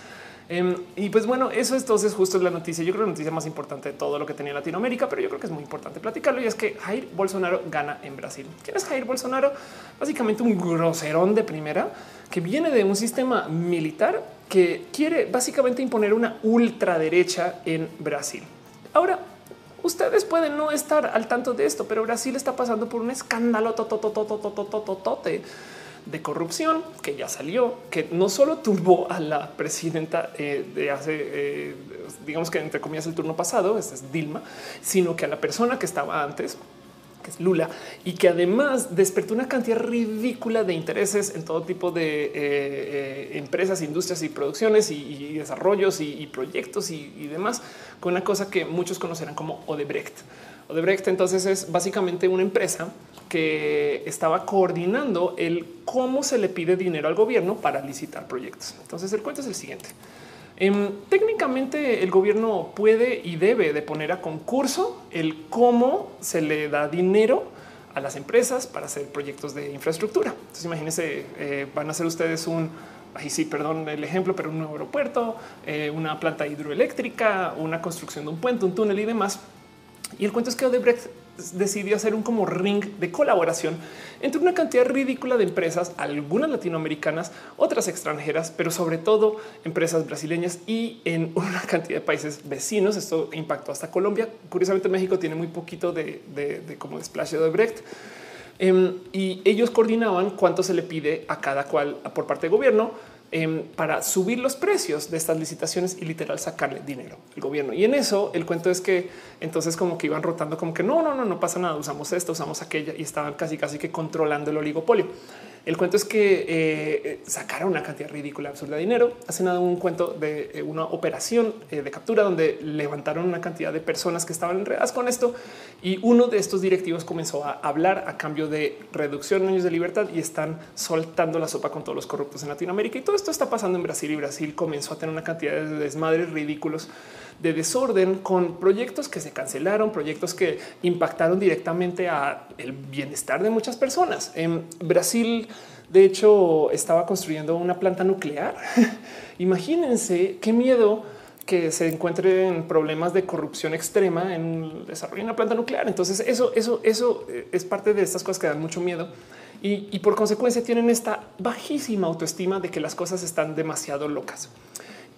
Speaker 1: Em, y pues bueno, eso entonces justo es la noticia. Yo creo la noticia más importante de todo lo que tenía Latinoamérica, pero yo creo que es muy importante platicarlo y es que Jair Bolsonaro gana en Brasil. ¿Quién es Jair Bolsonaro? Básicamente un groserón de primera que viene de un sistema militar que quiere básicamente imponer una ultraderecha en Brasil. Ahora, Ustedes pueden no estar al tanto de esto, pero Brasil está pasando por un escándalo de corrupción que ya salió, que no solo turbó a la presidenta eh, de hace, eh, digamos que entre comillas, el turno pasado, este es Dilma, sino que a la persona que estaba antes, que es Lula, y que además despertó una cantidad ridícula de intereses en todo tipo de eh, empresas, industrias y producciones y, desarrollos y, proyectos y demás con una cosa que muchos conocerán como Odebrecht. Odebrecht entonces es básicamente una empresa que estaba coordinando el cómo se le pide dinero al gobierno para licitar proyectos. Entonces el cuento es el siguiente. Em, técnicamente el gobierno puede y debe de poner a concurso el cómo se le da dinero a las empresas para hacer proyectos de infraestructura. Entonces imagínense, eh, van a hacer ustedes un, ahí sí, perdón el ejemplo, pero un nuevo aeropuerto, eh, una planta hidroeléctrica, una construcción de un puente, un túnel y demás. Y el cuento es que Odebrecht decidió hacer un como ring de colaboración entre una cantidad ridícula de empresas, algunas latinoamericanas, otras extranjeras, pero sobre todo empresas brasileñas y en una cantidad de países vecinos. Esto impactó hasta Colombia. Curiosamente, México tiene muy poquito de, de, como desplace de Brecht. Em, y ellos coordinaban cuánto se le pide a cada cual por parte del gobierno Em, para subir los precios de estas licitaciones y literal sacarle dinero al gobierno. Y en eso el cuento es que entonces como que iban rotando como que no, no, no, no pasa nada, usamos esto, usamos aquella y estaban casi casi que controlando el oligopolio. El cuento es que eh, sacaron una cantidad ridícula, absurda de dinero. Hace nada un cuento de eh, una operación eh, de captura donde levantaron una cantidad de personas que estaban enredadas con esto y uno de estos directivos comenzó a hablar a cambio de reducción de años de libertad y están soltando la sopa con todos los corruptos en Latinoamérica. Y todo esto está pasando en Brasil y Brasil comenzó a tener una cantidad de desmadres ridículos de desorden con proyectos que se cancelaron, proyectos que impactaron directamente a el bienestar de muchas personas. En Brasil, de hecho, estaba construyendo una planta nuclear. Imagínense qué miedo que se encuentren problemas de corrupción extrema en el desarrollo de una planta nuclear. Entonces, eso, eso, eso eh, es parte de estas cosas que dan mucho miedo y, y por consecuencia tienen esta bajísima autoestima de que las cosas están demasiado locas.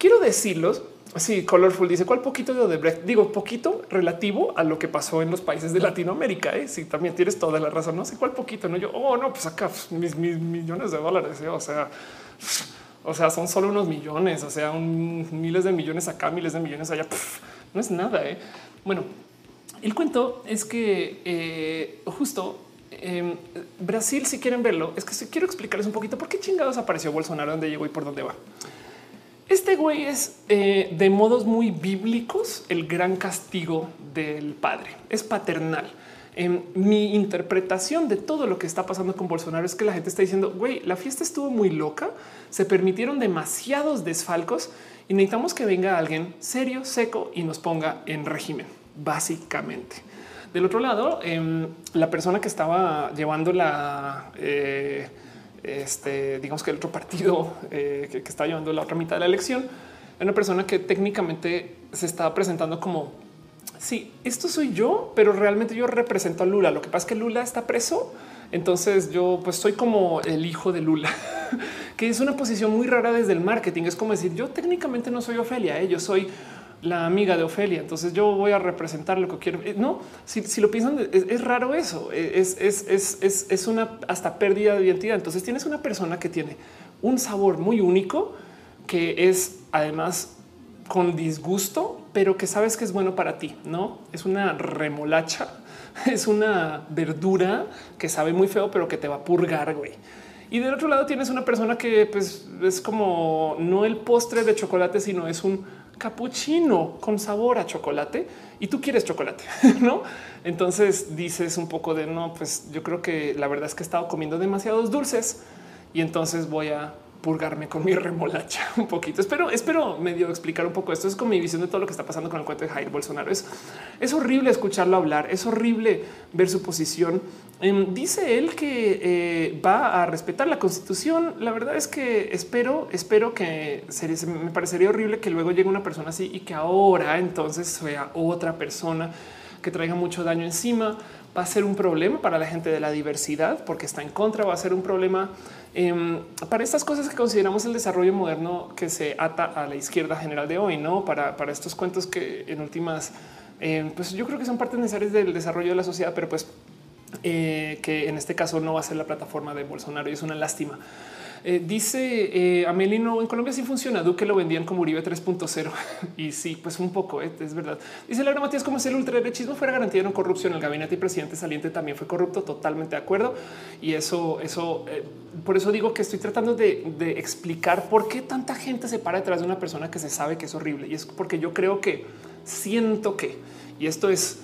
Speaker 1: Quiero decirlos Sí, Colorful dice cuál poquito de Odebrecht. Digo poquito relativo a lo que pasó en los países de Latinoamérica. ¿eh? Si también tienes toda la razón, no sé cuál poquito. No, yo, oh, no, pues acá pues, mis, millones de dólares. ¿eh? O sea, o sea, son solo unos millones, o sea, un, miles de millones acá, miles de millones allá. no es nada. ¿eh? Bueno, el cuento es que eh, justo em, Brasil, si quieren verlo, es que quiero explicarles un poquito por qué chingados apareció Bolsonaro, dónde llegó y por dónde va. Este güey es eh, de modos muy bíblicos el gran castigo del padre. Es paternal. En mi interpretación de todo lo que está pasando con Bolsonaro es que la gente está diciendo, güey, la fiesta estuvo muy loca, se permitieron demasiados desfalcos y necesitamos que venga alguien serio, seco y nos ponga en régimen, básicamente. Del otro lado, em, la persona que estaba llevando la... Eh, este, digamos que el otro partido eh, que, está llevando la otra mitad de la elección, una persona que técnicamente se estaba presentando como sí, esto soy yo, pero realmente yo represento a Lula. Lo que pasa es que Lula está preso. Entonces yo pues soy como el hijo de Lula, que es una posición muy rara desde el marketing. Es como decir, yo técnicamente no soy Ofelia, ¿eh? yo soy la amiga de Ofelia. Entonces yo voy a representar lo que quiero. Eh, no, si, lo piensan, es, raro eso. Es, es, una hasta pérdida de identidad. Entonces tienes una persona que tiene un sabor muy único, que es además con disgusto, pero que sabes que es bueno para ti. No es una remolacha, es una verdura que sabe muy feo, pero que te va a purgar. Güey. Y del otro lado tienes una persona que pues, es como no el postre de chocolate, sino es un capuchino con sabor a chocolate y tú quieres chocolate, no? Entonces dices un poco de no, pues yo creo que la verdad es que he estado comiendo demasiados dulces y entonces voy a purgarme con mi remolacha un poquito. Espero, espero medio explicar un poco esto. Es con mi visión de todo lo que está pasando con el cuento de Jair Bolsonaro. Es, es horrible escucharlo hablar, es horrible ver su posición. Em, dice él que eh, va a respetar la constitución. La verdad es que espero, espero que me parecería horrible que luego llegue una persona así y que ahora entonces sea otra persona que traiga mucho daño encima. Va a ser un problema para la gente de la diversidad porque está en contra. Va a ser un problema Em, para estas cosas que consideramos el desarrollo moderno que se ata a la izquierda general de hoy, no para, para estos cuentos que en últimas, em, pues yo creo que son partes necesarias del desarrollo de la sociedad, pero pues eh, que en este caso no va a ser la plataforma de Bolsonaro y es una lástima. Eh, dice eh, Amelino, en Colombia sí funciona, Duque lo vendían como Uribe 3.0 y sí, pues un poco, eh, es verdad. Dice Laura Matías, como si el ultraderechismo fuera garantía de no corrupción, el gabinete y presidente saliente también fue corrupto, totalmente de acuerdo. Y eso, eso, por eso digo que estoy tratando de, explicar por qué tanta gente se para detrás de una persona que se sabe que es horrible. Y es porque yo creo que siento que, y esto es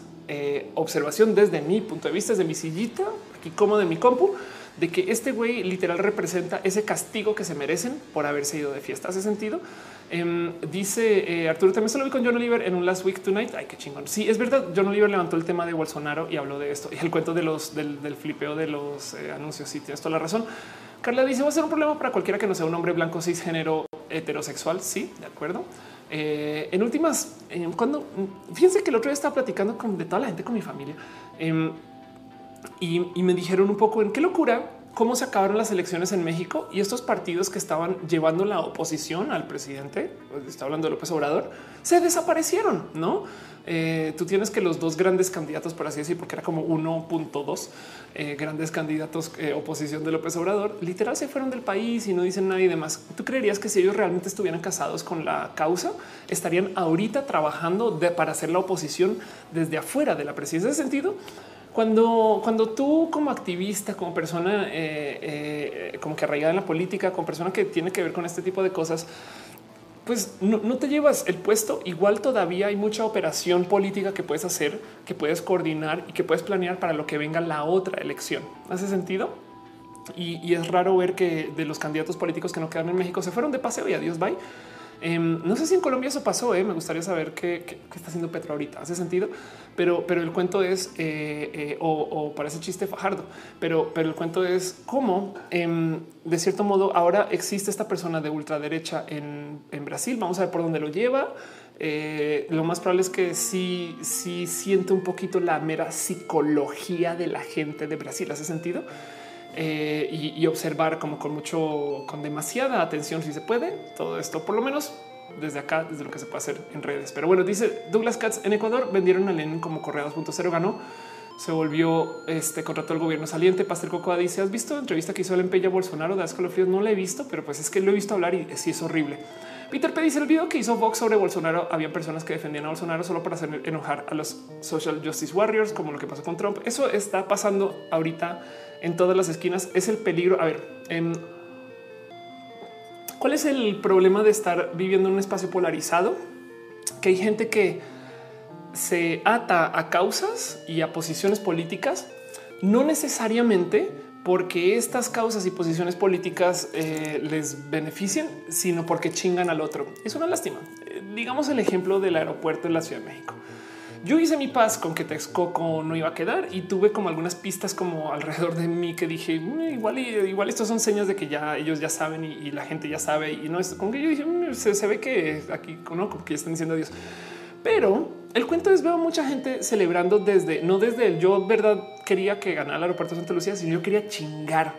Speaker 1: observación desde mi punto de vista, desde mi sillita, aquí como de mi compu, de que este güey literal representa ese castigo que se merecen por haberse ido de fiesta. ¿Hace sentido? Em, dice eh, Arturo, también se lo vi con John Oliver en un Last Week Tonight. Ay, qué chingón. Sí, es verdad. John Oliver levantó el tema de Bolsonaro y habló de esto y el cuento de los del, flipeo de los eh, anuncios. Sí, tienes toda la razón. Carla dice va a ser un problema para cualquiera que no sea un hombre blanco, cisgénero, heterosexual. Sí, de acuerdo. Eh, en últimas, cuando fíjense que el otro día estaba platicando con de toda la gente con mi familia. Em, y, me dijeron un poco en qué locura cómo se acabaron las elecciones en México y estos partidos que estaban llevando la oposición al presidente, está hablando de López Obrador, se desaparecieron, ¿no? Eh, tú tienes que los dos grandes candidatos, por así decir, porque era como 1.2 eh, grandes candidatos eh, oposición de López Obrador, literal se fueron del país y no dicen nadie demás. ¿Tú creerías que si ellos realmente estuvieran casados con la causa, estarían ahorita trabajando para hacer la oposición desde afuera de la presidencia? ¿En ese sentido? Cuando, cuando tú como activista, como persona eh, eh, como que arraigada en la política, como persona que tiene que ver con este tipo de cosas, pues no, te llevas el puesto. Igual todavía hay mucha operación política que puedes hacer, que puedes coordinar y que puedes planear para lo que venga la otra elección. ¿Hace sentido? Y, y es raro ver que de los candidatos políticos que no quedan en México se fueron de paseo y adiós, bye. Em, no sé si en Colombia eso pasó. Eh, me gustaría saber qué, está haciendo Petro ahorita. Hace sentido, pero, pero el cuento es eh, eh, o, parece chiste fajardo, pero, pero el cuento es cómo em, de cierto modo ahora existe esta persona de ultraderecha en, en Brasil. Vamos a ver por dónde lo lleva. lo más probable es que sí, sí siente un poquito la mera psicología de la gente de Brasil. Hace sentido. Y, observar como con mucho, con demasiada atención, si se puede, todo esto, por lo menos desde acá, desde lo que se puede hacer en redes. Pero bueno, dice Douglas Katz en Ecuador vendieron a Lenin como Correa 2.0 ganó. Se volvió este contrato del gobierno saliente. Pastor Cocoa dice: ¿Has visto la entrevista que hizo el Empeña Bolsonaro de Ascolofríos? No la he visto, pero pues es que lo he visto hablar y sí es horrible. Peter P dice el video que hizo Vox sobre Bolsonaro. Había personas que defendían a Bolsonaro solo para hacer enojar a los social justice warriors, como lo que pasó con Trump. Eso está pasando ahorita en todas las esquinas. Es el peligro. A ver, en ¿Cuál es el problema de estar viviendo en un espacio polarizado? Que hay gente que se ata a causas y a posiciones políticas, no necesariamente porque estas causas y posiciones políticas eh, les beneficien, sino porque chingan al otro. Es una lástima. Eh, digamos el ejemplo del aeropuerto en la Ciudad de México. Yo hice mi paz con que Texcoco no iba a quedar y tuve como algunas pistas como alrededor de mí que dije mm, igual igual estos son señas de que ya ellos ya saben y, la gente ya sabe y no es como que yo dije mm, se, ve que aquí no que están diciendo Dios, pero el cuento es veo mucha gente celebrando desde no desde el yo verdad quería que ganara el aeropuerto de Santa Lucía, sino yo quería chingar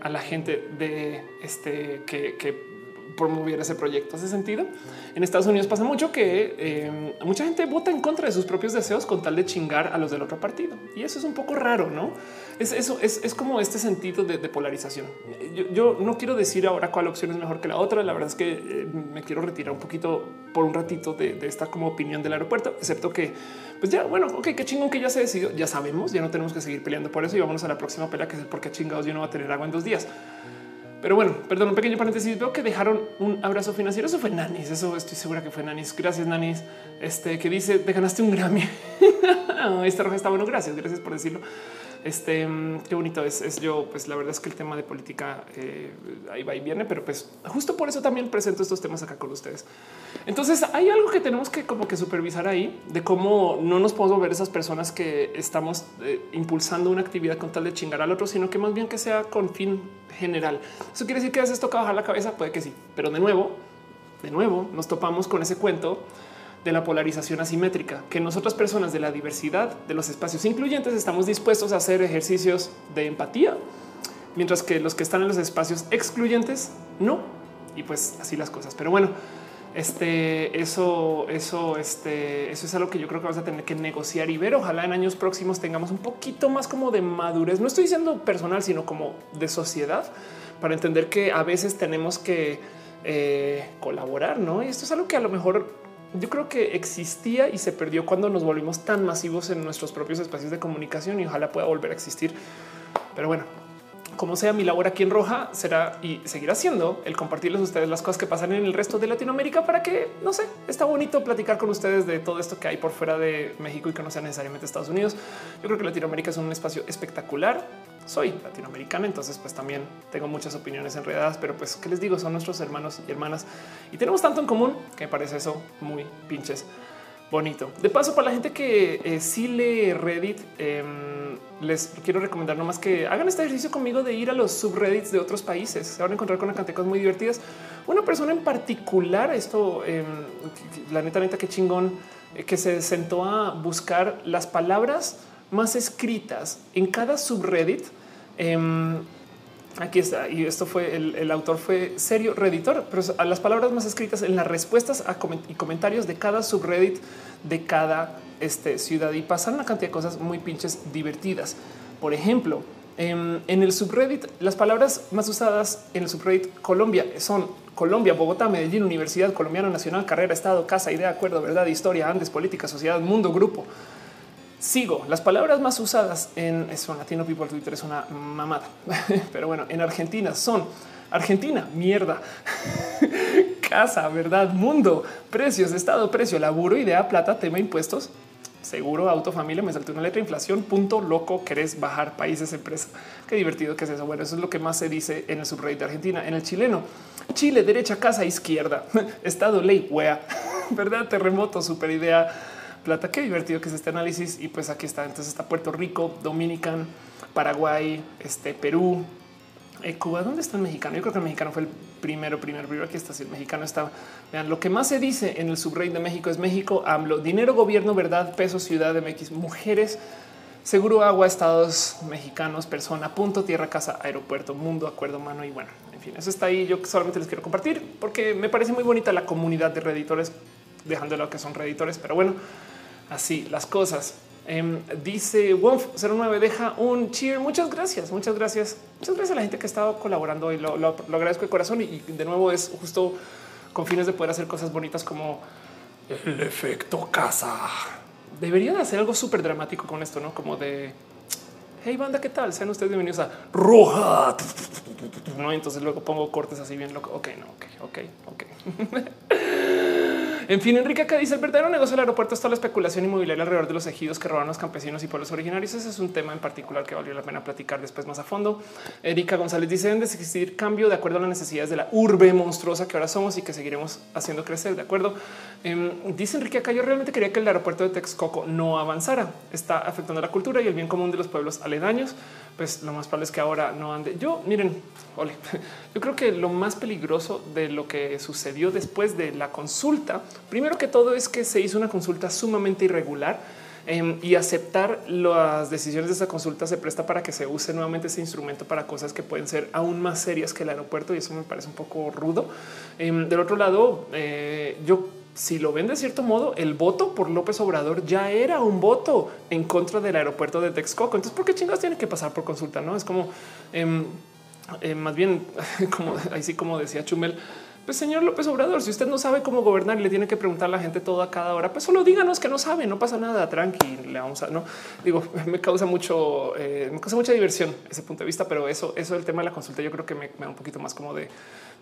Speaker 1: a la gente de este que, que promoviera ese proyecto. Hace sentido. En Estados Unidos pasa mucho que eh, mucha gente vota en contra de sus propios deseos con tal de chingar a los del otro partido. Y eso es un poco raro, no? Es eso, es, como este sentido de, polarización. Yo, no quiero decir ahora cuál opción es mejor que la otra. La verdad es que eh, me quiero retirar un poquito por un ratito de, esta como opinión del aeropuerto, excepto que, pues ya, bueno, ok, qué chingón que ya se decidió. Ya sabemos, ya no tenemos que seguir peleando por eso y vámonos a la próxima pelea, que es el por qué chingados yo no va a tener agua en dos días. Pero bueno, perdón, un pequeño paréntesis. Veo que dejaron un abrazo financiero. Eso fue Nanis. Eso estoy segura que fue Nanis. Gracias, Nanis. Este que dice: Te ganaste un Grammy. Esta roja está bueno. Gracias, gracias por decirlo. Este mm, qué bonito es, es, yo. Pues la verdad es que el tema de política eh, ahí va y viene, pero pues justo por eso también presento estos temas acá con ustedes. Entonces hay algo que tenemos que como que supervisar ahí de cómo no nos podemos ver esas personas que estamos eh, impulsando una actividad con tal de chingar al otro, sino que más bien que sea con fin general. Eso quiere decir que a veces toca bajar la cabeza, puede que sí, pero de nuevo, de nuevo nos topamos con ese cuento de la polarización asimétrica, que nosotras personas de la diversidad de los espacios incluyentes estamos dispuestos a hacer ejercicios de empatía, mientras que los que están en los espacios excluyentes no. Y pues así las cosas. Pero bueno, este, eso, eso, este, eso es algo que yo creo que vamos a tener que negociar y ver. Ojalá en años próximos tengamos un poquito más como de madurez. No estoy diciendo personal, sino como de sociedad para entender que a veces tenemos que eh, colaborar, no? Y esto es algo que a lo mejor yo creo que existía y se perdió cuando nos volvimos tan masivos en nuestros propios espacios de comunicación y ojalá pueda volver a existir. Pero bueno, como sea, mi labor aquí en Roja será y seguirá siendo el compartirles a ustedes las cosas que pasan en el resto de Latinoamérica para que, no sé, está bonito platicar con ustedes de todo esto que hay por fuera de México y que no sea necesariamente Estados Unidos. Yo creo que Latinoamérica es un espacio espectacular soy latinoamericana, entonces pues también tengo muchas opiniones enredadas, pero pues qué les digo, son nuestros hermanos y hermanas y tenemos tanto en común que me parece eso muy pinches bonito. De paso, para la gente que eh, sí lee Reddit, em, les quiero recomendar nomás que hagan este ejercicio conmigo de ir a los subreddits de otros países. Se van a encontrar con cosas muy divertidas. Una persona en particular, esto, em, la neta, neta, qué chingón, eh, que se sentó a buscar las palabras más escritas en cada subreddit. Em, aquí está. Y esto fue el, autor fue serio pero a las palabras más escritas en las respuestas a y comentarios de cada subreddit de cada este, ciudad y pasan una cantidad de cosas muy pinches divertidas. Por ejemplo, em, en, el subreddit, las palabras más usadas en el subreddit Colombia son Colombia, Bogotá, Medellín, Universidad Colombiana Nacional, carrera, Estado, casa, idea, acuerdo, verdad, historia, Andes, política, sociedad, mundo, grupo. Sigo las palabras más usadas en eso. Latino People Twitter es una mamada, pero bueno, en Argentina son Argentina, mierda, casa, verdad, mundo, precios, estado, precio, laburo, idea, plata, tema, impuestos, seguro, auto, familia, me saltó una letra, inflación, punto, loco, querés bajar países, empresa. Qué divertido que es eso. Bueno, eso es lo que más se dice en el subreddit de Argentina. En el chileno, Chile, derecha, casa, izquierda, estado, ley, wea, verdad, terremoto, super idea plata. Qué divertido que es este análisis. Y pues aquí está. Entonces está Puerto Rico, Dominican, Paraguay, este Perú, eh, Cuba. ¿Dónde está el mexicano? Yo creo que el mexicano fue el primero, primero, primero. Aquí está. Si el mexicano está. Vean, lo que más se dice en el subrey de México es México, AMLO, dinero, gobierno, verdad, peso, ciudad de MX, mujeres, seguro, agua, estados mexicanos, persona, punto, tierra, casa, aeropuerto, mundo, acuerdo, mano. Y bueno, en fin, eso está ahí. Yo solamente les quiero compartir porque me parece muy bonita la comunidad de reditores, dejando de lado que son reditores, pero bueno, así las cosas. Em, dice Wolf 09 deja un cheer. Muchas gracias, muchas gracias. Muchas gracias a la gente que ha estado colaborando y lo, agradezco de corazón. Y, de nuevo es justo con fines de poder hacer cosas bonitas como el efecto casa. Debería de hacer algo súper dramático con esto, no como de hey banda, ¿qué tal? Sean ustedes bienvenidos a Roja. No, entonces luego pongo cortes así bien loco. Ok, no, ok, ok, ok. En fin, Enrique acá dice el verdadero negocio del aeropuerto está la especulación inmobiliaria alrededor de los ejidos que roban los campesinos y pueblos originarios. Ese es un tema en particular que valió la pena platicar después más a fondo. Erika González dice deben de existir cambio de acuerdo a las necesidades de la urbe monstruosa que ahora somos y que seguiremos haciendo crecer. De acuerdo. Em, dice Enrique acá yo realmente quería que el aeropuerto de Texcoco no avanzara. Está afectando la cultura y el bien común de los pueblos aledaños. Pues lo más probable es que ahora no ande. Yo miren, ole, yo creo que lo más peligroso de lo que sucedió después de la consulta Primero que todo es que se hizo una consulta sumamente irregular em, y aceptar las decisiones de esa consulta se presta para que se use nuevamente ese instrumento para cosas que pueden ser aún más serias que el aeropuerto y eso me parece un poco rudo. Em, del otro lado, eh, yo si lo ven de cierto modo, el voto por López Obrador ya era un voto en contra del aeropuerto de Texcoco. Entonces, ¿por qué chingados tiene que pasar por consulta? No es como em, em, más bien como así como decía Chumel. Pues señor López Obrador, si usted no sabe cómo gobernar y le tiene que preguntar a la gente todo a cada hora, pues solo díganos que no sabe, no pasa nada, tranqui, le vamos a, no digo, me causa mucho, eh, me causa mucha diversión ese punto de vista, pero eso, eso el tema de la consulta, yo creo que me da un poquito más como de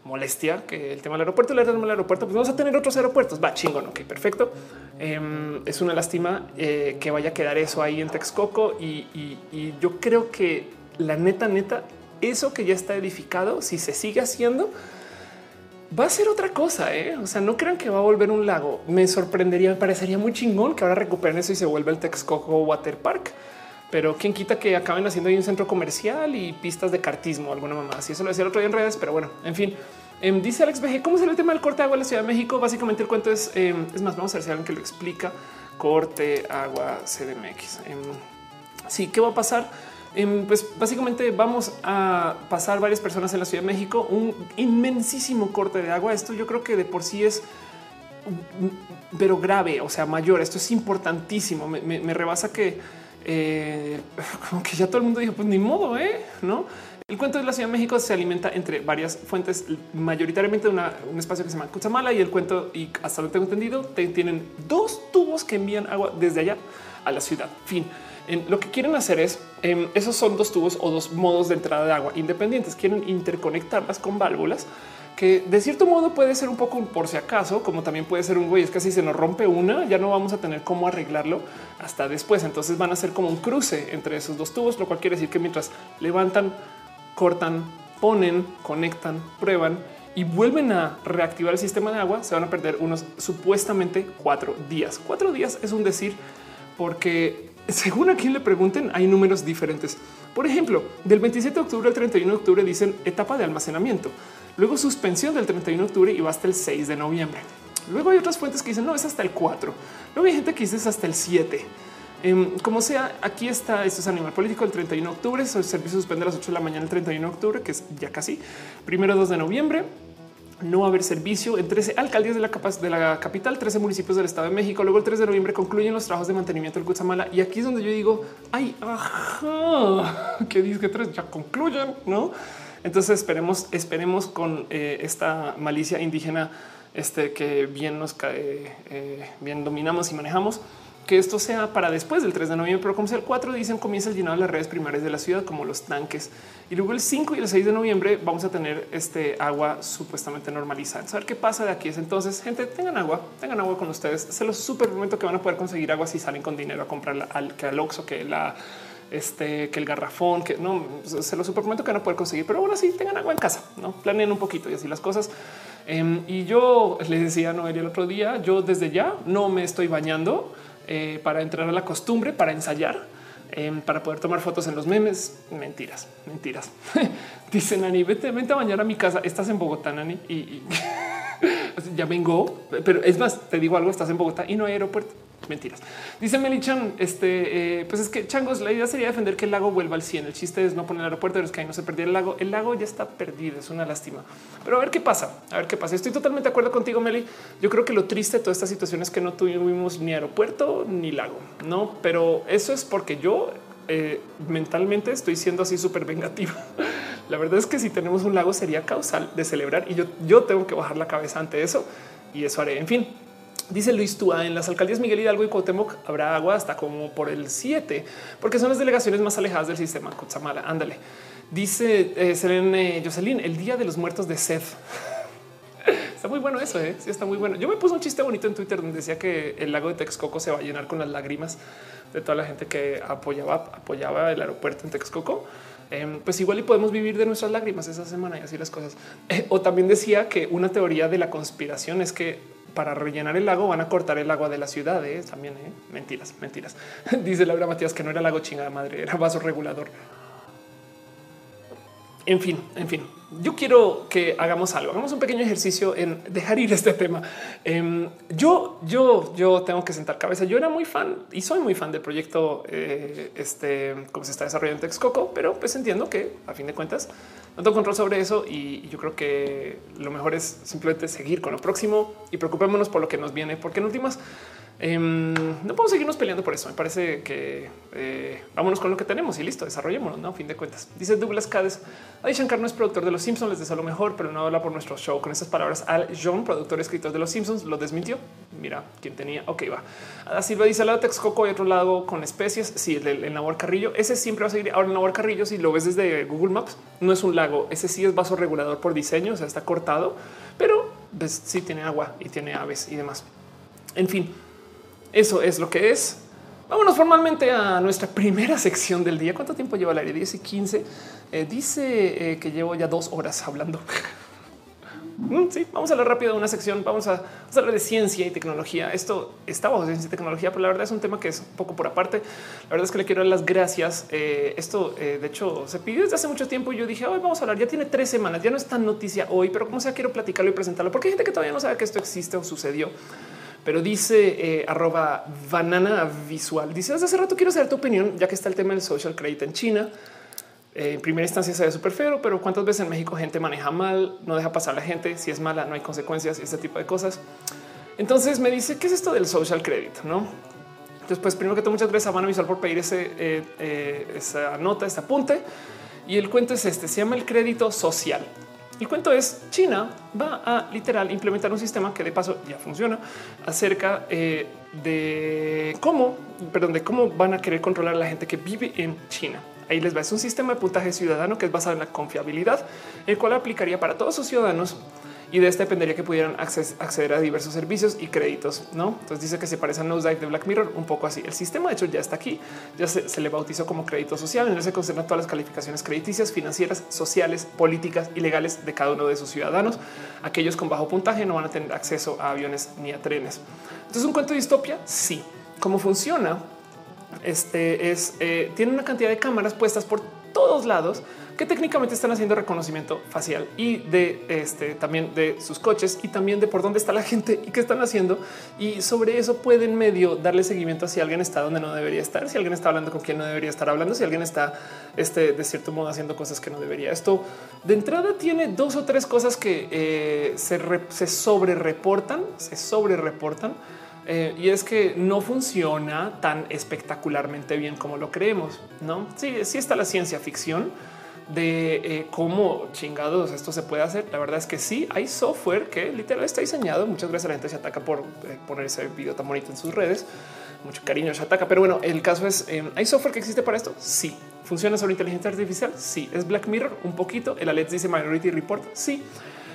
Speaker 1: molestia que el tema del aeropuerto, el tema del aeropuerto, pues vamos a tener otros aeropuertos. Va chingón. Ok, perfecto. Em, es una lástima eh, que vaya a quedar eso ahí en Texcoco y, y, yo creo que la neta, neta, eso que ya está edificado, si se sigue haciendo, va a ser otra cosa. ¿eh? O sea, no crean que va a volver un lago. Me sorprendería, me parecería muy chingón que ahora recuperen eso y se vuelva el Texcoco Water Park. Pero quién quita que acaben haciendo ahí un centro comercial y pistas de cartismo, alguna mamá. Así eso lo decía el otro día en redes, pero bueno, en fin. Em, dice Alex BG, ¿cómo será el tema del corte de agua en la Ciudad de México? Básicamente el cuento es, em, es más, vamos a ver si alguien que lo explica. Corte agua CDMX. Em, sí, ¿qué va a pasar? pues básicamente vamos a pasar varias personas en la Ciudad de México, un inmensísimo corte de agua. Esto yo creo que de por sí es pero grave, o sea, mayor. Esto es importantísimo. me rebasa que eh, como que ya todo el mundo dijo, pues ni modo, ¿eh? ¿no? El cuento de la Ciudad de México se alimenta entre varias fuentes, mayoritariamente de un espacio que se llama Cuchamala y el cuento, y hasta lo tengo entendido, tienen dos tubos que envían agua desde allá a la ciudad. Fin. Lo que quieren hacer es, em, esos son dos tubos o dos modos de entrada de agua independientes. Quieren interconectarlas con válvulas que de cierto modo puede ser un poco por si acaso, como también puede ser un güey, es que si se nos rompe una, ya no vamos a tener cómo arreglarlo hasta después. Entonces van a ser como un cruce entre esos dos tubos, lo cual quiere decir que mientras levantan, cortan, ponen, conectan, prueban y vuelven a reactivar el sistema de agua, se van a perder unos supuestamente cuatro días. Cuatro días es un decir porque según a quien le pregunten, hay números diferentes. Por ejemplo, del 27 de octubre al 31 de octubre dicen etapa de almacenamiento luego suspensión del 31 de octubre y va hasta el 6 de noviembre. Luego hay otras fuentes que dicen no es hasta el 4. Luego hay gente que dice es hasta el 7. Em, como sea, aquí está, esto es animal político el 31 de octubre, el servicio suspende a las 8 de la mañana el 31 de octubre, que es ya casi primero 2 de noviembre. No va a haber servicio en 13 alcaldías de la, de la capital, 13 municipios del Estado de México. Luego el 3 de noviembre concluyen los trabajos de mantenimiento del Cutzamala. Y aquí es donde yo digo, ay, ajá, que dice que tres ya concluyen, no? Entonces esperemos, esperemos con eh, esta malicia indígena este, que bien nos cae, eh, bien dominamos y manejamos, que esto sea para después del 3 de noviembre, pero como sea el 4 dicen comienza el llenado de las redes primarias de la ciudad, como los tanques. Y luego el 5 y el 6 de noviembre vamos a tener este agua supuestamente normalizada. A ver qué pasa de aquí es entonces, gente, tengan agua, tengan agua con ustedes. Se los super prometo que van a poder conseguir agua si salen con dinero a comprarla al que al Oxxo, que la este, que el garrafón, que no se lo supermento que no puede conseguir, pero ahora sí tengan agua en casa, no planeen un poquito y así las cosas. Em, y yo le decía a Noelia el otro día, yo desde ya no me estoy bañando eh, para entrar a la costumbre, para ensayar, em, para poder tomar fotos en los memes. Mentiras, mentiras. Dice Nani, vete, vente a bañar a mi casa. Estás en Bogotá, Nani, y, ya vengo, pero es más, te digo algo, estás en Bogotá y no hay aeropuerto. Mentiras. Dice Melichan, este, eh, pues es que changos, la idea sería defender que el lago vuelva al 100. El chiste es no poner el aeropuerto, pero es que ahí no se perdió el lago. El lago ya está perdido, es una lástima. Pero a ver qué pasa, a ver qué pasa. Estoy totalmente de acuerdo contigo, Meli. Yo creo que lo triste de toda esta situación es que no tuvimos ni aeropuerto ni lago, no? Pero eso es porque yo eh, mentalmente estoy siendo así súper vengativa. La verdad es que si tenemos un lago sería causal de celebrar y yo, yo tengo que bajar la cabeza ante eso y eso haré. En fin, Dice Luis Túa en las alcaldías Miguel Hidalgo y Cuauhtémoc habrá agua hasta como por el 7, porque son las delegaciones más alejadas del sistema Cutzamala. Ándale. Dice eh, Selene Jocelyn, el día de los muertos de Seth. está muy bueno eso, ¿eh? sí, está muy bueno. Yo me puse un chiste bonito en Twitter donde decía que el lago de Texcoco se va a llenar con las lágrimas de toda la gente que apoyaba, apoyaba el aeropuerto en Texcoco. Em, pues igual y podemos vivir de nuestras lágrimas esa semana y así las cosas. Eh, o también decía que una teoría de la conspiración es que para rellenar el lago van a cortar el agua de la ciudad. ¿eh? También ¿eh? mentiras, mentiras. Dice Laura Matías que no era lago chingada madre, era vaso regulador. En fin, en fin, yo quiero que hagamos algo, hagamos un pequeño ejercicio en dejar ir este tema. Em, yo, yo, yo tengo que sentar cabeza. Yo era muy fan y soy muy fan del proyecto, eh, este, cómo se está desarrollando en Texcoco, pero pues entiendo que a fin de cuentas no tengo control sobre eso y yo creo que lo mejor es simplemente seguir con lo próximo y preocupémonos por lo que nos viene, porque en últimas Em, no podemos seguirnos peleando por eso. Me parece que eh, vámonos con lo que tenemos y listo, desarrollémonos, no? A fin de cuentas, dice Douglas Cades. Adi Shankar no es productor de los Simpsons, les deseo lo mejor, pero no habla por nuestro show. Con estas palabras, Al John, productor y escritor de los Simpsons, lo desmintió. Mira quién tenía. Ok, va. Ada Silva dice al lado de Texcoco hay otro lado con especies. Sí, el, el Nabor Carrillo. Ese siempre va a seguir. Ahora el Nabor Carrillo, si lo ves desde Google Maps, no es un lago. Ese sí es vaso regulador por diseño, o sea, está cortado, pero pues, sí tiene agua y tiene aves y demás. En fin, eso es lo que es. Vámonos formalmente a nuestra primera sección del día. ¿Cuánto tiempo lleva el aire? 10 y 15. Eh, dice eh, que llevo ya dos horas hablando. Mm, sí, vamos a hablar rápido de una sección. Vamos a, hablar de ciencia y tecnología. Esto está bajo ciencia y tecnología, pero la verdad es un tema que es un poco por aparte. La verdad es que le quiero dar las gracias. Eh, esto, de hecho, se pidió desde hace mucho tiempo y yo dije, hoy vamos a hablar. Ya tiene tres semanas, ya no es tan noticia hoy, pero como sea, quiero platicarlo y presentarlo porque hay gente que todavía no sabe que esto existe o sucedió pero dice eh, arroba banana visual. Dice hace rato quiero saber tu opinión, ya que está el tema del social credit en China. Eh, en primera instancia se ve súper feo, pero cuántas veces en México gente maneja mal, no deja pasar la gente. Si es mala, no hay consecuencias y este tipo de cosas. Entonces me dice qué es esto del social credit, no? Entonces, pues primero que todo, muchas gracias a Banana Visual por pedir ese, eh, esa nota, este apunte. Y el cuento es este: se llama el crédito social. El cuento es China va a literal implementar un sistema que de paso ya funciona acerca eh, de cómo, perdón, de cómo van a querer controlar a la gente que vive en China. Ahí les va. Es un sistema de puntaje ciudadano que es basado en la confiabilidad, el cual aplicaría para todos sus ciudadanos y de este dependería que pudieran acceder a diversos servicios y créditos. No, entonces dice que se parece a Nosedive de Black Mirror, un poco así. El sistema, de hecho, ya está aquí, ya se, le bautizó como crédito social. En él se concentran todas las calificaciones crediticias, financieras, sociales, políticas y legales de cada uno de sus ciudadanos. Aquellos con bajo puntaje no van a tener acceso a aviones ni a trenes. Entonces, un cuento de distopia. Sí, cómo funciona. Este es eh, tiene una cantidad de cámaras puestas por todos lados que técnicamente están haciendo reconocimiento facial y de este también de sus coches y también de por dónde está la gente y qué están haciendo. Y sobre eso pueden medio darle seguimiento a si alguien está donde no debería estar, si alguien está hablando con quien no debería estar hablando, si alguien está este, de cierto modo haciendo cosas que no debería. Esto de entrada tiene dos o tres cosas que eh, se, se sobre reportan, se sobre reportan. Eh, y es que no funciona tan espectacularmente bien como lo creemos. No, sí, sí está la ciencia ficción, de eh, cómo chingados esto se puede hacer. La verdad es que sí hay software que literal está diseñado. Muchas gracias a la gente se ataca por eh, poner ese video tan bonito en sus redes. Mucho cariño se ataca, pero bueno, el caso es hay software que existe para esto. Sí funciona sobre inteligencia artificial. Sí es Black Mirror un poquito. El Alex dice Minority Report. Sí,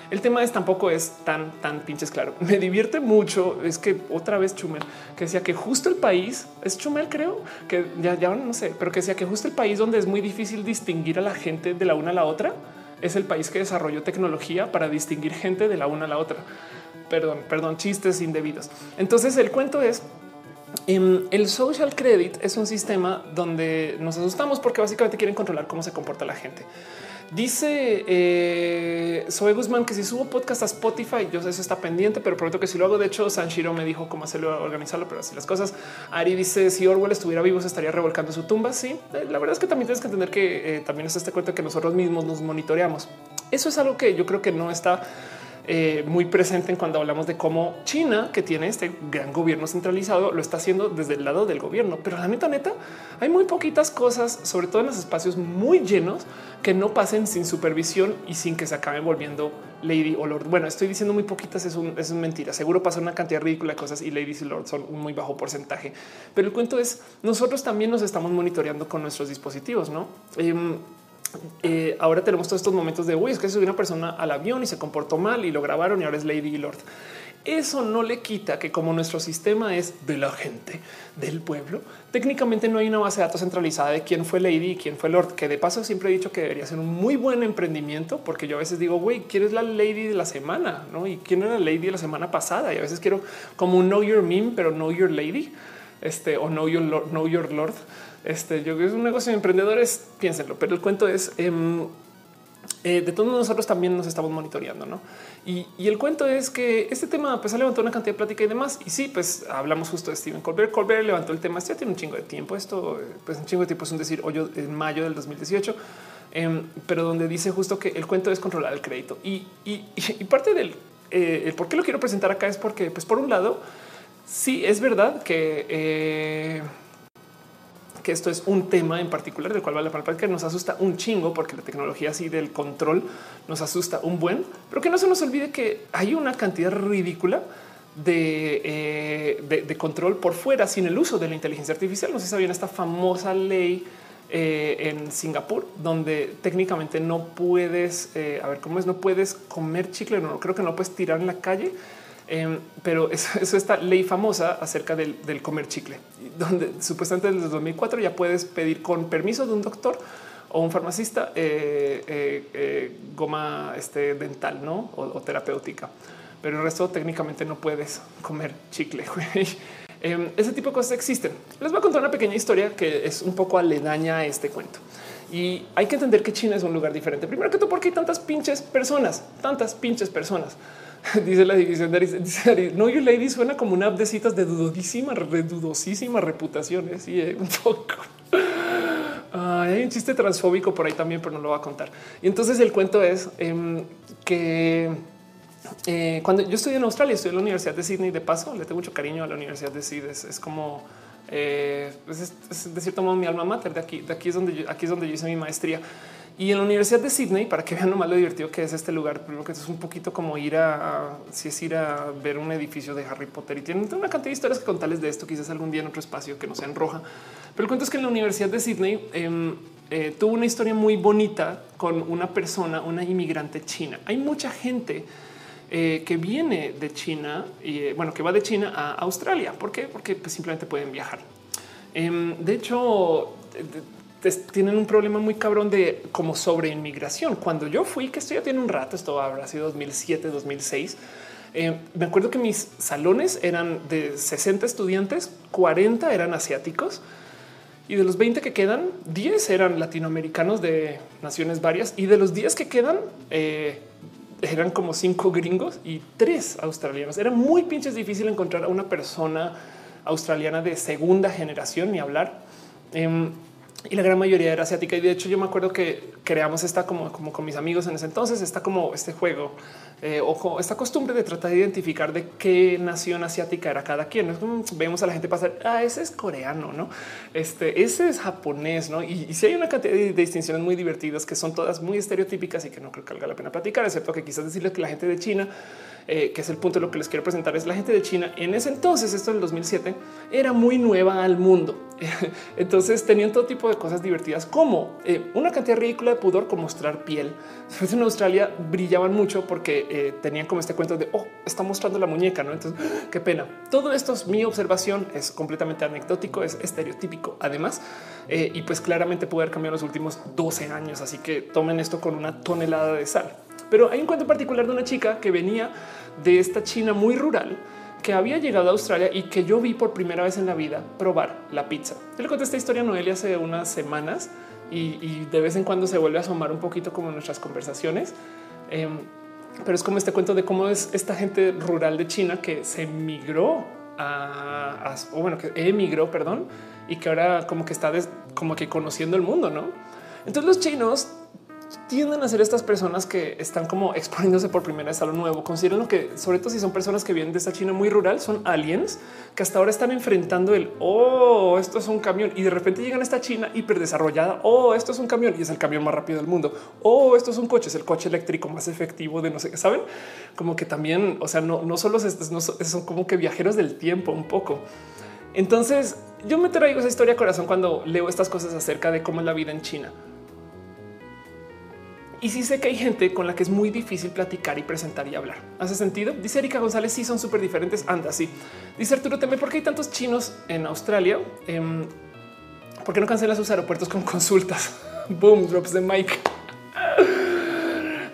Speaker 1: el tema es tampoco es tan, tan pinches claro. Me divierte mucho. Es que otra vez Chumel que decía que justo el país es Chumel, creo que ya, ya no sé, pero que decía que justo el país donde es muy difícil distinguir a la gente de la una a la otra es el país que desarrolló tecnología para distinguir gente de la una a la otra. Perdón, perdón, chistes indebidos. Entonces el cuento es em, el social credit es un sistema donde nos asustamos porque básicamente quieren controlar cómo se comporta la gente. Dice eh, Zoe Guzmán que si subo podcast a Spotify, yo sé eso está pendiente, pero prometo que si lo hago. De hecho, Sanshiro me dijo cómo hacerlo, organizarlo, pero así las cosas. Ari dice si Orwell estuviera vivo, se estaría revolcando su tumba. Sí, eh, la verdad es que también tienes que entender que eh, también es este cuento que nosotros mismos nos monitoreamos. Eso es algo que yo creo que no está eh, muy presente en cuando hablamos de cómo China, que tiene este gran gobierno centralizado, lo está haciendo desde el lado del gobierno. Pero la neta, neta, hay muy poquitas cosas, sobre todo en los espacios muy llenos, que no pasen sin supervisión y sin que se acaben volviendo lady o lord. Bueno, estoy diciendo muy poquitas, es, un, es mentira. Seguro pasa una cantidad ridícula de cosas y ladies y lords son un muy bajo porcentaje. Pero el cuento es, nosotros también nos estamos monitoreando con nuestros dispositivos, ¿no? Em, eh, ahora tenemos todos estos momentos de uy, es que subió una persona al avión y se comportó mal y lo grabaron y ahora es Lady Lord. Eso no le quita que como nuestro sistema es de la gente del pueblo, técnicamente no hay una base de datos centralizada de quién fue Lady y quién fue Lord, que de paso siempre he dicho que debería ser un muy buen emprendimiento, porque yo a veces digo, güey, ¿quién es la Lady de la semana? ¿No? ¿Y quién era la Lady de la semana pasada? Y a veces quiero como un Know Your Meme, pero Know Your Lady, este, o Know Your Lord, Know Your Lord. Este yo es un negocio de emprendedores, piénsenlo, pero el cuento es em, eh, de todos nosotros también nos estamos monitoreando, ¿no? Y, el cuento es que este tema pues ha levantado una cantidad de plática y demás. Y sí, pues hablamos justo de Stephen Colbert. Colbert levantó el tema, esto ya tiene un chingo de tiempo. Esto, pues un chingo de tiempo es un decir, hoy en mayo del 2018. Em, pero donde dice justo que el cuento es controlar el crédito y, parte del eh, por qué lo quiero presentar acá es porque, pues, por un lado, sí es verdad que eh, que esto es un tema en particular del cual vale la pena que nos asusta un chingo porque la tecnología así del control nos asusta un buen, pero que no se nos olvide que hay una cantidad ridícula de, eh, de, control por fuera sin el uso de la inteligencia artificial. No sé si sabían esta famosa ley eh, en Singapur, donde técnicamente no puedes, eh, a ver cómo es, no puedes comer chicle, no creo que no puedes tirar en la calle Em, pero eso, es esta ley famosa acerca del, comer chicle, donde supuestamente desde 2004 ya puedes pedir con permiso de un doctor o un farmacista eh, eh, eh, goma este, dental ¿no? o, terapéutica, pero el resto técnicamente no puedes comer chicle. Em, ese tipo de cosas existen. Les voy a contar una pequeña historia que es un poco aledaña a este cuento. Y hay que entender que China es un lugar diferente. Primero que todo, porque hay tantas pinches personas, tantas pinches personas. dice la división de Dice no, you lady suena como una app de citas de dudosísima, dudosísima reputación. ¿eh? Sí, eh, un poco. hay un chiste transfóbico por ahí también, pero no lo voy a contar. Y entonces el cuento es em, que eh, cuando yo estudié en Australia, estudié en la Universidad de Sydney. De paso, le tengo mucho cariño a la Universidad de Sydney. Es, como pues es, de cierto modo mi alma mater. De aquí, de aquí es donde aquí es donde yo hice mi maestría. Y en la Universidad de Sydney, para que vean lo divertido que es este lugar, primero que es un poquito como ir a, si es ir a ver un edificio de Harry Potter y tienen una cantidad de historias que contarles de esto, quizás algún día en otro espacio que no sea en roja. Pero el cuento es que en la Universidad de Sydney em, eh, tuvo una historia muy bonita con una persona, una inmigrante china. Hay mucha gente eh, que viene de China y eh, bueno, que va de China a Australia. ¿Por qué? Porque pues, simplemente pueden viajar. Em, de hecho, tienen un problema muy cabrón de como sobre inmigración. Cuando yo fui, que esto ya tiene un rato, esto habrá sido 2007, 2006. Eh, me acuerdo que mis salones eran de 60 estudiantes, 40 eran asiáticos y de los 20 que quedan, 10 eran latinoamericanos de naciones varias y de los 10 que quedan eh, eran como cinco gringos y tres australianos. Era muy pinches difícil encontrar a una persona australiana de segunda generación ni hablar. Em, y la gran mayoría era asiática. Y de hecho, yo me acuerdo que creamos esta como, como con mis amigos en ese entonces, está como este juego eh, o esta costumbre de tratar de identificar de qué nación asiática era cada quien. Vemos a la gente pasar, ah, ese es coreano, no? Este, ese es japonés, no? Y, si hay una cantidad de, distinciones muy divertidas que son todas muy estereotípicas y que no creo que valga la pena platicar, excepto que quizás decirles que la gente de China eh, que es el punto de lo que les quiero presentar, es la gente de China en ese entonces, esto en el 2007, era muy nueva al mundo. Entonces tenían todo tipo de cosas divertidas, como eh, una cantidad ridícula de pudor con mostrar piel. En Australia brillaban mucho porque eh, tenían como este cuento de, oh, está mostrando la muñeca, ¿no? Entonces, qué pena. Todo esto es mi observación, es completamente anecdótico, es estereotípico además, y pues claramente puede haber cambiado los últimos 12 años, así que tomen esto con una tonelada de sal. Pero hay un cuento particular de una chica que venía de esta China muy rural que había llegado a Australia y que yo vi por primera vez en la vida probar la pizza. Yo le conté esta historia a Noelia hace unas semanas y, de vez en cuando se vuelve a asomar un poquito como nuestras conversaciones. Em, pero es como este cuento de cómo es esta gente rural de China que se migró a, o bueno, que emigró, perdón, y que ahora como que está como que conociendo el mundo, ¿no? Entonces los chinos tienden a ser estas personas que están como exponiéndose por primera vez a lo nuevo. Consideren que, sobre todo si son personas que vienen de esta China muy rural, son aliens que hasta ahora están enfrentando el oh, esto es un camión y de repente llegan a esta China hiperdesarrollada. Oh, esto es un camión y es el camión más rápido del mundo. Oh, esto es un coche, es el coche eléctrico más efectivo de no sé qué saben. Como que también, o sea, no, no solo no, son como que viajeros del tiempo un poco. Entonces yo me traigo esa historia a corazón cuando leo estas cosas acerca de cómo es la vida en China y sí sé que hay gente con la que es muy difícil platicar y presentar y hablar. ¿Hace sentido? Dice Erika González, sí son súper diferentes. Anda, sí. Dice Arturo Teme, ¿por qué hay tantos chinos en Australia? Eh, ¿Por qué no cancelan sus aeropuertos con consultas? Boom, drops de Mike.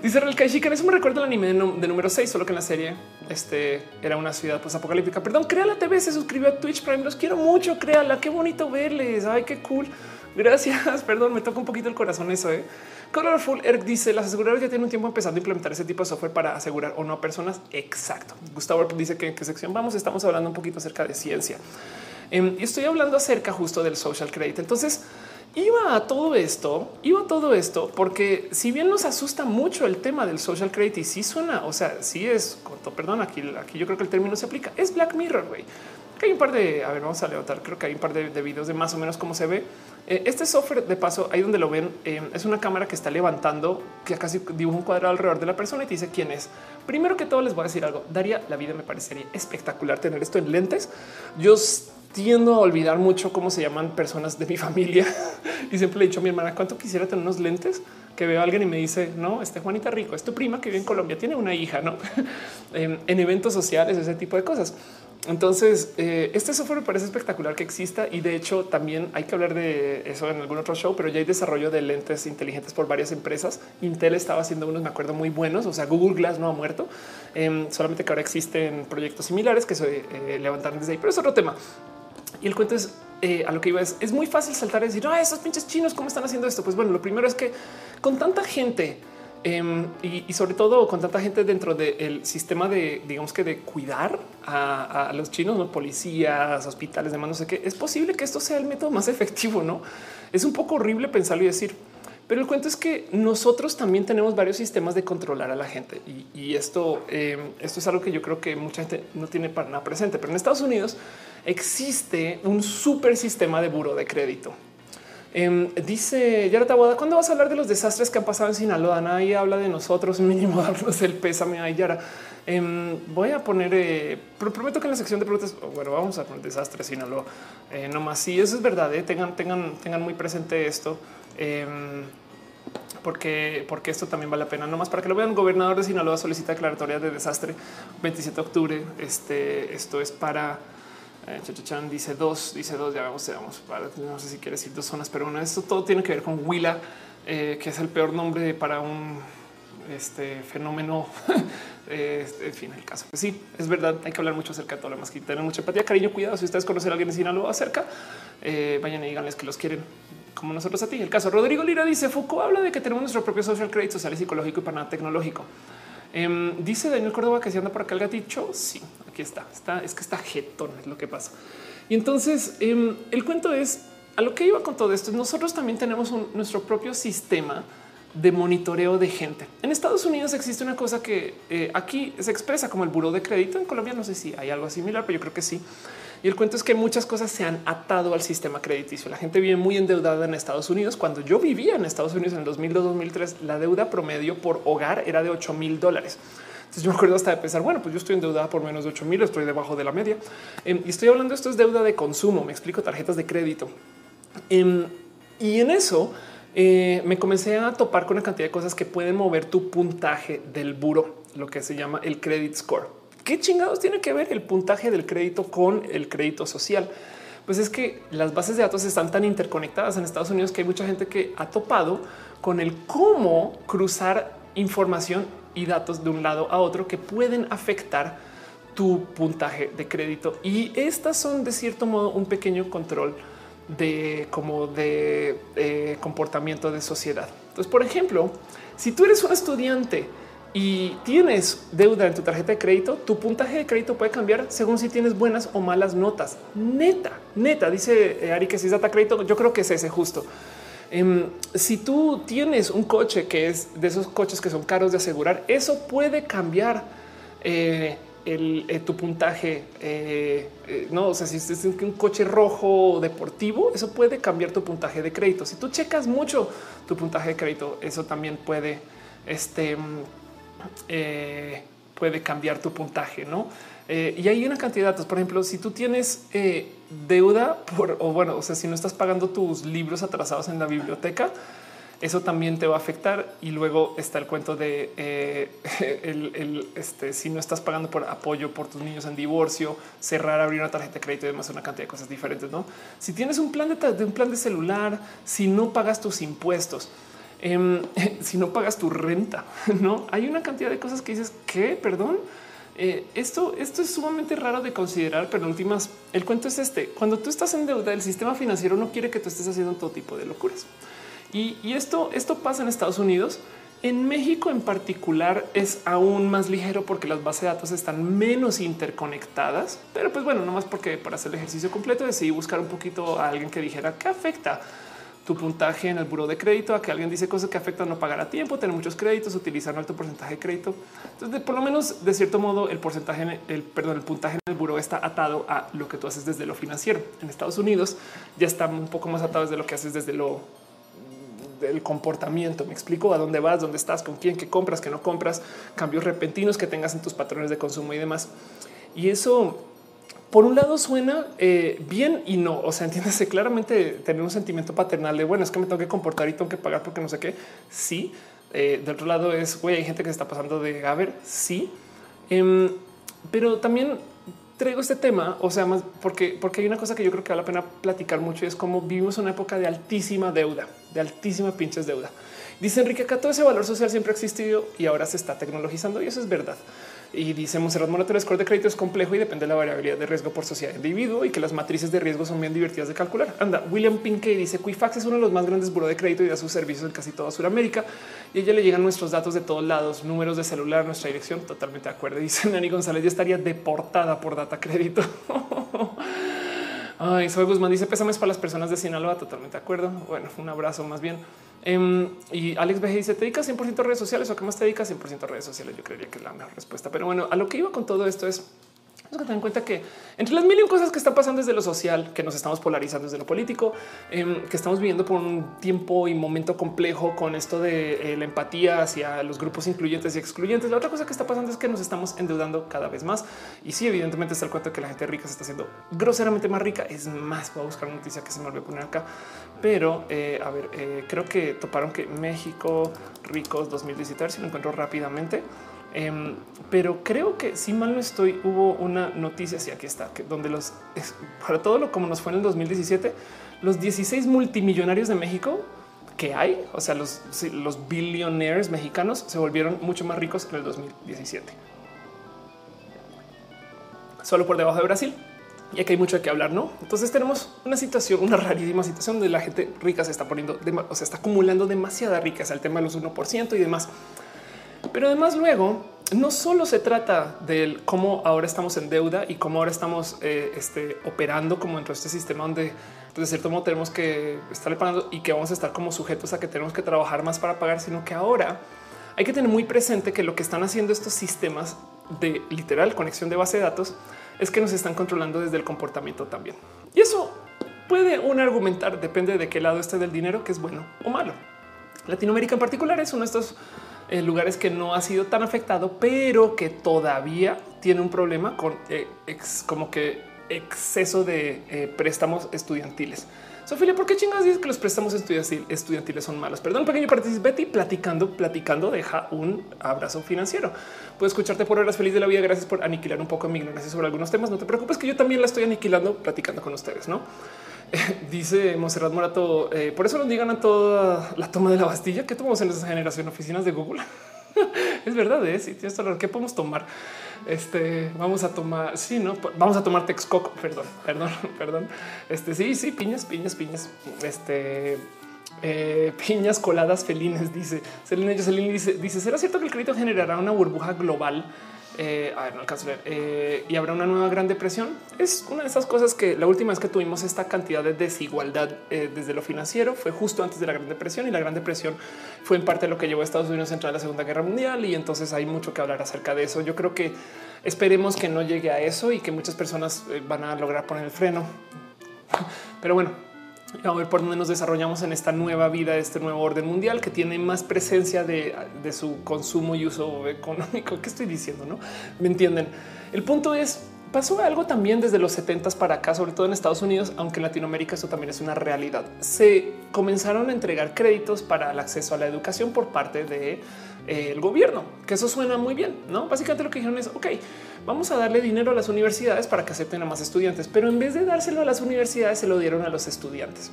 Speaker 1: Dice Real Kaishikan, eso me recuerda el anime de, número 6, solo que en la serie este era una ciudad apocalíptica. Perdón, Créala TV se suscribió a Twitch Prime. Los quiero mucho, créala. Qué bonito verles. Ay, qué cool. Gracias. Perdón, me toca un poquito el corazón eso. ¿eh? Colorful Eric dice las aseguradoras ya tienen un tiempo empezando a implementar ese tipo de software para asegurar o no a personas. Exacto. Gustavo dice que en qué sección vamos. Estamos hablando un poquito acerca de ciencia em, y estoy hablando acerca justo del social credit. Entonces, iba a todo esto, iba a todo esto, porque si bien nos asusta mucho el tema del social credit y sí suena, o sea, sí es corto, perdón, aquí, aquí yo creo que el término se aplica, es Black Mirror, güey. Hay un par de, a ver, vamos a levantar, creo que hay un par de, de videos de más o menos cómo se ve. Eh, este software, de paso, ahí donde lo ven, eh, es una cámara que está levantando, que casi dibuja un cuadrado alrededor de la persona y te dice quién es. Primero que todo les voy a decir algo, Daría la vida me parecería espectacular tener esto en lentes. Yo tiendo a olvidar mucho cómo se llaman personas de mi familia y siempre le he dicho a mi hermana cuánto quisiera tener unos lentes que veo a alguien y me dice no, este Juanita Rico es tu prima que vive en Colombia, tiene una hija, no en, en, eventos sociales, ese tipo de cosas. Entonces, eh, este software me parece espectacular que exista y de hecho también hay que hablar de eso en algún otro show, pero ya hay desarrollo de lentes inteligentes por varias empresas. Intel estaba haciendo unos, me acuerdo, muy buenos. O sea, Google Glass no ha muerto, eh, solamente que ahora existen proyectos similares que se eh, levantaron desde ahí, pero es otro tema. Y el cuento es eh, a lo que iba es, es muy fácil saltar y decir, ah, esos pinches chinos, ¿cómo están haciendo esto? Pues bueno, lo primero es que con tanta gente em, y, sobre todo con tanta gente dentro del sistema de, digamos que de cuidar a, los chinos, ¿no? policías, hospitales, demás, no sé qué, es posible que esto sea el método más efectivo, ¿no? Es un poco horrible pensarlo y decir, pero el cuento es que nosotros también tenemos varios sistemas de controlar a la gente y, esto, em, esto es algo que yo creo que mucha gente no tiene para nada presente, pero en Estados Unidos existe un super sistema de buro de crédito. Eh, dice Yara Taboada, ¿cuándo vas a hablar de los desastres que han pasado en Sinaloa? Nadie habla de nosotros, mínimo darnos el pésame a Yara. Em, voy a poner, eh, prometo que en la sección de preguntas, bueno, vamos a poner desastres Sinaloa. Eh, no más, sí, eso es verdad, eh, tengan, tengan, tengan muy presente esto. Em, porque, porque esto también vale la pena. No más para que lo vean. Gobernador de Sinaloa solicita declaratoria de desastre 27 de octubre. Este, esto es para eh, Chachachan dice dos, dice dos, ya vamos, vamos, para, no sé si quiere decir dos zonas, pero bueno, esto todo tiene que ver con Huila, eh, que es el peor nombre para un este fenómeno. este, en fin, el caso. Pues sí, es verdad, hay que hablar mucho acerca de todo lo más que tener mucha empatía, cariño, cuidado. Si ustedes conocen a alguien en Sinaloa acerca, eh, vayan y díganles que los quieren como nosotros a ti. El caso Rodrigo Lira dice Foucault habla de que tenemos nuestro propio social credit social y psicológico y para nada tecnológico. Em, dice Daniel Córdoba que si anda por acá el gatito. Sí, aquí está. Está es que está jetón, es lo que pasa. Y entonces em, el cuento es a lo que iba con todo esto. Nosotros también tenemos nuestro propio sistema de monitoreo de gente. En Estados Unidos existe una cosa que eh, aquí se expresa como el buró de crédito. En Colombia no sé si hay algo similar, pero yo creo que sí. Y el cuento es que muchas cosas se han atado al sistema crediticio. La gente vive muy endeudada en Estados Unidos. Cuando yo vivía en Estados Unidos en 2002-2003, la deuda promedio por hogar era de 8 mil dólares. Yo me acuerdo hasta de pensar, bueno, pues yo estoy endeudada por menos de 8 mil, estoy debajo de la media. Em, y estoy hablando, esto es deuda de consumo, me explico, tarjetas de crédito. Em, y en eso eh, me comencé a topar con una cantidad de cosas que pueden mover tu puntaje del buro, lo que se llama el credit score. ¿Qué chingados tiene que ver el puntaje del crédito con el crédito social? Pues es que las bases de datos están tan interconectadas en Estados Unidos que hay mucha gente que ha topado con el cómo cruzar información y datos de un lado a otro que pueden afectar tu puntaje de crédito. Y estas son de cierto modo un pequeño control de como de eh, comportamiento de sociedad. Entonces, por ejemplo, si tú eres un estudiante y tienes deuda en tu tarjeta de crédito, tu puntaje de crédito puede cambiar según si tienes buenas o malas notas. Neta, neta, dice eh, Ari que si es data crédito, yo creo que es ese justo. Em, si tú tienes un coche que es de esos coches que son caros de asegurar, eso puede cambiar eh, eh, tu puntaje. no, o sea, si es un coche rojo deportivo, eso puede cambiar tu puntaje de crédito. Si tú checas mucho tu puntaje de crédito, eso también puede este, eh, puede cambiar tu puntaje, ¿no? Eh, y hay una cantidad de datos. Por ejemplo, si tú tienes eh, deuda por, o bueno, o sea, si no estás pagando tus libros atrasados en la biblioteca, eso también te va a afectar. Y luego está el cuento de el, este, si no estás pagando por apoyo por tus niños en divorcio, cerrar, abrir una tarjeta de crédito y demás, una cantidad de cosas diferentes. No, si tienes un plan de, de un plan de celular, si no pagas tus impuestos, Em, si no pagas tu renta, no hay una cantidad de cosas que dices que perdón. Eh, esto, esto es sumamente raro de considerar, pero en últimas, el cuento es este. Cuando tú estás en deuda, el sistema financiero no quiere que tú estés haciendo todo tipo de locuras. Y, y esto, esto pasa en Estados Unidos. En México en particular es aún más ligero porque las bases de datos están menos interconectadas, pero pues bueno, no más porque para hacer el ejercicio completo decidí buscar un poquito a alguien que dijera qué afecta tu puntaje en el buro de crédito, a que alguien dice cosas que afectan no pagar a tiempo, tener muchos créditos, utilizar un alto porcentaje de crédito. Entonces, por lo menos de cierto modo, el porcentaje, el perdón, el puntaje en el buro está atado a lo que tú haces desde lo financiero. En Estados Unidos ya está un poco más atado desde lo que haces desde lo del comportamiento. Me explico a dónde vas, dónde estás, con quién, qué compras, qué no compras, cambios repentinos que tengas en tus patrones de consumo y demás. Y eso, por un lado, suena eh, bien y no. O sea, entiéndase claramente tener un sentimiento paternal de bueno, es que me tengo que comportar y tengo que pagar porque no sé qué. Sí. Eh, del otro lado es güey, hay gente que se está pasando de a sí. Em, pero también traigo este tema, o sea, más porque, porque hay una cosa que yo creo que vale la pena platicar mucho y es como vivimos una época de altísima deuda, de altísima pinches deuda. Dice Enrique acá todo ese valor social siempre ha existido y ahora se está tecnologizando y eso es verdad. Y dice Monserrat Morato, el score de crédito es complejo y depende de la variabilidad de riesgo por sociedad individuo y que las matrices de riesgo son bien divertidas de calcular. Anda, William Pinkey dice Quifax es uno de los más grandes buró de crédito y da sus servicios en casi toda Sudamérica y a ella le llegan nuestros datos de todos lados, números de celular, nuestra dirección. Totalmente de acuerdo. Dice Nani González, ya estaría deportada por data crédito. Ay, soy Guzmán dice pésames para las personas de Sinaloa. Totalmente de acuerdo. Bueno, un abrazo más bien. Em, y Alex BG dice: ¿Te dedicas 100% a redes sociales o qué más te dedicas 100% a redes sociales? Yo creería que es la mejor respuesta. Pero bueno, a lo que iba con todo esto es que tener en cuenta que entre las mil y cosas que están pasando desde lo social, que nos estamos polarizando desde lo político, em, que estamos viviendo por un tiempo y momento complejo con esto de eh, la empatía hacia los grupos incluyentes y excluyentes. La otra cosa que está pasando es que nos estamos endeudando cada vez más. Y sí, evidentemente está el cuento de que la gente rica se está haciendo groseramente más rica. Es más, voy a buscar una noticia que se me olvidó poner acá. Pero eh, a ver, eh, creo que toparon que México ricos 2017, a ver si lo encuentro rápidamente. Em, pero creo que si mal no estoy, hubo una noticia, sí, aquí está, que donde los para todo lo como nos fue en el 2017, los 16 multimillonarios de México que hay, o sea, los, los billionaires mexicanos se volvieron mucho más ricos en el 2017. Solo por debajo de Brasil. Y aquí hay mucho de qué hablar, ¿no? Entonces tenemos una situación, una rarísima situación donde la gente rica se está poniendo, o sea, está acumulando demasiada riqueza, el tema de los 1% y demás. Pero además luego no solo se trata del cómo ahora estamos en deuda y cómo ahora estamos eh, este, operando como dentro de este sistema donde de cierto modo tenemos que estar pagando y que vamos a estar como sujetos a que tenemos que trabajar más para pagar, sino que ahora hay que tener muy presente que lo que están haciendo estos sistemas de literal conexión de base de datos es que nos están controlando desde el comportamiento también. Y eso puede un argumentar, depende de qué lado esté del dinero, que es bueno o malo. Latinoamérica en particular es uno de estos lugares que no ha sido tan afectado, pero que todavía tiene un problema con eh, como que exceso de eh, préstamos estudiantiles. Sofía, ¿por qué chingados dices que los préstamos estudiantiles son malos? Perdón, pequeño paréntesis, Betty, platicando, platicando, deja un abrazo financiero. Puedo escucharte por horas feliz de la vida. Gracias por aniquilar un poco mi ignorancia sobre algunos temas. No te preocupes que yo también la estoy aniquilando platicando con ustedes, ¿no? dice Monserrat Morato, eh, por eso nos digan a toda la toma de la Bastilla que tomamos en esa generación oficinas de Google. es verdad, ¿eh? sí, tienes ¿Qué podemos tomar? Este vamos a tomar, sí, no vamos a tomar Texcoco. Perdón, perdón, perdón. Este sí, sí, piñas, piñas, piñas. Este eh, piñas coladas felines, dice Selena dice, dice, ¿será cierto que el crédito generará una burbuja global? Eh, a ver, no alcanzo a ver, eh, y habrá una nueva gran depresión. Es una de esas cosas que la última vez que tuvimos esta cantidad de desigualdad eh, desde lo financiero fue justo antes de la Gran Depresión y la Gran Depresión fue en parte lo que llevó a Estados Unidos a entrar a la Segunda Guerra Mundial y entonces hay mucho que hablar acerca de eso. Yo creo que esperemos que no llegue a eso y que muchas personas van a lograr poner el freno. Pero bueno, a ver por dónde nos desarrollamos en esta nueva vida, este nuevo orden mundial que tiene más presencia de, su consumo y uso económico. ¿Qué estoy diciendo? No me entienden. El punto es pasó algo también desde los 70 para acá, sobre todo en Estados Unidos, aunque en Latinoamérica eso también es una realidad. Se comenzaron a entregar créditos para el acceso a la educación por parte de el gobierno, que eso suena muy bien, ¿no? Básicamente lo que dijeron es, ok, vamos a darle dinero a las universidades para que acepten a más estudiantes, pero en vez de dárselo a las universidades, se lo dieron a los estudiantes.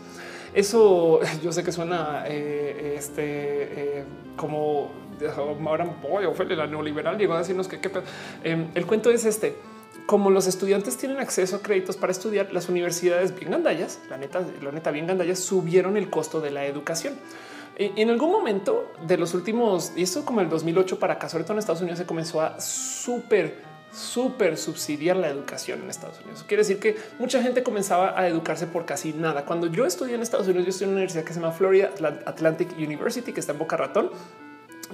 Speaker 1: Eso yo sé que suena eh, este eh, como ahora voy a la neoliberal llegó a decirnos que, em, el cuento es este. Como los estudiantes tienen acceso a créditos para estudiar, las universidades bien gandallas, la neta, la neta bien gandallas, subieron el costo de la educación. En algún momento de los últimos, y esto como el 2008 para acá, sobre todo en Estados Unidos, se comenzó a súper, súper subsidiar la educación en Estados Unidos. Quiere decir que mucha gente comenzaba a educarse por casi nada. Cuando yo estudié en Estados Unidos, yo estudié en una universidad que se llama Florida Atlantic University, que está en Boca Ratón.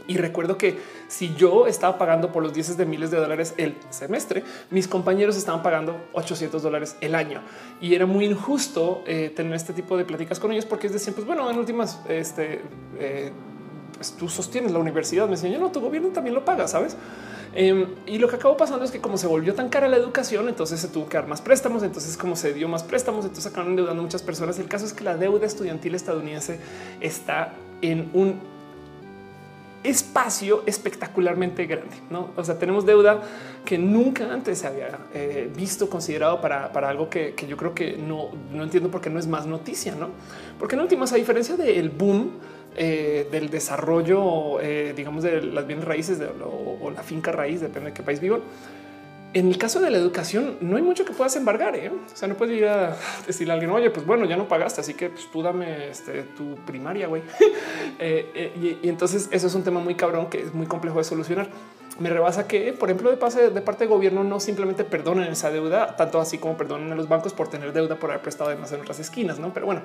Speaker 1: Y recuerdo que si yo estaba pagando por los 10 de miles de dólares el semestre, mis compañeros estaban pagando 800 dólares el año. Y era muy injusto eh, tener este tipo de pláticas con ellos porque es decir, pues bueno, en últimas, este, eh, tú sostienes la universidad. Me decían, yo no, tu gobierno también lo paga, ¿sabes? Em, y lo que acabó pasando es que como se volvió tan cara la educación, entonces se tuvo que dar más préstamos, entonces como se dio más préstamos, entonces acabaron endeudando muchas personas. El caso es que la deuda estudiantil estadounidense está en un espacio espectacularmente grande. ¿no? O sea, tenemos deuda que nunca antes se había eh, visto, considerado para, algo que, yo creo que no, no entiendo por qué no es más noticia, ¿no? Porque en últimas, a diferencia del boom eh, del desarrollo, eh, digamos, de las bienes raíces o, o, la finca raíz, depende de qué país vivo, en el caso de la educación, no hay mucho que puedas embargar. ¿eh? O sea, no puedes ir a decirle a alguien, oye, pues bueno, ya no pagaste, así que pues, tú dame este, tu primaria, güey. Eh, eh, y, entonces eso es un tema muy cabrón que es muy complejo de solucionar. Me rebasa que, por ejemplo, de, parte de parte del gobierno no simplemente perdonen esa deuda, tanto así como perdonen a los bancos por tener deuda por haber prestado de más en otras esquinas, ¿no? Pero bueno,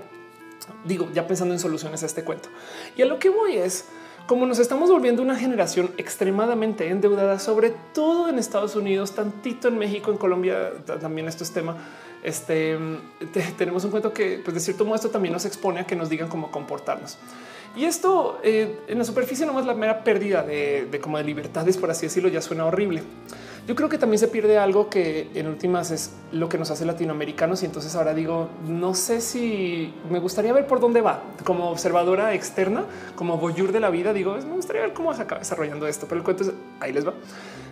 Speaker 1: digo, ya pensando en soluciones a este cuento. Y a lo que voy es como nos estamos volviendo una generación extremadamente endeudada, sobre todo en Estados Unidos, tantito en México, en Colombia también esto es tema. Este tenemos un cuento que, pues de cierto modo, esto también nos expone a que nos digan cómo comportarnos. Y esto eh, en la superficie no es la mera pérdida de, como de libertades, por así decirlo, ya suena horrible. Yo creo que también se pierde algo que en últimas es lo que nos hace latinoamericanos. Y entonces ahora digo, no sé si me gustaría ver por dónde va como observadora externa, como voyeur de la vida. Digo, me gustaría ver cómo se acaba desarrollando esto, pero el cuento es ahí les va.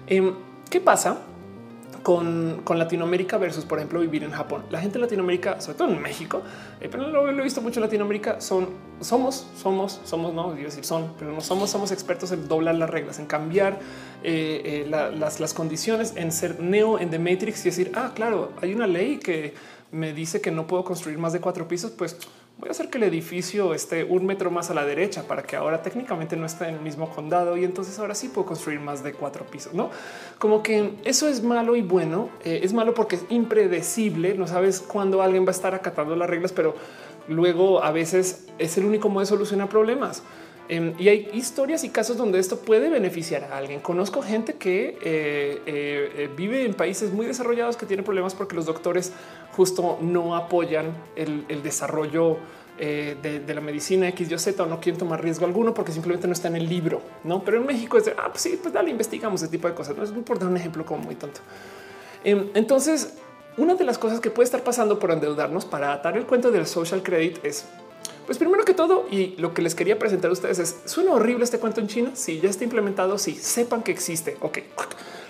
Speaker 1: Em, ¿Qué pasa? Con, Latinoamérica versus, por ejemplo, vivir en Japón. La gente de Latinoamérica, sobre todo en México, eh, pero lo, he visto mucho en Latinoamérica, son, somos, somos, somos, no, digo decir son, pero no somos, somos expertos en doblar las reglas, en cambiar eh, eh, las, las condiciones, en ser neo en The Matrix y decir, ah, claro, hay una ley que me dice que no puedo construir más de cuatro pisos, pues voy a hacer que el edificio esté un metro más a la derecha para que ahora técnicamente no esté en el mismo condado y entonces ahora sí puedo construir más de cuatro pisos. No como que eso es malo y bueno. Eh, es malo porque es impredecible. No sabes cuándo alguien va a estar acatando las reglas, pero luego a veces es el único modo de solucionar problemas. Em, y hay historias y casos donde esto puede beneficiar a alguien. Conozco gente que eh, eh, vive en países muy desarrollados que tienen problemas porque los doctores justo no apoyan el, desarrollo eh, de, la medicina X, Y, Z o no quieren tomar riesgo alguno porque simplemente no está en el libro. No, pero en México es de ah, pues sí, pues dale, investigamos ese tipo de cosas. No es por dar un ejemplo como muy tonto. Em, entonces, una de las cosas que puede estar pasando por endeudarnos para atar el cuento del social credit es pues primero que todo, y lo que les quería presentar a ustedes es, ¿suena horrible este cuento en China? Si ya está implementado, sí, sepan que existe. Ok.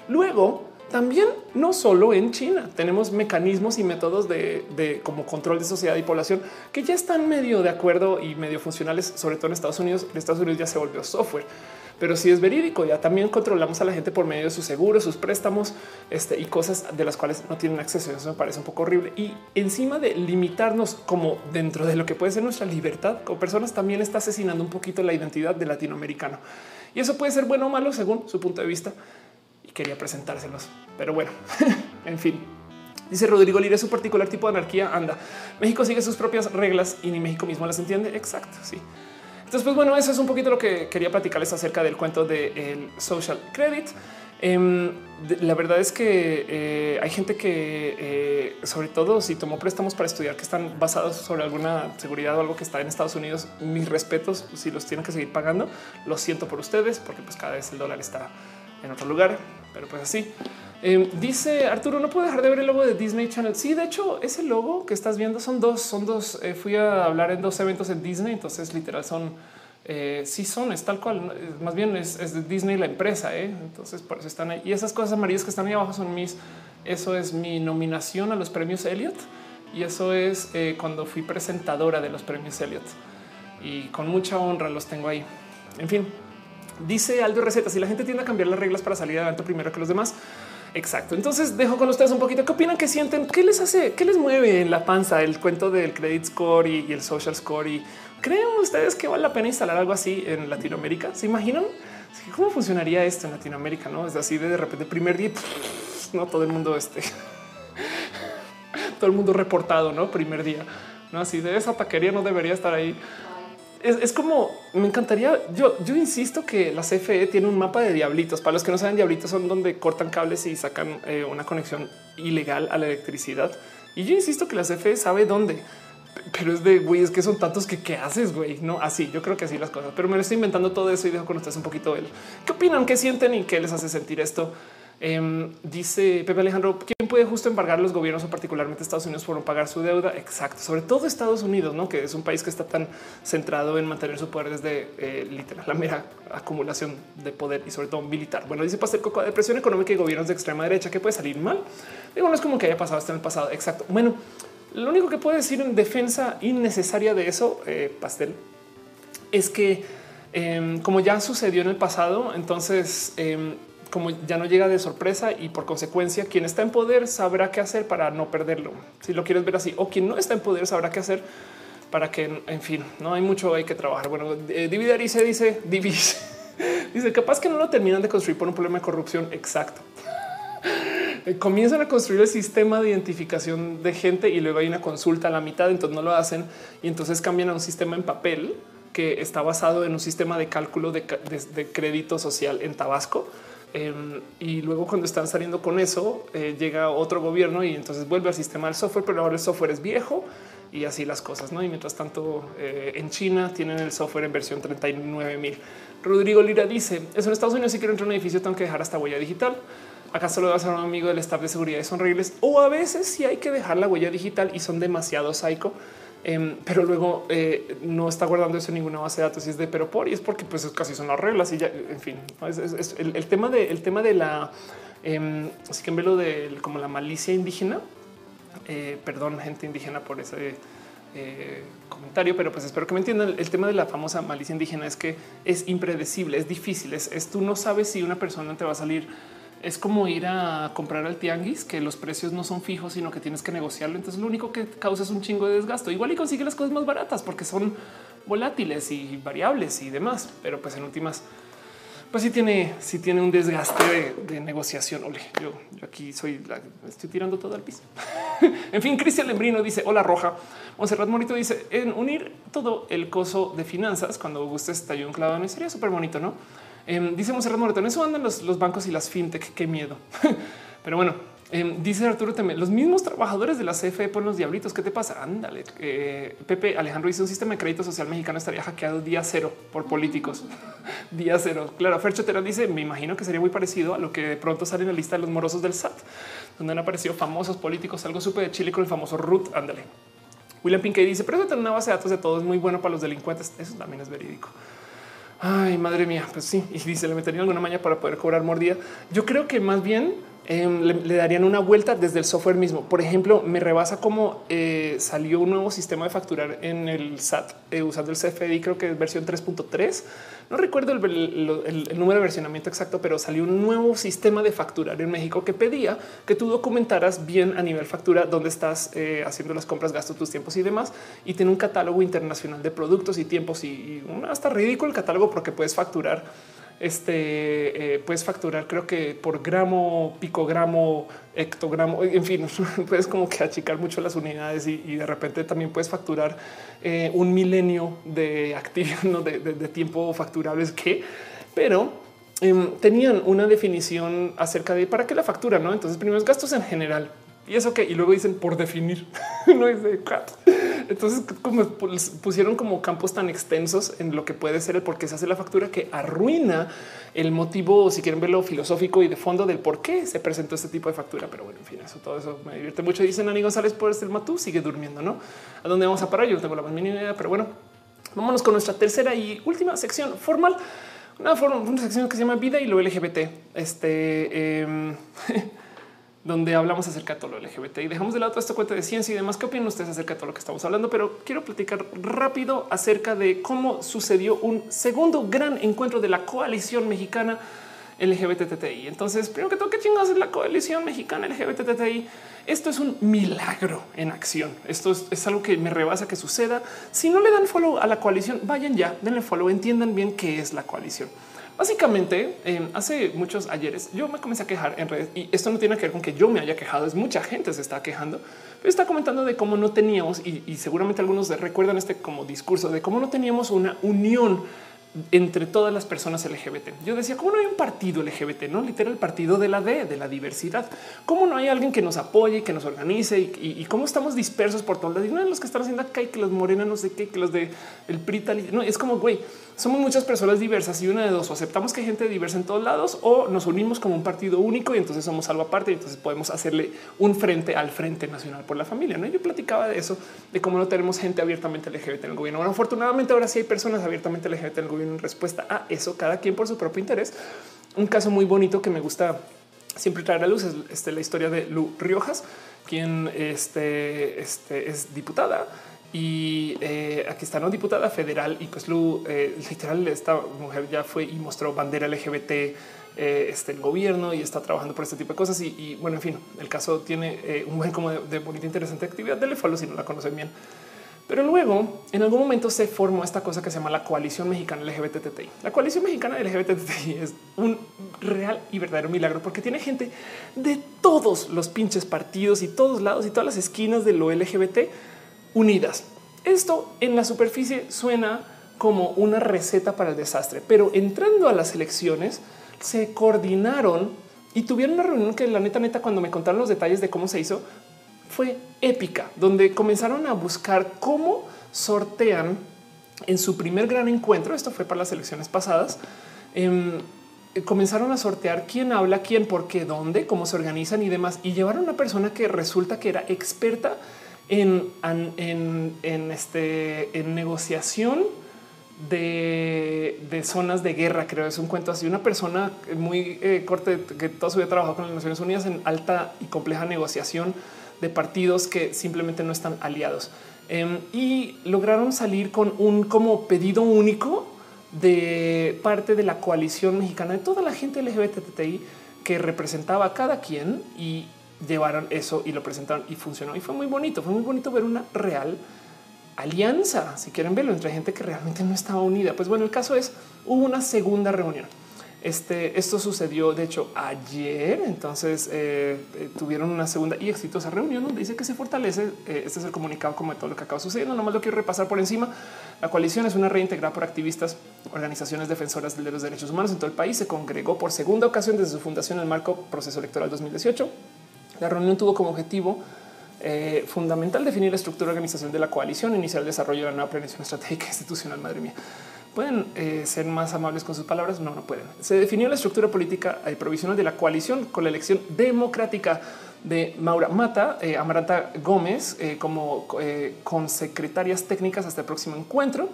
Speaker 1: Luego, también no solo en China, tenemos mecanismos y métodos de, como control de sociedad y población que ya están medio de acuerdo y medio funcionales, sobre todo en Estados Unidos. En Estados Unidos ya se volvió software pero si es verídico. Ya también controlamos a la gente por medio de sus seguros, sus préstamos este, y cosas de las cuales no tienen acceso. Eso me parece un poco horrible. Y encima de limitarnos como dentro de lo que puede ser nuestra libertad como personas, también está asesinando un poquito la identidad del latinoamericano. Y eso puede ser bueno o malo según su punto de vista. Y quería presentárselos. Pero bueno, en fin. Dice Rodrigo Lire, su particular tipo de anarquía. Anda, México sigue sus propias reglas y ni México mismo las entiende. Exacto. Sí. Entonces, pues bueno, eso es un poquito lo que quería platicarles acerca del cuento del social credit. Em, la verdad es que eh, hay gente que, eh, sobre todo si tomó préstamos para estudiar que están basados sobre alguna seguridad o algo que está en Estados Unidos, mis respetos, si los tienen que seguir pagando, lo siento por ustedes, porque pues cada vez el dólar está en otro lugar, pero pues así. Em, dice Arturo, no puedo dejar de ver el logo de Disney Channel. Sí, de hecho, ese logo que estás viendo son dos, son dos. Eh, fui a hablar en dos eventos en Disney, entonces literal son, eh, sí son, es tal cual. Más bien es, de Disney la empresa, ¿eh? entonces por eso están ahí. Y esas cosas amarillas que están ahí abajo son mis, eso es mi nominación a los premios Elliot. y eso es cuando fui presentadora de los premios Elliot y con mucha honra los tengo ahí. En fin, dice Aldo Receta, si la gente tiende a cambiar las reglas para salir adelante primero que los demás. Exacto. Entonces dejo con ustedes un poquito. ¿Qué opinan? ¿Qué sienten? ¿Qué les hace? ¿Qué les mueve en la panza el cuento del credit score y, el social score? Y creen ustedes que vale la pena instalar algo así en Latinoamérica? ¿Se imaginan? ¿Cómo funcionaría esto en Latinoamérica? No es así de, de repente primer día, no todo el mundo este, todo el mundo reportado, no primer día, no así de esa taquería no debería estar ahí. Es, como me encantaría. Yo, yo insisto que la CFE tiene un mapa de diablitos. Para los que no saben, diablitos son donde cortan cables y sacan eh, una conexión ilegal a la electricidad. Y yo insisto que la CFE sabe dónde pero es de güey, es que son tantos que qué haces, güey. No así. Yo creo que así las cosas, pero me lo estoy inventando todo eso y dejo con ustedes un poquito de él. ¿Qué opinan? ¿Qué sienten y qué les hace sentir esto? Em, dice Pepe Alejandro, ¿quién puede justo embargar los gobiernos o particularmente Estados Unidos por no pagar su deuda? Exacto, sobre todo Estados Unidos, ¿no? que es un país que está tan centrado en mantener su poder desde eh, literal la mera acumulación de poder y sobre todo militar. Bueno, dice Pastel Coco, depresión económica y gobiernos de extrema derecha que puede salir mal. Digo, no es como que haya pasado hasta en el pasado. Exacto. Bueno, lo único que puedo decir en defensa innecesaria de eso, eh, Pastel, es que em, como ya sucedió en el pasado, entonces em, como ya no llega de sorpresa y por consecuencia quien está en poder sabrá qué hacer para no perderlo. Si lo quieres ver así, o quien no está en poder sabrá qué hacer para que, en fin, no hay mucho hay que trabajar. Bueno, eh, dividir se dice, divise. dice, capaz que no lo terminan de construir por un problema de corrupción. Exacto. Eh, comienzan a construir el sistema de identificación de gente y luego hay una consulta a la mitad, entonces no lo hacen y entonces cambian a un sistema en papel que está basado en un sistema de cálculo de crédito social en Tabasco Em, y luego cuando están saliendo con eso, eh, llega otro gobierno y entonces vuelve al sistema del software, pero ahora el software es viejo y así las cosas. ¿no? Y mientras tanto, eh, en China tienen el software en versión 39 mil. Rodrigo Lira dice: Es en Estados Unidos. Si quiero entrar a un edificio, tengo que dejar hasta huella digital. Acá solo vas a un amigo del staff de seguridad y son reglas. O a veces si hay que dejar la huella digital y son demasiado psycho Em, pero luego eh, no está guardando eso en ninguna base de datos y es de pero por y es porque pues casi son las reglas y ya en fin es, el, tema de el tema de la eh, así que en vez de como la malicia indígena eh, perdón gente indígena por ese eh, comentario, pero pues espero que me entiendan. El tema de la famosa malicia indígena es que es impredecible, es difícil, es, es tú no sabes si una persona te va a salir es como ir a comprar al tianguis, que los precios no son fijos, sino que tienes que negociarlo. Entonces lo único que causa es un chingo de desgasto. Igual y consigue las cosas más baratas porque son volátiles y variables y demás. Pero pues en últimas, pues sí tiene, sí tiene un desgaste de, negociación. Ole, yo, aquí soy, la, estoy tirando todo al piso. en fin, Cristian Lembrino dice hola roja. Monserrat Morito dice en unir todo el coso de finanzas cuando gustes estalló un clavo. Sería súper bonito, no? Eh, dice Monserrat Moreto, en eso andan los, bancos y las fintech. Qué miedo. Pero bueno, em, dice Arturo también, los mismos trabajadores de la CFE ponen los diablitos. ¿Qué te pasa? Ándale. Eh, Pepe Alejandro dice un sistema de crédito social mexicano estaría hackeado día cero por políticos. día cero. Claro, Fercho Terán dice, me imagino que sería muy parecido a lo que de pronto sale en la lista de los morosos del SAT, donde han aparecido famosos políticos, algo súper de Chile con el famoso Ruth. Ándale. William Pinkey dice, pero tener una base de datos de todo es muy bueno para los delincuentes. Eso también es verídico. Ay, madre mía, pues sí. Y dice, le metería alguna maña para poder cobrar mordida. Yo creo que más bien em, le, darían una vuelta desde el software mismo. Por ejemplo, me rebasa cómo eh, salió un nuevo sistema de facturar en el SAT eh, usando el CFDI, creo que es versión 3.3 no recuerdo el, número de versionamiento exacto, pero salió un nuevo sistema de facturar en México que pedía que tú documentaras bien a nivel factura dónde estás eh, haciendo las compras, gastos, tus tiempos y demás. Y tiene un catálogo internacional de productos y tiempos y, hasta ridículo el catálogo porque puedes facturar este eh, puedes facturar, creo que por gramo, picogramo, hectogramo, en fin, puedes como que achicar mucho las unidades y, de repente también puedes facturar eh, un milenio de actividad, de, tiempo facturables que, pero em, tenían una definición acerca de para qué la factura, no? Entonces, primeros gastos en general y eso que y luego dicen por definir, no es de entonces, como pusieron como campos tan extensos en lo que puede ser el por qué se hace la factura que arruina el motivo, si quieren verlo filosófico y de fondo del por qué se presentó este tipo de factura. Pero bueno, en fin, eso todo eso me divierte mucho. Dicen Ani González por este matú sigue durmiendo, no? ¿A dónde vamos a parar? Yo no tengo la más mínima idea, pero bueno, vámonos con nuestra tercera y última sección formal. Una, forma, una sección que se llama vida y lo LGBT. Este. Em, donde hablamos acerca de todo lo LGBT y dejamos de lado toda esta cuenta de ciencia y demás. ¿Qué opinan ustedes acerca de todo lo que estamos hablando? Pero quiero platicar rápido acerca de cómo sucedió un segundo gran encuentro de la coalición mexicana LGBTTI. Entonces, primero que todo, ¿qué chingados es la coalición mexicana LGBTTI? Esto es un milagro en acción. Esto es, algo que me rebasa que suceda. Si no le dan follow a la coalición, vayan ya, denle follow, entiendan bien qué es la coalición. Básicamente, em, hace muchos ayeres yo me comencé a quejar en redes y esto no tiene que ver con que yo me haya quejado, es mucha gente se está quejando, pero está comentando de cómo no teníamos y, seguramente algunos recuerdan este como discurso de cómo no teníamos una unión entre todas las personas LGBT. Yo decía, ¿cómo no hay un partido LGBT? No literal el partido de la D, de la diversidad. ¿Cómo no hay alguien que nos apoye, que nos organice y, cómo estamos dispersos por todos lados? Y no los que están haciendo acá y que los morenos no sé qué, que los de el PRITA. No es como güey, somos muchas personas diversas y una de dos o aceptamos que hay gente diversa en todos lados o nos unimos como un partido único y entonces somos algo aparte y entonces podemos hacerle un frente al Frente Nacional por la Familia. ¿no? Yo platicaba de eso, de cómo no tenemos gente abiertamente LGBT en el gobierno. Bueno, afortunadamente ahora sí hay personas abiertamente LGBT en el gobierno en respuesta a eso, cada quien por su propio interés. Un caso muy bonito que me gusta siempre traer a luz es este, la historia de Lu Riojas, quien este, este, es diputada y eh, aquí está, no diputada federal. Y pues Lu, eh, literal, esta mujer ya fue y mostró bandera LGBT eh, este, el gobierno y está trabajando por este tipo de cosas. Y, bueno, en fin, el caso tiene un buen como de, bonita, interesante actividad. Dele follow si no la conocen bien. Pero luego, en algún momento se formó esta cosa que se llama la Coalición Mexicana LGBTTI. La Coalición Mexicana LGBTTI es un real y verdadero milagro porque tiene gente de todos los pinches partidos y todos lados y todas las esquinas de lo LGBT unidas. Esto en la superficie suena como una receta para el desastre, pero entrando a las elecciones se coordinaron y tuvieron una reunión que la neta neta cuando me contaron los detalles de cómo se hizo fue épica, donde comenzaron a buscar cómo sortean en su primer gran encuentro. Esto fue para las elecciones pasadas. Em, comenzaron a sortear quién habla, quién, por qué, dónde, cómo se organizan y demás. Y llevaron a una persona que resulta que era experta en, en, este, en negociación de, de, zonas de guerra. Creo es un cuento así. Una persona muy eh, corte que toda su vida trabajó con las Naciones Unidas en alta y compleja negociación de partidos que simplemente no están aliados em, y lograron salir con un como pedido único de parte de la coalición mexicana de toda la gente LGBTI que representaba a cada quien y llevaron eso y lo presentaron y funcionó. Y fue muy bonito, fue muy bonito ver una real alianza, si quieren verlo, entre gente que realmente no estaba unida. Pues bueno, el caso es, hubo una segunda reunión. Este, esto sucedió, de hecho, ayer. Entonces eh, eh, tuvieron una segunda y exitosa reunión donde dice que se fortalece. Eh, este es el comunicado como de todo lo que acaba sucediendo. Nomás lo quiero repasar por encima. La coalición es una reintegrada por activistas, organizaciones defensoras de los derechos humanos en todo el país. Se congregó por segunda ocasión desde su fundación en el marco proceso electoral 2018 la reunión tuvo como objetivo eh, fundamental definir la estructura organización de la coalición, iniciar el desarrollo de la nueva planeación estratégica institucional. Madre mía, pueden eh, ser más amables con sus palabras. No, no pueden. Se definió la estructura política y provisional de la coalición con la elección democrática de Maura Mata, eh, Amaranta Gómez como con secretarias técnicas hasta el próximo encuentro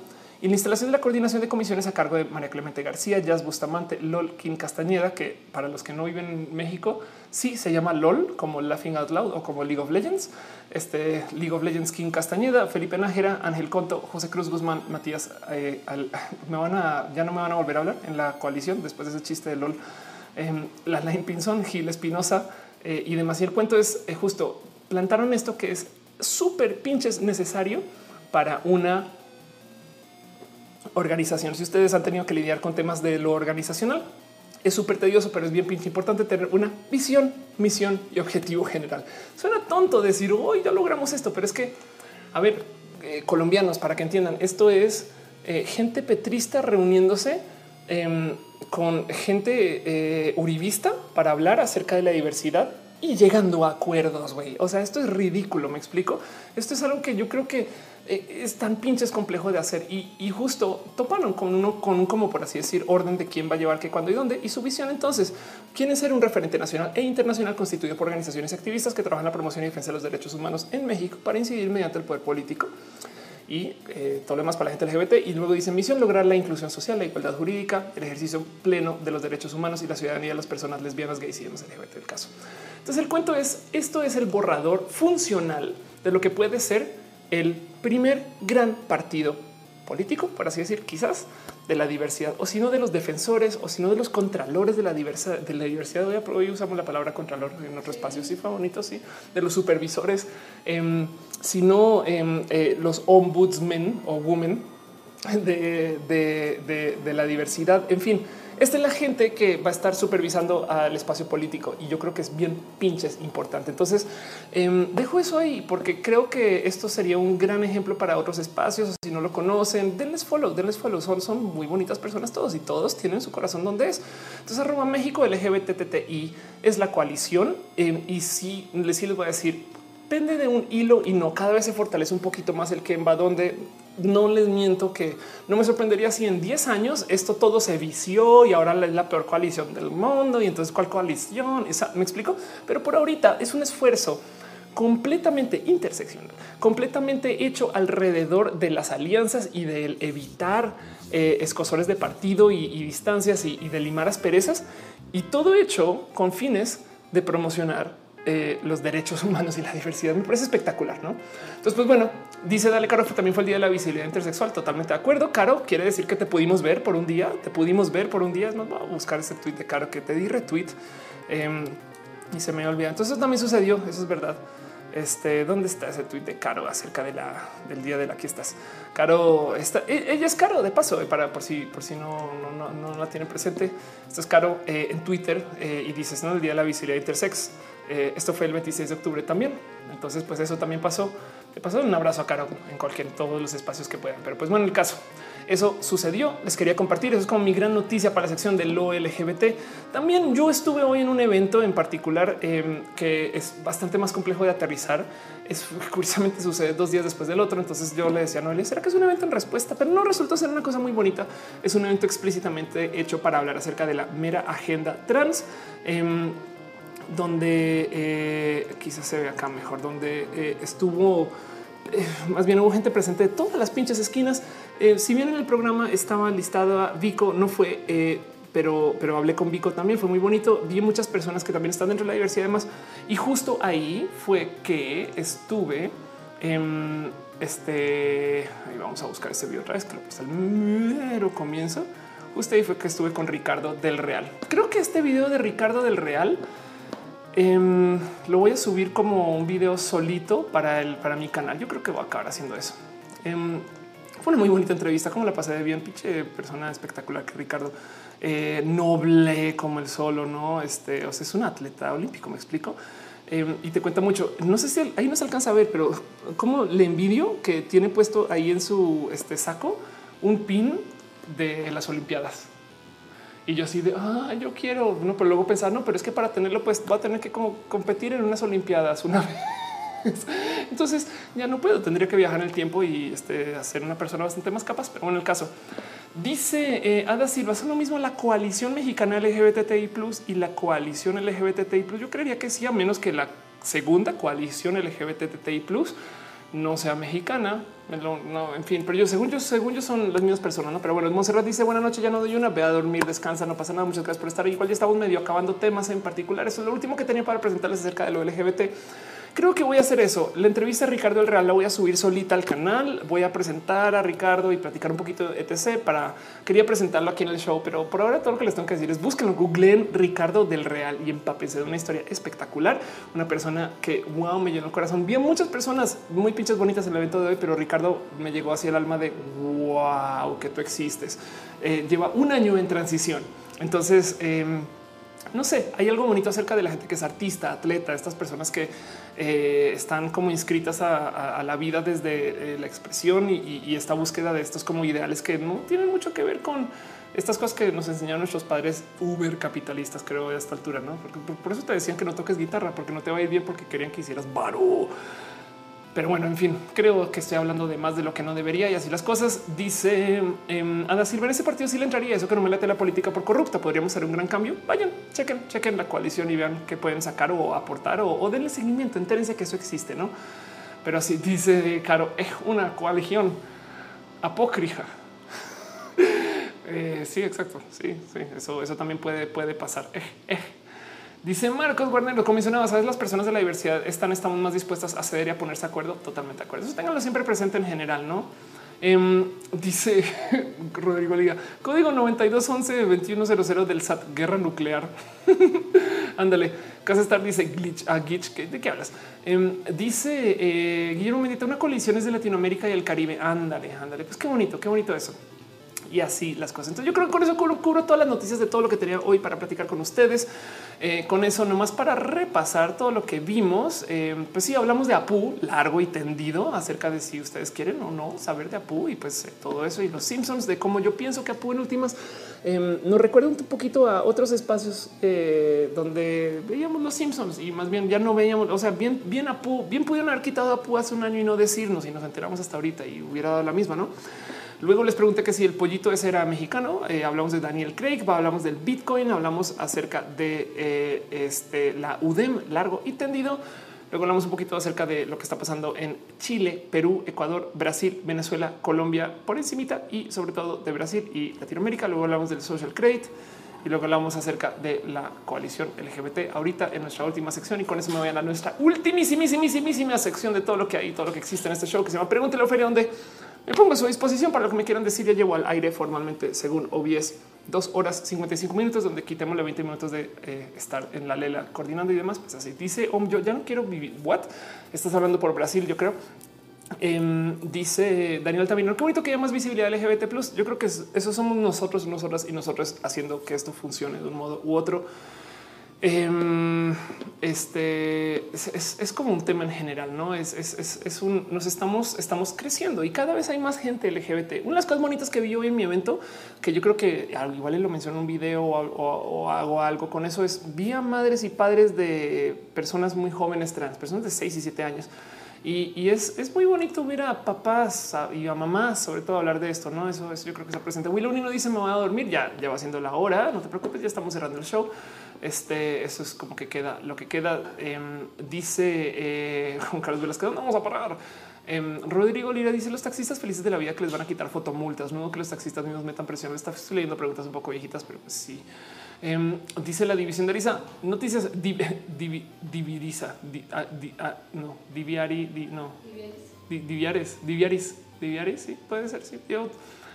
Speaker 1: y la instalación de la coordinación de comisiones a cargo de María Clemente García, Jazz Bustamante, LOL Kim Castañeda, que para los que no viven en México, sí se llama LOL como Laughing Out Loud o como League of Legends. Este League of Legends Kim Castañeda, Felipe Nájera, Ángel Conto, José Cruz Guzmán, Matías. Eh, me van a ya no me van a volver a hablar en la coalición después de ese chiste de LOL. Eh, la Line Pinzón, Gil Espinosa eh, y demás. El cuento es eh, justo plantaron esto que es súper pinches necesario para una organización. Si ustedes han tenido que lidiar con temas de lo organizacional, es súper tedioso, pero es bien pinche importante tener una visión, misión y objetivo general. Suena tonto decir hoy ya logramos esto, pero es que, a ver, eh, colombianos, para que entiendan, esto es eh, gente petrista reuniéndose em, con gente eh, uribista para hablar acerca de la diversidad y llegando a acuerdos. güey. O sea, esto es ridículo. Me explico. Esto es algo que yo creo que es tan pinches complejo de hacer y, justo toparon con uno, con un, como por así decir, orden de quién va a llevar qué, cuándo y dónde y su visión. Entonces, quieren ser un referente nacional e internacional constituido por organizaciones activistas que trabajan la promoción y defensa de los derechos humanos en México para incidir mediante el poder político y eh, lo demás para la gente LGBT. Y luego dice misión lograr la inclusión social, la igualdad jurídica, el ejercicio pleno de los derechos humanos y la ciudadanía de las personas lesbianas, gays y demás LGBT. El caso Entonces el cuento es, esto es el borrador funcional de lo que puede ser el primer gran partido político, por así decir, quizás de la diversidad, o si no de los defensores, o si no de los contralores de la diversidad, de la diversidad. Hoy, usamos la palabra contralor en otro espacio, sí fue bonito, sí, de los supervisores, eh, sino eh, los ombudsmen o women de, de, de la diversidad. En fin, esta es la gente que va a estar supervisando al espacio político y yo creo que es bien pinches importante. Entonces eh, dejo eso ahí porque creo que esto sería un gran ejemplo para otros espacios. Si no lo conocen, denles follow, denles follow. Son, son muy bonitas personas todos y todos tienen su corazón donde es. Entonces arroba México LGBTTI es la coalición eh, y sí les, sí les voy a decir depende de un hilo y no cada vez se fortalece un poquito más el que va donde no les miento que no me sorprendería si en 10 años esto todo se vició y ahora es la peor coalición del mundo. Y entonces, ¿cuál coalición? Esa, ¿Me explico? Pero por ahorita es un esfuerzo completamente interseccional, completamente hecho alrededor de las alianzas y del evitar eh, escosores de partido y, distancias y, y de limar asperezas. Y todo hecho con fines de promocionar eh, los derechos humanos y la diversidad. Me parece espectacular, ¿no? Entonces, pues bueno, dice Dale Caro que también fue el día de la visibilidad intersexual. Totalmente de acuerdo. Caro quiere decir que te pudimos ver por un día. Te pudimos ver por un día. Es más, voy a buscar ese tweet de Caro que te di retweet em, y se me olvida. Entonces, también sucedió. Eso es verdad. Este, ¿dónde está ese tweet de Caro acerca del día de la aquí estás? Caro está, e, ella es Caro de paso eh, para por si por si no, no, no, la tiene presente. Esto es Caro eh, en Twitter y dices no el día de la visibilidad intersex. Eh, esto fue el 26 de octubre también. Entonces, pues eso también pasó. Te pasó un abrazo a Caro en cualquier todos los espacios que puedan. Pero pues bueno, el caso eso sucedió. Les quería compartir. Eso es como mi gran noticia para la sección de lo LGBT. También yo estuve hoy en un evento en particular em, que es bastante más complejo de aterrizar. Es curiosamente sucede dos días después del otro. Entonces yo le decía a Noelia, será que es un evento en respuesta, pero no resultó ser una cosa muy bonita. Es un evento explícitamente hecho para hablar acerca de la mera agenda trans. Em, donde eh, quizás se ve acá mejor, donde eh, estuvo eh, más bien hubo gente presente de todas las pinches esquinas. si bien en el programa estaba listada Vico, no fue, pero, pero hablé con Vico también. Fue muy bonito. Vi muchas personas que también están dentro de la diversidad, además. Y justo ahí fue que estuve. en este ahí vamos a buscar ese video otra vez que lo puse al mero comienzo. Justo ahí fue que estuve con Ricardo del Real. Creo que este video de Ricardo del Real Em, lo voy a subir como un video solito para el para mi canal. Yo creo que voy a acabar haciendo eso. Em, fue una muy bonita entrevista. Como la pasé de bien, pinche persona espectacular que Ricardo eh, noble como el solo, no? Este o sea, es un atleta olímpico. Me explico em, y te cuenta mucho. No sé si ahí no se alcanza a ver, pero cómo le envidio que tiene puesto ahí en su este saco un pin de las Olimpiadas. Y yo así de, ah, yo quiero, no, pero luego pensar, no, pero es que para tenerlo, pues va a tener que como competir en unas Olimpiadas una vez. Entonces ya no puedo, tendría que viajar en el tiempo y este, hacer una persona bastante más capaz. Pero bueno, el caso dice eh, Ada Silva, son lo mismo la coalición mexicana LGBTI plus y la coalición LGBTI plus. Yo creería que sí, a menos que la segunda coalición LGBTI plus no sea mexicana. No, en fin, pero yo según yo, según yo son las mismas personas, ¿no? Pero bueno, Monserrat dice buena noche, ya no doy una, ve a dormir, descansa, no pasa nada. Muchas gracias por estar. Igual ya estamos medio acabando temas en particular. Eso es lo último que tenía para presentarles acerca de lo LGBT. Creo que voy a hacer eso. La entrevista a Ricardo El Real la voy a subir solita al canal. Voy a presentar a Ricardo y platicar un poquito de etc. Para quería presentarlo aquí en el show, pero por ahora todo lo que les tengo que decir es búsquenlo, googleen Ricardo del Real y empápense de una historia espectacular. Una persona que wow, me llenó el corazón. Vi muchas personas muy pinches bonitas en el evento de hoy, pero Ricardo me llegó hacia el alma de wow, que tú existes. Eh, lleva un año en transición. Entonces, em, no sé, hay algo bonito acerca de la gente que es artista, atleta, estas personas que eh, están como inscritas a, la vida desde eh, la expresión y, esta búsqueda de estos como ideales que no tienen mucho que ver con estas cosas que nos enseñaron nuestros padres uber capitalistas, creo, a esta altura, no? Porque por, eso te decían que no toques guitarra, porque no te va a ir bien, porque querían que hicieras baro pero bueno, en fin, creo que estoy hablando de más de lo que no debería y así las cosas. Dice eh, Ana Silva, en ese partido sí le entraría eso que no me late la política por corrupta. Podríamos hacer un gran cambio. Vayan, chequen, chequen la coalición y vean qué pueden sacar o aportar o, denle seguimiento. Entérense que eso existe, no? Pero así dice Caro, es una coalición apócrifa. eh, sí, exacto. Sí, sí, eso, eso también puede, puede pasar. Eh, eh. Dice Marcos Guarnero, como mencionaba, sabes, las personas de la diversidad están, estamos más dispuestas a ceder y a ponerse de acuerdo. Totalmente de acuerdo. Eso ténganlo siempre presente en general, no? Em, dice Rodrigo Liga, código 9211 del SAT, guerra nuclear. Ándale, Casa Star dice glitch a glitch. ¿De qué hablas? Em, dice eh, Guillermo Medita, una colisión es de Latinoamérica y el Caribe. Ándale, ándale. Pues qué bonito, qué bonito eso y así las cosas. Entonces yo creo que con eso cubro, todas las noticias de todo lo que tenía hoy para platicar con ustedes. Eh, con eso nomás para repasar todo lo que vimos. Eh, pues sí, hablamos de Apu largo y tendido acerca de si ustedes quieren o no saber de Apu y pues eh, todo eso y los Simpsons de cómo yo pienso que Apu en últimas em, nos recuerda un poquito a otros espacios donde veíamos los Simpsons y más bien ya no veíamos, o sea, bien, bien Apu, bien pudieron haber quitado Apu hace un año y no decirnos y nos enteramos hasta ahorita y hubiera dado la misma, no? Luego les pregunté que si el pollito ese era mexicano. Eh, hablamos de Daniel Craig, hablamos del Bitcoin, hablamos acerca de eh, este, la UDEM largo y tendido. Luego hablamos un poquito acerca de lo que está pasando en Chile, Perú, Ecuador, Brasil, Venezuela, Colombia, por encimita y sobre todo de Brasil y Latinoamérica. Luego hablamos del social credit y luego hablamos acerca de la coalición LGBT ahorita en nuestra última sección y con eso me voy a nuestra ultimísimísimísima sección de todo lo que hay, todo lo que existe en este show que se llama Pregúntele a donde me pongo a su disposición para lo que me quieran decir. Ya llevo al aire formalmente, según OBS, dos horas 55 minutos, donde quitémosle 20 minutos de eh, estar en la lela coordinando y demás. Pues así dice, Om, yo ya no quiero vivir. What estás hablando por Brasil? Yo creo. Em, dice Daniel también, qué bonito que haya más visibilidad LGBT. Yo creo que eso somos nosotros, nosotras y nosotros haciendo que esto funcione de un modo u otro. Em, este es, como un tema en general, no es, es, un nos estamos, estamos creciendo y cada vez hay más gente LGBT. Una de las cosas bonitas que vi hoy en mi evento, que yo creo que igual lo menciono en un video o, hago algo con eso, es vi a madres y padres de personas muy jóvenes trans, personas de 6 y 7 años. Y, es, muy bonito ver a papás y a mamás, sobre todo hablar de esto. No, eso, es yo creo que se presenta. Willow no dice me voy a dormir. Ya, ya va siendo la hora. No te preocupes, ya estamos cerrando el show. Este, eso es como que queda lo que queda. Em, dice eh, Juan Carlos Velasquez, vamos a parar. Em, Rodrigo Lira dice los taxistas felices de la vida que les van a quitar fotomultas, no que los taxistas mismos metan presión. Está leyendo preguntas un poco viejitas, pero pues sí. Em, dice la división de Arisa, noticias diviriza, ah, ah, no, diviari, no, diviares, diviaris, diviaris, sí, puede ser, sí.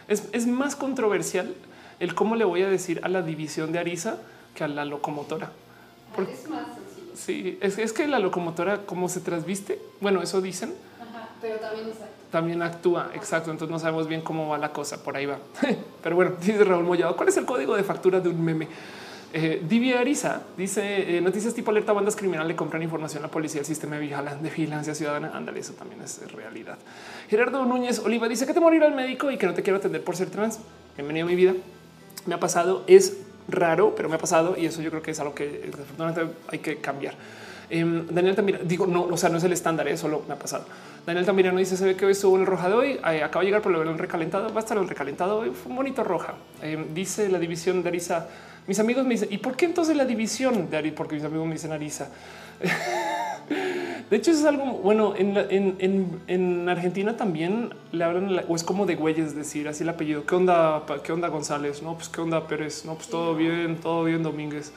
Speaker 1: es, es más controversial el cómo le voy a decir a la división de Arisa que a la locomotora.
Speaker 2: es más sencillo.
Speaker 1: Sí, es, que la locomotora, como se transviste, bueno, eso dicen.
Speaker 2: pero también
Speaker 1: También actúa, exacto. Entonces no sabemos bien cómo va la cosa. Por ahí va. pero bueno, dice Raúl Mollado, ¿cuál es el código de factura de un meme? Eh, Divia Arisa dice eh, noticias tipo alerta bandas criminales le compran información a la policía, el sistema de vigilancia ciudadana. Ándale, eso también es realidad. Gerardo Núñez Oliva dice que te morir al médico y que no te quiero atender por ser trans. Bienvenido a mi vida. Me ha pasado, es raro, pero me ha pasado y eso yo creo que es algo que desafortunadamente hay que cambiar. Em, Daniel también digo, no, o sea, no es el estándar, eso ¿eh? solo me ha pasado. Daniel también no dice: Se ve que hoy estuvo en el roja de hoy, eh, acaba de llegar, pero lo recalentado. Va a estar el recalentado hoy. Fue un bonito roja. Em, dice la división de Arisa. Mis amigos me dicen, ¿y por qué entonces la división de Arisa? Porque mis amigos me dicen Arisa. De hecho, eso es algo bueno. En, Argentina también le hablan o es como de güeyes decir así el apellido. ¿Qué onda? ¿Qué onda González? No, pues qué onda Pérez. No, pues todo bien, todo bien Domínguez.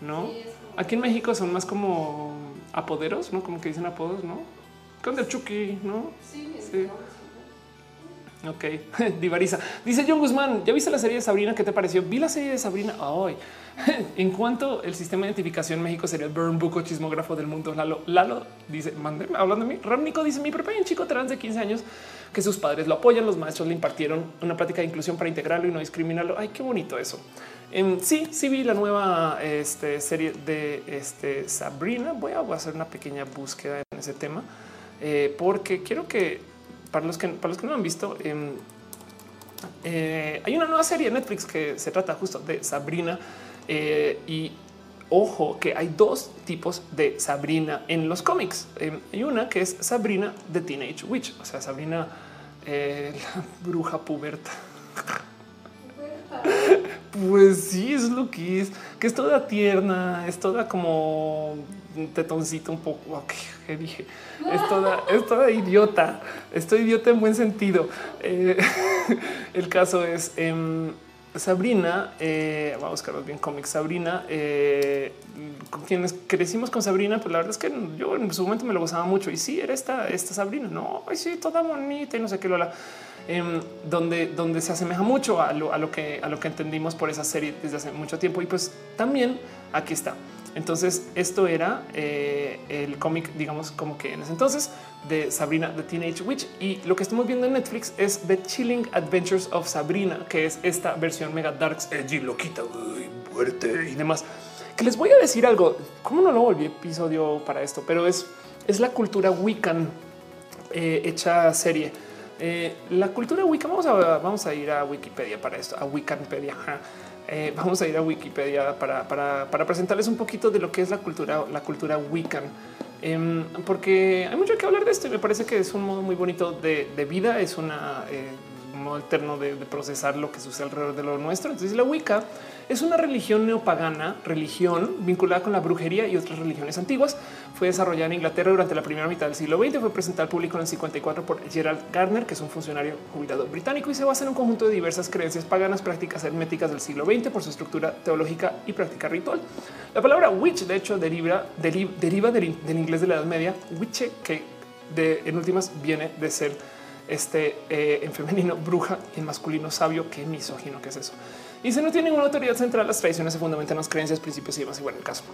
Speaker 1: No, aquí en México son más como apoderos, no como que dicen apodos, no? ¿Qué onda Chucky? No,
Speaker 2: sí, sí.
Speaker 1: Ok, Divariza. Dice John Guzmán, ¿ya viste la serie de Sabrina? ¿Qué te pareció? Vi la serie de Sabrina hoy. en cuanto el sistema de identificación en México sería el burn buco chismógrafo del mundo. Lalo, Lalo dice, mande, hablando de mí. Ramnico dice, mi propio un chico trans de 15 años que sus padres lo apoyan. Los maestros le impartieron una práctica de inclusión para integrarlo y no discriminarlo. Ay, qué bonito eso. Em, sí, sí vi la nueva este, serie de este, Sabrina. Voy a, hacer una pequeña búsqueda en ese tema eh, porque quiero que para los que, para los que no han visto, em, eh, hay una nueva serie de Netflix que se trata justo de Sabrina eh, y ojo que hay dos tipos de Sabrina en los cómics. Em, hay una que es Sabrina de Teenage Witch, o sea, Sabrina eh, la bruja puberta. Pues sí, es lo que es, que es toda tierna, es toda como tetoncito un poco, que dije, es toda, es toda idiota, estoy idiota en buen sentido. Eh, el caso es, em, Sabrina, eh, vamos a buscarlos bien cómics. Sabrina, eh, con quienes crecimos con Sabrina, pues la verdad es que yo en su momento me lo gozaba mucho. Y sí, era esta, esta Sabrina, no, ay, sí, toda bonita y no sé qué, Lola. Em, donde, donde se asemeja mucho a lo, a lo que a lo que entendimos por esa serie desde hace mucho tiempo. Y pues también aquí está. Entonces, esto era eh, el cómic, digamos, como que en ese entonces de Sabrina the Teenage Witch. Y lo que estamos viendo en Netflix es The Chilling Adventures of Sabrina, que es esta versión mega darks, edgy, loquita, uy, fuerte y demás. Que les voy a decir algo, cómo no lo volví episodio para esto, pero es, es la cultura Wiccan eh, hecha serie. Eh, la cultura Wiccan, vamos a, vamos a ir a Wikipedia para esto, a Wiccanpedia. Eh, vamos a ir a Wikipedia para, para, presentarles un poquito de lo que es la cultura, la cultura Wiccan, eh, porque hay mucho que hablar de esto y me parece que es un modo muy bonito de, de vida, es eh, un modo alterno de, de, procesar lo que sucede alrededor de lo nuestro. Entonces la Wicca es una religión neopagana, religión vinculada con la brujería y otras religiones antiguas. Fue desarrollada en Inglaterra durante la primera mitad del siglo XX. Fue presentada al público en el 54 por Gerald Gardner, que es un funcionario jubilado británico y se basa en un conjunto de diversas creencias paganas, prácticas herméticas del siglo XX por su estructura teológica y práctica ritual. La palabra witch, de hecho, deriva, del, inglés de la Edad Media, witche, que en últimas viene de ser este eh, en femenino bruja en masculino sabio, que misógino que es eso. Y si no tiene ninguna autoridad central, las tradiciones se fundamentan en las creencias, principios y demás. Y bueno, el caso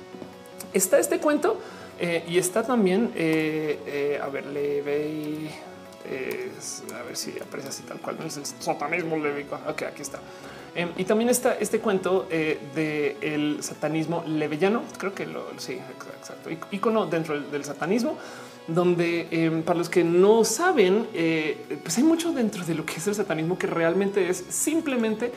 Speaker 1: está este cuento eh, y está también, eh, eh, a ver, le ve, a ver si aparece así tal cual, no es el satanismo lévico. Ok, aquí está. Em, y también está este cuento de el satanismo levellano. Creo que lo sí, exacto. Icono dentro del, del satanismo donde eh, para los que no saben, pues hay mucho dentro de lo que es el satanismo que realmente es simplemente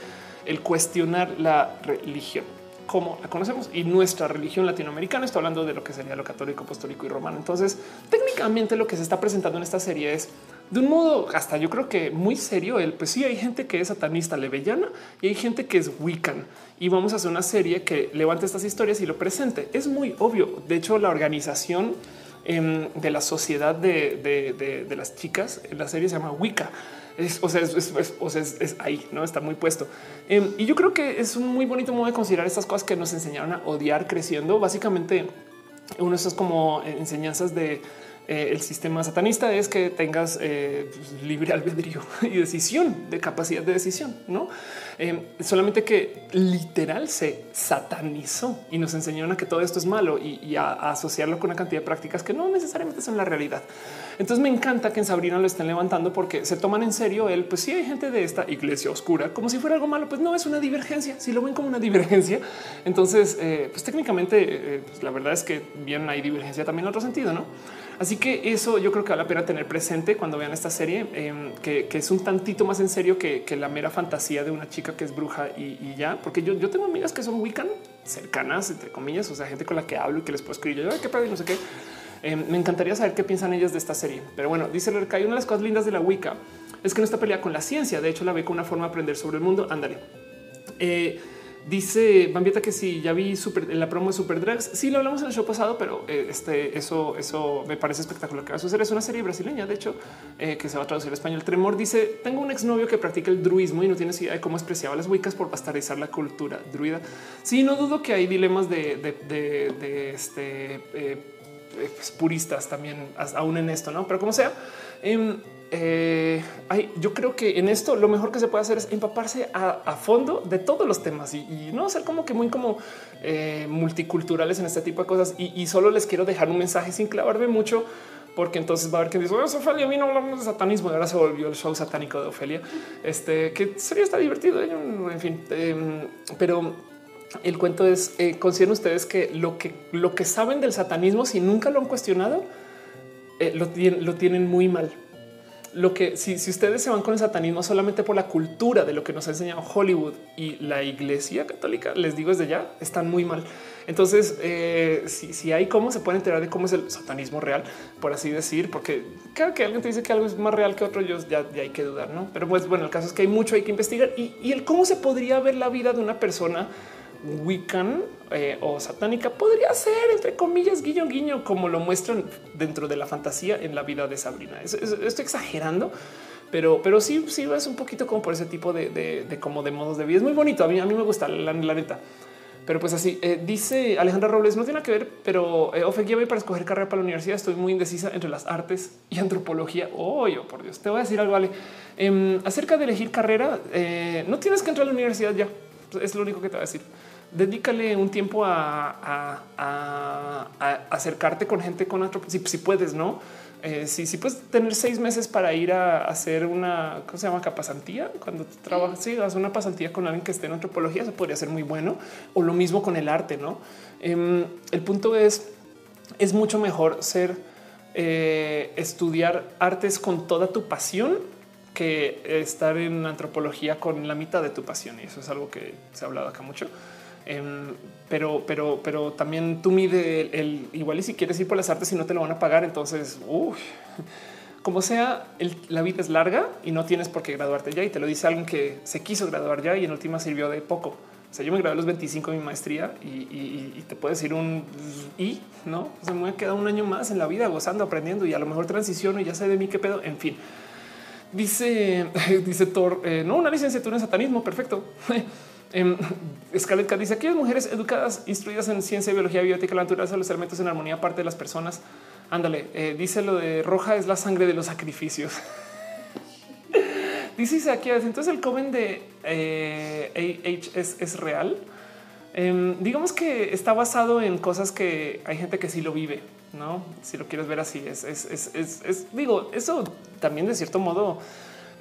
Speaker 1: el cuestionar la religión como la conocemos y nuestra religión latinoamericana. Está hablando de lo que sería lo católico, apostólico y romano. Entonces, técnicamente lo que se está presentando en esta serie es de un modo hasta yo creo que muy serio. El pues sí hay gente que es satanista levellana y hay gente que es wiccan y vamos a hacer una serie que levante estas historias y lo presente. Es muy obvio. De hecho, la organización eh, de la sociedad de, de, de, de, las chicas en la serie se llama Wicca. Es, o sea, es, es, ahí, no está muy puesto. Eh, y yo creo que es un muy bonito modo de considerar estas cosas que nos enseñaron a odiar creciendo. Básicamente, uno de esos como enseñanzas de eh, el sistema satanista es que tengas eh, libre albedrío y decisión de capacidad de decisión, no eh, solamente que literal se satanizó y nos enseñaron a que todo esto es malo y, a, asociarlo con una cantidad de prácticas que no necesariamente son la realidad. Entonces me encanta que en Sabrina lo estén levantando porque se toman en serio el pues si sí hay gente de esta iglesia oscura como si fuera algo malo, pues no es una divergencia. Si lo ven como una divergencia, entonces eh, pues técnicamente pues la verdad es que bien hay divergencia también en otro sentido, no? Así que eso yo creo que vale la pena tener presente cuando vean esta serie, eh, que, que, es un tantito más en serio que, que, la mera fantasía de una chica que es bruja y, ya, porque yo, yo, tengo amigas que son wiccan cercanas, entre comillas, o sea, gente con la que hablo y que les puedo escribir, yo, qué padre, no sé qué. Eh, me encantaría saber qué piensan ellas de esta serie. Pero bueno, dice Lorca, hay una de las cosas lindas de la Wicca es que no está pelea con la ciencia. De hecho, la ve como una forma de aprender sobre el mundo. Ándale. Eh, Dice Bambieta que sí, ya vi la promo de Super Drags. Sí, lo hablamos en el show pasado, pero eh, este, eso, eso me parece espectacular que va a suceder. Es una serie brasileña, de hecho, eh, que se va a traducir al español. Tremor dice: Tengo un exnovio que practica el druismo y no tiene idea de cómo expresaba las wicas por bastardizar la cultura druida. Sí, no dudo que hay dilemas de, este, eh, pues, puristas también, aún en esto, no? Pero como sea, eh, hay, yo creo que en esto lo mejor que se puede hacer es empaparse a, fondo de todos los temas y, no ser como que muy como eh, multiculturales en este tipo de cosas. Y, solo les quiero dejar un mensaje sin clavarme mucho, porque entonces va a haber que dice oh, Ofelia, a mí no hablamos de satanismo y ahora se volvió el show satánico de Ofelia. Este que sería está divertido. ¿eh? En fin, eh, pero el cuento es eh, consideren ustedes que lo que lo que saben del satanismo, si nunca lo han cuestionado, eh, lo tienen muy mal lo que si, si, ustedes se van con el satanismo solamente por la cultura de lo que nos ha enseñado Hollywood y la iglesia católica, les digo desde ya, están muy mal. Entonces, eh, si, si, hay cómo se pueden enterar de cómo es el satanismo real, por así decir, porque cada que alguien te dice que algo es más real que otro, yo ya, ya hay que dudar, no? Pero pues bueno, el caso es que hay mucho, hay que investigar y, y el cómo se podría ver la vida de una persona Wiccan eh, o satánica podría ser, entre comillas, guiño, guiño, como lo muestran dentro de la fantasía en la vida de Sabrina. Es, es, estoy exagerando, pero, pero sí, sí es un poquito como por ese tipo de, como de modos de vida. Es muy bonito. A mí, a mí me gusta la, la neta. Pero pues así eh, dice Alejandra Robles, no tiene que ver, pero eh, Ofe, para escoger carrera para la universidad. Estoy muy indecisa entre las artes y antropología. Oh, yo por Dios, te voy a decir algo, Ale. Em, acerca de elegir carrera, eh, no tienes que entrar a la universidad ya. Es lo único que te voy a decir. Dedícale un tiempo a, acercarte con gente con otro, si, si puedes, no? Eh, si, si, puedes tener seis meses para ir a hacer una, ¿cómo se llama? Capasantía. Cuando trabajas, sí, haces una pasantía con alguien que esté en antropología, eso podría ser muy bueno. O lo mismo con el arte, ¿no? Em, el punto es, es mucho mejor ser, eh, estudiar artes con toda tu pasión que estar en antropología con la mitad de tu pasión. Y eso es algo que se ha hablado acá mucho. Em, pero, pero, pero también tú mide el, igual y si quieres ir por las artes y no te lo van a pagar, entonces, como sea, la vida es larga y no tienes por qué graduarte ya. Y te lo dice alguien que se quiso graduar ya y en última sirvió de poco. O sea, yo me gradué a los 25 de mi maestría y, te puedes decir un y no se me ha quedado un año más en la vida gozando, aprendiendo y a lo mejor transiciono y ya sé de mí qué pedo. En fin, dice, dice Thor, eh, no una licenciatura en satanismo. Perfecto. Eh, Scarlett Cat dice aquellas mujeres educadas, instruidas en ciencia, biología, biótica, la naturaleza, los elementos en armonía, parte de las personas. Ándale, eh, dice lo de roja es la sangre de los sacrificios. dice aquí, entonces el coven de eh, AH es, real. Em, digamos que está basado en cosas que hay gente que sí lo vive, no? Si lo quieres ver así, es, es, es digo, eso también de cierto modo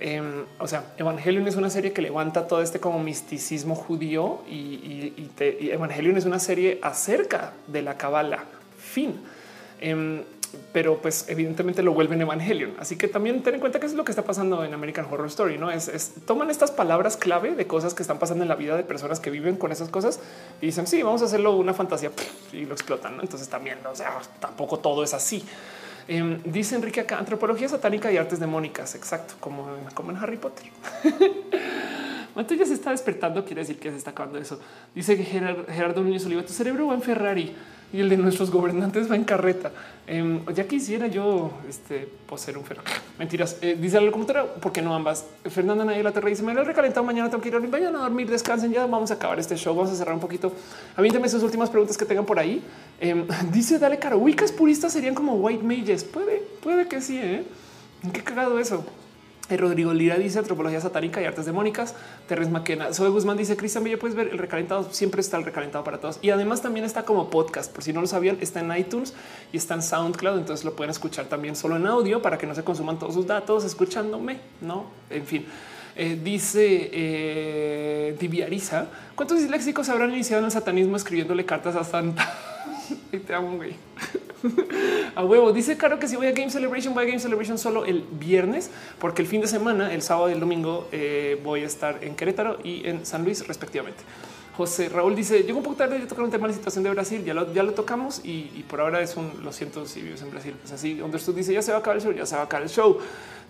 Speaker 1: Em, o sea, Evangelion es una serie que levanta todo este como misticismo judío y, Evangelion es una serie acerca de la cabala. Fin. Em, pero pues evidentemente lo vuelven Evangelion. Así que también ten en cuenta que es lo que está pasando en American Horror Story. No es, toman estas palabras clave de cosas que están pasando en la vida de personas que viven con esas cosas y dicen sí, vamos a hacerlo una fantasía y lo explotan. Entonces también, o sea, tampoco todo es así. Em, dice Enrique acá, antropología satánica y artes demónicas. Exacto, como, como en Harry Potter. Manto ya se está despertando, quiere decir que se está acabando eso. Dice que Gerardo Núñez Oliva, tu cerebro va en Ferrari y el de nuestros gobernantes va en carreta. Em, ya quisiera yo este, poseer un Ferrari. Mentiras. Eh, dice la locomotora, ¿por qué no ambas? Fernanda Nadie la Terra dice, me lo he recalentado mañana, tengo que ir a vayan a dormir, descansen, ya vamos a acabar este show, vamos a cerrar un poquito. Avíntame sus últimas preguntas que tengan por ahí. Em, dice, dale cara, ubicas puristas serían como white mages. Puede, puede que sí, ¿eh? ¿Qué cagado eso? Eh, Rodrigo Lira dice antropología satánica y artes demónicas. Terres Maquena. Zoe Guzmán dice Cristian Villa, puedes ver el recalentado. Siempre está el recalentado para todos. Y además también está como podcast. Por si no lo sabían, está en iTunes y está en SoundCloud. Entonces lo pueden escuchar también solo en audio para que no se consuman todos sus datos escuchándome. No, en fin. Eh, dice eh, Diviariza, ¿cuántos disléxicos habrán iniciado en el satanismo escribiéndole cartas a Santa? y te amo, güey. a huevo. Dice Caro que si voy a Game Celebration, voy a Game Celebration solo el viernes, porque el fin de semana, el sábado y el domingo, eh, voy a estar en Querétaro y en San Luis, respectivamente. José Raúl dice: Llegó un poco tarde de tocar un tema de la situación de Brasil. Ya lo, ya lo tocamos y, por ahora es un lo siento si vives en Brasil. Pues así, Understood dice: Ya se va a acabar el show, ya se va a acabar el show.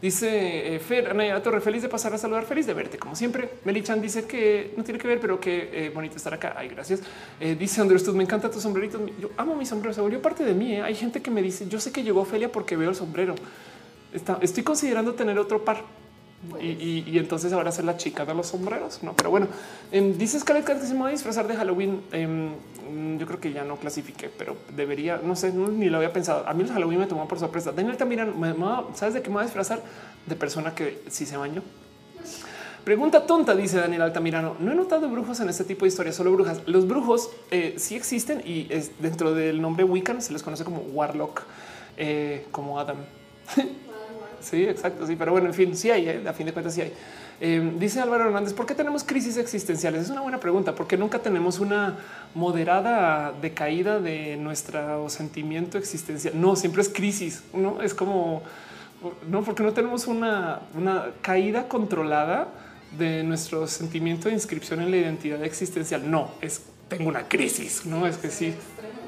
Speaker 1: Dice eh, Fer, Anaya Torre, feliz de pasar a saludar, feliz de verte como siempre. Melichan dice que no tiene que ver, pero que eh, bonito estar acá. Ay, gracias. Eh, dice Understood, me encanta tu sombrerito. Yo amo mi sombrero, se volvió parte de mí. Hay gente que me dice, yo sé que llegó Ofelia porque veo el sombrero. estoy considerando tener otro par. Y, entonces ahora ser la chica de los sombreros, no? Pero bueno, em, dices que se me va a disfrazar de Halloween. Em, yo creo que ya no clasifique, pero debería, no sé, ni lo había pensado. A mí el Halloween me tomó por sorpresa. Daniel también, ¿sabes de qué me va a disfrazar? De persona que sí se bañó. Pregunta tonta, dice Daniel Altamirano. No he notado brujos en este tipo de historias, solo brujas. Los brujos eh, sí existen y es dentro del nombre Wiccan se les conoce como Warlock, eh, como Adam. Sí, exacto. Sí, pero bueno, en fin, sí hay, eh, a fin de cuentas, sí hay. Em, dice Álvaro Hernández, ¿por qué tenemos crisis existenciales? Es una buena pregunta, porque nunca tenemos una moderada decaída de nuestro sentimiento existencial. No, siempre es crisis, no es como no, porque no tenemos una, una caída controlada de nuestro sentimiento de inscripción en la identidad existencial. No es tengo una crisis, no es que sí,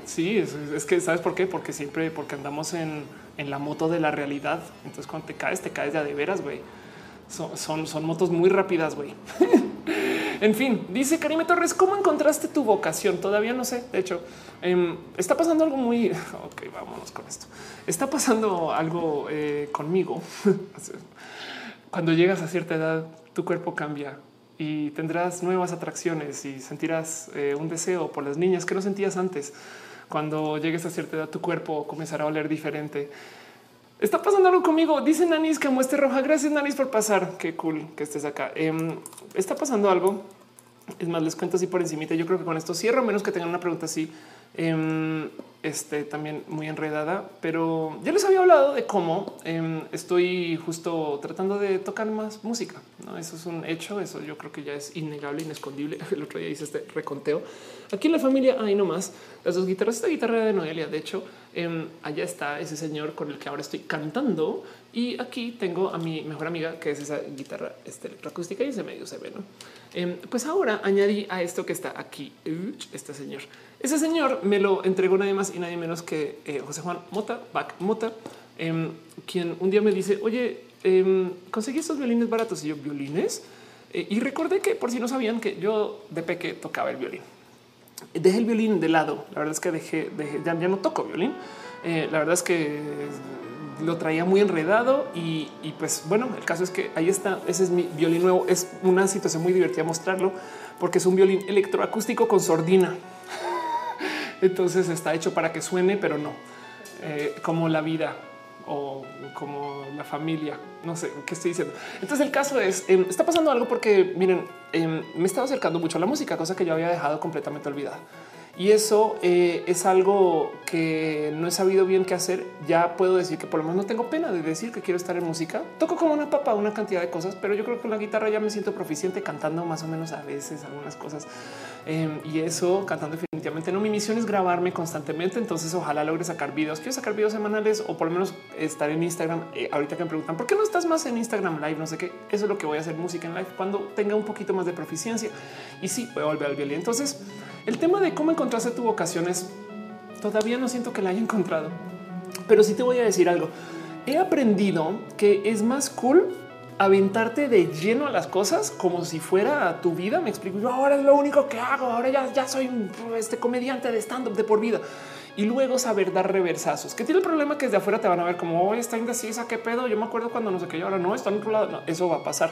Speaker 1: sí, es que sabes por qué, porque siempre, porque andamos en en la moto de la realidad. Entonces cuando te caes, te caes de veras, güey. Son, son, motos muy rápidas, güey. en fin, dice Karime Torres, ¿cómo encontraste tu vocación? Todavía no sé. De hecho, em, está pasando algo muy... Ok, vámonos con esto. Está pasando algo eh, conmigo. cuando llegas a cierta edad, tu cuerpo cambia y tendrás nuevas atracciones y sentirás eh, un deseo por las niñas que no sentías antes. Cuando llegues a cierta edad, tu cuerpo comenzará a oler diferente. Está pasando algo conmigo. Dice Nanis que muestre roja. Gracias, Nanis, por pasar. Qué cool que estés acá. Em, está pasando algo. Es más, les cuento así por encima. Yo creo que con esto cierro, menos que tengan una pregunta así. Em, este también muy enredada, pero ya les había hablado de cómo em, estoy justo tratando de tocar más música. ¿no? Eso es un hecho. Eso yo creo que ya es innegable, inescondible. El otro día hice este reconteo aquí en la familia. Hay nomás las dos guitarras. Esta guitarra de Noelia, de hecho, em, allá está ese señor con el que ahora estoy cantando. Y aquí tengo a mi mejor amiga, que es esa guitarra este, electroacústica y ese medio se ve. ¿no? pues ahora añadí a esto que está aquí, este señor. Ese señor me lo entregó nadie más y nadie menos que eh, José Juan Mota, Bac Mota, em, quien un día me dice, oye, em, conseguí estos violines baratos y yo violines. Eh, y recordé que por si no sabían que yo de peque tocaba el violín. Dejé el violín de lado. La verdad es que dejé, ya, no toco violín. Eh, la verdad es que lo traía muy enredado y, y, pues bueno, el caso es que ahí está. Ese es mi violín nuevo. Es una situación muy divertida mostrarlo porque es un violín electroacústico con sordina. Entonces está hecho para que suene, pero no eh, como la vida o como la familia. No sé qué estoy diciendo. Entonces el caso es, em, está pasando algo porque miren, em, me he estado acercando mucho a la música, cosa que yo había dejado completamente olvidada. Y eso eh, es algo que no he sabido bien qué hacer. Ya puedo decir que por lo menos no tengo pena de decir que quiero estar en música. Toco como una papa una cantidad de cosas, pero yo creo que con la guitarra ya me siento proficiente cantando más o menos a veces algunas cosas. Em, y eso cantando definitivamente no. Mi misión es grabarme constantemente. Entonces ojalá logre sacar videos. Quiero sacar videos semanales o por lo menos estar en Instagram. Eh, ahorita que me preguntan por qué no estás más en Instagram live, no sé qué. Eso es lo que voy a hacer música en live cuando tenga un poquito más de proficiencia. Y sí, voy a volver al violín. Entonces el tema de cómo encontraste tu vocación es todavía no siento que la haya encontrado, pero sí te voy a decir algo. He aprendido que es más cool aventarte de lleno a las cosas como si fuera tu vida. Me explico. Yo ahora es lo único que hago. Ahora ya, ya soy este comediante de stand up de por vida y luego saber dar reversazos. Que tiene el problema que desde afuera te van a ver como hoy está indecisa. Qué pedo? Yo me acuerdo cuando no sé qué. Ahora no está en lado. eso va a pasar.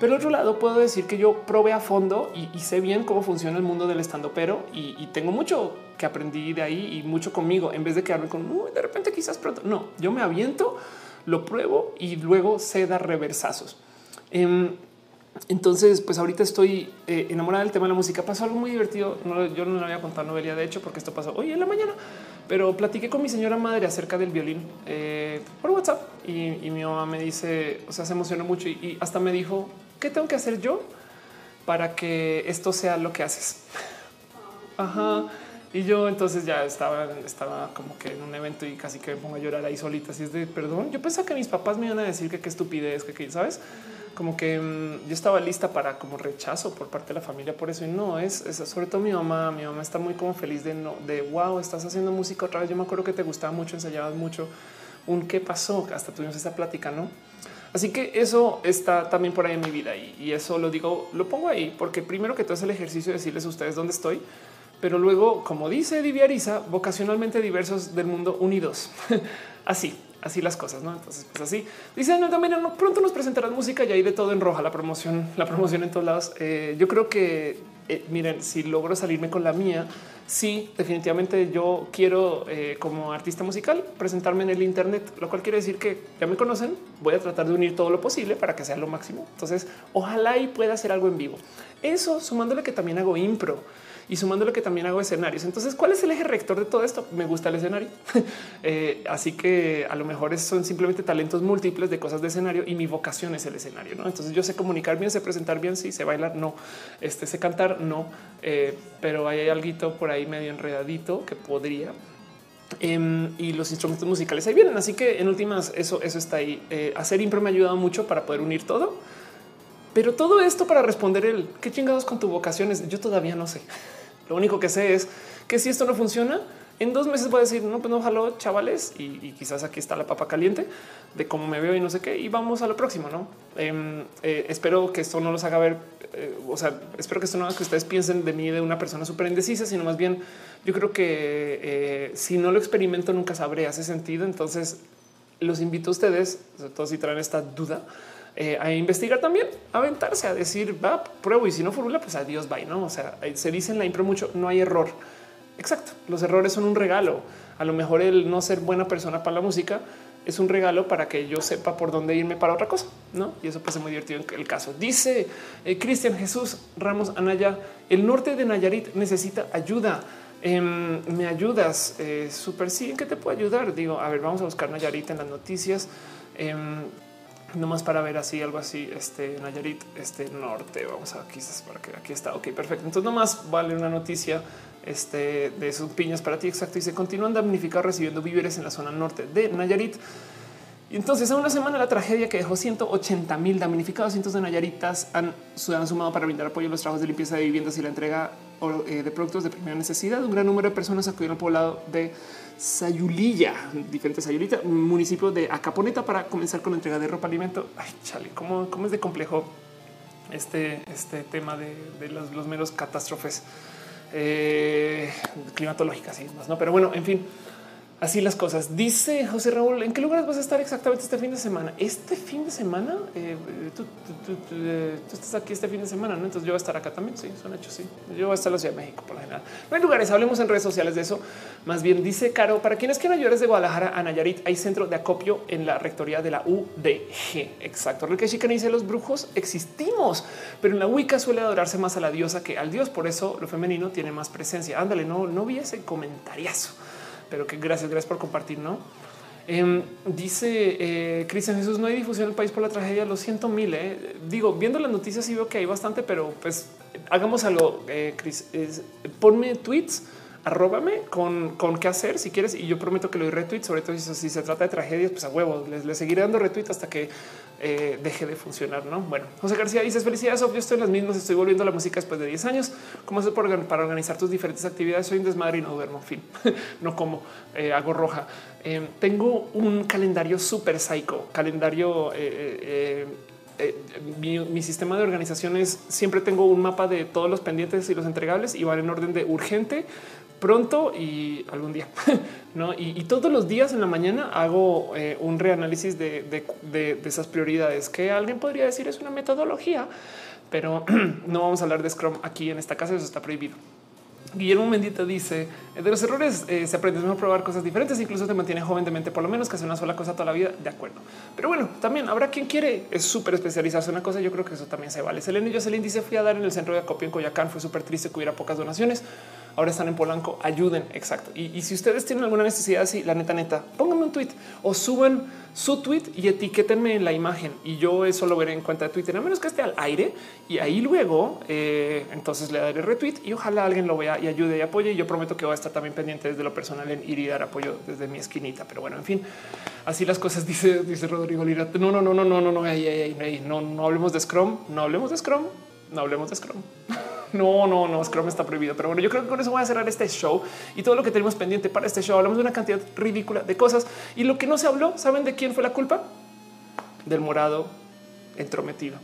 Speaker 1: Pero otro lado puedo decir que yo probé a fondo y, sé bien cómo funciona el mundo del estando, pero y, tengo mucho que aprendí de ahí y mucho conmigo en vez de quedarme con de repente quizás pronto. No, yo me aviento, lo pruebo y luego sé dar reversazos. Em, entonces, pues ahorita estoy eh, enamorada del tema de la música. Pasó algo muy divertido. yo no le había contado novelia, de hecho, porque esto pasó hoy en la mañana, pero platiqué con mi señora madre acerca del violín eh, por WhatsApp y, mi mamá me dice, o sea, se emocionó mucho y hasta me dijo, ¿qué tengo que hacer yo para que esto sea lo que haces? Ajá. Y yo entonces ya estaba, estaba como que en un evento y casi que me pongo a llorar ahí solita. Así es de perdón. Yo pensaba que mis papás me iban a decir que qué estupidez, que, sabes, como que mm, yo estaba lista para como rechazo por parte de la familia por eso. Y no es, sobre todo mi mamá. Mi mamá está muy como feliz de no, de wow, estás haciendo música otra vez. Yo me acuerdo que te gustaba mucho, ensayabas mucho. Un qué pasó, hasta tuvimos esta plática, no? Así que eso está también por ahí en mi vida y, eso lo digo, lo pongo ahí porque primero que todo es el ejercicio de decirles a ustedes dónde estoy, pero luego, como dice Diviariza, vocacionalmente diversos del mundo unidos. así, así las cosas, ¿no? Entonces, pues así. Dice no, también pronto nos presentarán música y hay de todo en roja, la promoción, la promoción en todos lados. Eh, yo creo que, eh, miren, si logro salirme con la mía, sí, definitivamente yo quiero eh, como artista musical presentarme en el Internet, lo cual quiere decir que ya me conocen. Voy a tratar de unir todo lo posible para que sea lo máximo. Entonces, ojalá y pueda hacer algo en vivo. Eso sumándole que también hago impro y sumándole que también hago escenarios. Entonces, ¿cuál es el eje rector de todo esto? Me gusta el escenario. Eh, así que a lo mejor son simplemente talentos múltiples de cosas de escenario y mi vocación es el escenario. Entonces yo sé comunicar bien, sé presentar bien, sí, sé bailar, no, este, sé cantar, no, eh, pero hay algo por ahí medio enredadito que podría. Em, y los instrumentos musicales ahí vienen. Así que en últimas, eso, eso está ahí. Eh, hacer impro me ha ayudado mucho para poder unir todo. Pero todo esto para responder el qué chingados con tu vocaciones, yo todavía no sé. Lo único que sé es que si esto no funciona, en dos meses voy a decir, no, pues no, jalo chavales y, quizás aquí está la papa caliente de cómo me veo y no sé qué. Y vamos a lo próximo, no? Em, eh, espero que esto no los haga ver, eh, o sea, espero que esto no haga que ustedes piensen de mí de una persona súper indecisa, sino más bien yo creo que eh, si no lo experimento nunca sabré, hace sentido. Entonces los invito a ustedes, sobre todo si traen esta duda, eh, a investigar también, aventarse a decir va, pruebo y si no formula, pues adiós, bye. No, o sea, se dice en la impro mucho, no hay error. Exacto. Los errores son un regalo. A lo mejor el no ser buena persona para la música es un regalo para que yo sepa por dónde irme para otra cosa, ¿no? Y eso puede ser muy divertido en el caso. Dice eh, Cristian Jesús Ramos Anaya, el norte de Nayarit necesita ayuda. Em, me ayudas, eh, súper sí, ¿en qué te puedo ayudar? Digo, a ver, vamos a buscar Nayarit en las noticias. Nomás para ver así, algo así, este Nayarit, este norte, vamos a quizás para que aquí está, ok, perfecto. Entonces nomás vale una noticia este, de sus piñas para ti. Exacto. Y se continúan damnificados recibiendo víveres en la zona norte de Nayarit. Y entonces, en una semana, la tragedia que dejó 180 mil damnificados, cientos de Nayaritas han, han, sumado para brindar apoyo a los trabajos de limpieza de viviendas y la entrega eh, de productos de primera necesidad. Un gran número de personas acudieron al poblado de Sayulilla, diferentes Sayulita, municipio de Acaponeta, para comenzar con la entrega de ropa, alimento. Ay, chale, cómo, cómo es de complejo este, este tema de, de los, meros catástrofes eh, climatológicas y demás, ¿no? Pero bueno, en fin, Así las cosas. Dice José Raúl, ¿en qué lugares vas a estar exactamente este fin de semana? Este fin de semana, eh, tú, estás aquí este fin de semana, ¿no? Entonces yo voy a estar acá también, sí, son hechos, sí. Yo voy a estar en la Ciudad de México por lo general. No hay lugares, hablemos en redes sociales de eso. Más bien dice Caro, para quienes quieran ayudar de Guadalajara a Nayarit, hay centro de acopio en la rectoría de la UDG. Exacto. Lo que Chican dice, los brujos existimos, pero en la Wicca suele adorarse más a la diosa que al dios, por eso lo femenino tiene más presencia. Ándale, no, no vi ese comentariazo pero que gracias, gracias por compartir, ¿no? Em, dice eh, Cristian Jesús, no hay difusión en el país por la tragedia, lo siento mil. Eh. Digo, viendo las noticias sí veo que hay bastante, pero pues hagamos algo, eh, Chris, ponme tweets, arróbame con, con qué hacer si quieres y yo prometo que lo doy retweet, sobre todo si, se trata de tragedias, pues a huevo, les, les seguiré dando retweet hasta que eh, deje de funcionar. No, bueno, José García dice felicidades. Yo estoy en las mismas. Estoy volviendo a la música después de 10 años. ¿Cómo haces para organizar tus diferentes actividades? Soy un desmadre y no duermo. Fin, no como eh, hago roja. Eh, tengo un calendario súper psycho, calendario. Mi, mi, sistema de organizaciones siempre tengo un mapa de todos los pendientes y los entregables y van en orden de urgente, pronto y algún día. ¿no? Y, todos los días en la mañana hago eh, un reanálisis de, esas prioridades que alguien podría decir es una metodología, pero no vamos a hablar de Scrum aquí en esta casa, eso está prohibido. Guillermo Mendita dice de los errores eh, se aprende a probar cosas diferentes, incluso te mantiene joven de mente, por lo menos que hace una sola cosa toda la vida. De acuerdo, pero bueno, también habrá quien quiere es súper especializarse en una cosa. Yo creo que eso también se vale. Selene Jocelyn dice fui a dar en el centro de acopio en Coyacán. Fue súper triste que hubiera pocas donaciones ahora están en Polanco, ayuden. Exacto. Y, si ustedes tienen alguna necesidad así, la neta, neta, pónganme un tweet o suban su tweet y etiquétenme en la imagen. Y yo eso lo veré en cuenta de Twitter, a menos que esté al aire. Y ahí luego, eh, entonces le daré retweet y ojalá alguien lo vea y ayude y apoye. Y yo prometo que voy a estar también pendiente desde lo personal en ir y dar apoyo desde mi esquinita. Pero bueno, en fin, así las cosas dice, Rodrigo Lira. No, no, no, no, no, no, no, no, no hablemos de Scrum, no hablemos de Scrum, no hablemos de Scrum. No, no, no, Scrum está prohibido. Pero bueno, yo creo que con eso voy a cerrar este show y todo lo que tenemos pendiente para este show. Hablamos de una cantidad ridícula de cosas y lo que no se habló, ¿saben de quién fue la culpa? Del morado entrometido,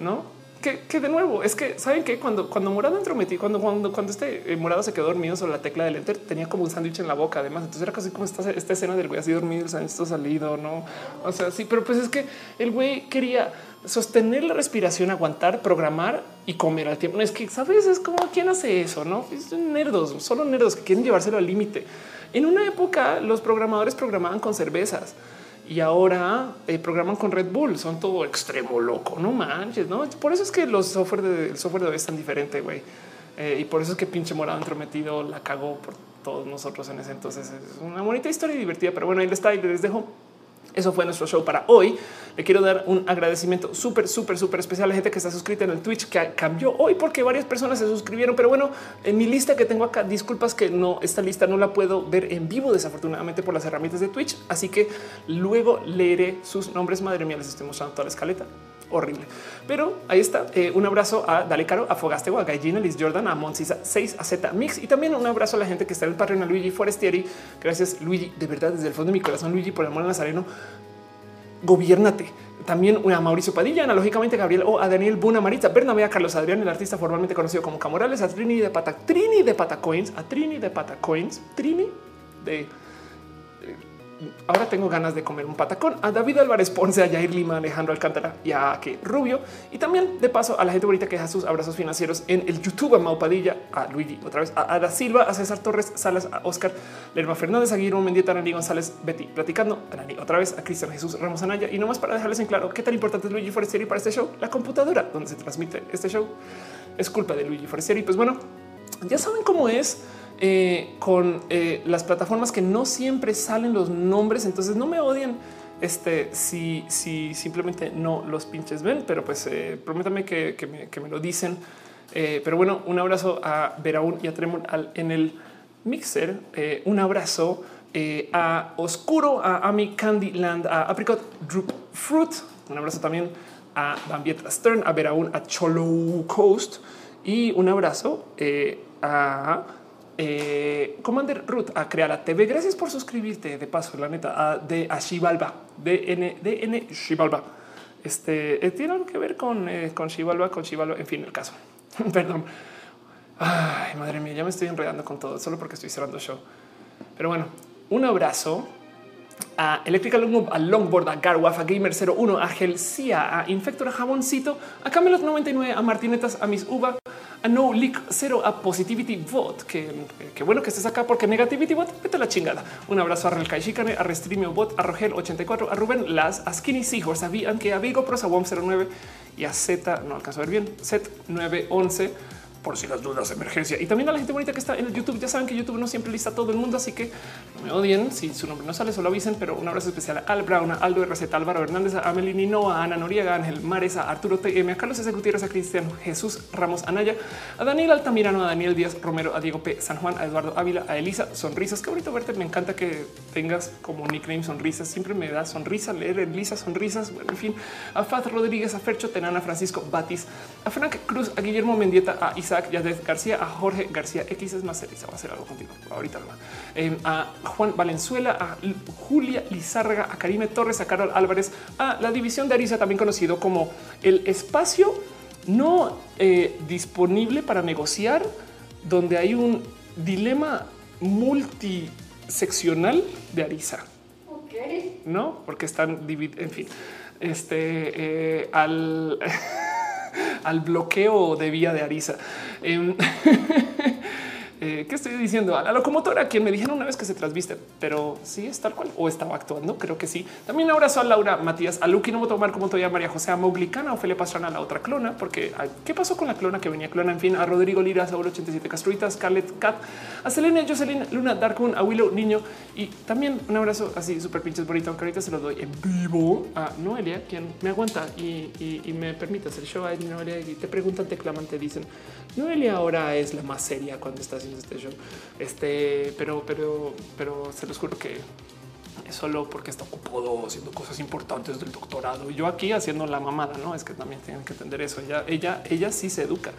Speaker 1: ¿no? Que, de nuevo es que saben que cuando, cuando morado entrometido, cuando, cuando, cuando este eh, morado se quedó dormido sobre la tecla del enter, tenía como un sándwich en la boca. Además, entonces era casi como esta, esta escena del güey así dormido, el sándwich salido, no? O sea, sí, pero pues es que el güey quería sostener la respiración, aguantar, programar y comer al tiempo. No es que sabes, es como quién hace eso, no es nerdos, solo nerdos que quieren llevárselo al límite. En una época, los programadores programaban con cervezas y ahora eh, programan con Red Bull. Son todo extremo loco. No manches, no? Por eso es que los software de, el software de hoy es tan diferente, güey. Eh, y por eso es que pinche morado entrometido la cagó por todos nosotros en ese entonces. Es una bonita historia divertida, pero bueno, ahí está y les dejo eso fue nuestro show para hoy. Le quiero dar un agradecimiento súper, súper, súper especial a la gente que está suscrita en el Twitch que cambió hoy porque varias personas se suscribieron. Pero bueno, en mi lista que tengo acá, disculpas que no, esta lista no la puedo ver en vivo, desafortunadamente por las herramientas de Twitch. Así que luego leeré sus nombres. Madre mía, les estoy mostrando toda la escaleta horrible. Pero ahí está. Eh, un abrazo a Dale Caro, a Fogastego, a Gallina, Liz Jordan, a Monsisa 6, a Z Mix y también un abrazo a la gente que está en el Patreon, a Luigi Forestieri. Gracias, Luigi. De verdad, desde el fondo de mi corazón, Luigi, por el amor Nazareno. Gobiernate. También a Mauricio Padilla, analógicamente Gabriel o a Daniel Buna Maritza, Bernabé, a Carlos Adrián, el artista formalmente conocido como Camorales, a Trini de Pata, Trini de Pata Coins, a Trini de Pata Coins, Trini de ahora tengo ganas de comer un patacón. A David Álvarez Ponce, a Jair Lima, Alejandro Alcántara y a que Rubio. Y también de paso a la gente bonita que deja sus abrazos financieros en el YouTube, a Maupadilla, a Luigi, otra vez, a Ada Silva, a César Torres, Salas, a Oscar, Lerma Fernández, a Guillermo Mendieta, González, Betty, platicando, a Nani otra vez, a Cristian Jesús Ramos Anaya. Y nomás para dejarles en claro qué tan importante es Luigi Forestieri para este show, la computadora donde se transmite este show es culpa de Luigi Forestieri. Pues bueno, ya saben cómo es eh, con eh, las plataformas que no siempre salen los nombres. Entonces no me odien este si, si simplemente no los pinches ven, pero pues eh, prométame que, me, lo dicen. pero bueno, un abrazo a Veraún y a Tremor en el mixer. un abrazo a Oscuro, a Ami Candyland, a Apricot Droop Fruit. Un abrazo también a Bambieta Stern, a Veraún, a Cholo Coast y un abrazo a eh, Commander Ruth a crear a TV. Gracias por suscribirte de paso, la neta, a, de a Shivalba, DN, DN Shivalba. Este eh, tiene algo que ver con, eh, con Shivalba, con Shivalba, en fin, el caso. Perdón. Ay, madre mía, ya me estoy enredando con todo, solo porque estoy cerrando show. Pero bueno, un abrazo a Electrical Longboard, a Longboard, a Garwaf, a Gamer 01, a Gelsia, a Infector, a Jaboncito, a Camelot 99, a Martinetas, a Miss Uva, a No Leak Cero, a Positivity Vote. Que, bueno que estés acá porque Negativity Vote, vete la chingada. Un abrazo a Real Kaishikane, a Restreamio Bot, a Rogel 84, a Rubén Las, a Skinny Seahorse, a Bianque, a Vigo Pros, a WOM 09 y a Z, no alcanzo a ver bien, Set 911 por si las dudas, emergencia. Y también a la gente bonita que está en el YouTube. Ya saben que YouTube no siempre lista a todo el mundo, así que no me odien si su nombre no sale, solo avisen. Pero un abrazo especial a Al Brown, a Aldo RZ, Álvaro Hernández, a Amelini Noa, a Ana Noriega, a Ángel Mares, Arturo TM, a Carlos S. Gutiérrez, a Cristian Jesús Ramos Anaya, a Daniel Altamirano, a Daniel Díaz Romero, a Diego P. San Juan, a Eduardo Ávila, a Elisa Sonrisas. Qué bonito verte. Me encanta que tengas como nickname sonrisas. Siempre me da sonrisa leer Elisa Sonrisas. Bueno, en fin, a Faz Rodríguez, a Fercho Tenana, Francisco Batis, a Frank Cruz, a Guillermo Mendieta, a Isaac Yadet García a Jorge García X es más Elisa va a hacer algo contigo ahorita. Eh, a Juan Valenzuela, a Julia Lizárraga, a Karime Torres, a Carol Álvarez, a la división de Arisa, también conocido como el espacio no eh, disponible para negociar, donde hay un dilema multiseccional de Arisa. No, porque están divididos, en fin, este eh, al al bloqueo de vía de Arisa. Em, Eh, ¿Qué estoy diciendo? A la locomotora, quien me dijeron una vez que se transviste, pero sí es tal cual o estaba actuando. Creo que sí. También abrazo a Laura Matías, a Luki, no tomar como todavía María José, a Moglicana, Ofelia Pastrana, la otra clona, porque qué pasó con la clona que venía clona. En fin, a Rodrigo Lira, Saúl 87 Castruitas, Scarlett Cat, a Selena, Jocelyn, Luna, Darkun, a Willow Niño y también un abrazo así súper pinches bonito, aunque ahorita se lo doy en vivo a Noelia, quien me aguanta y, me permite hacer show a Noelia y te preguntan, te claman, te dicen Noelia ahora es la más seria cuando está haciendo este show. Este, pero, pero, pero se los juro que es solo porque está ocupado haciendo cosas importantes del doctorado y yo aquí haciendo la mamada. No es que también tienen que entender eso. Ella, ella, ella sí se educa.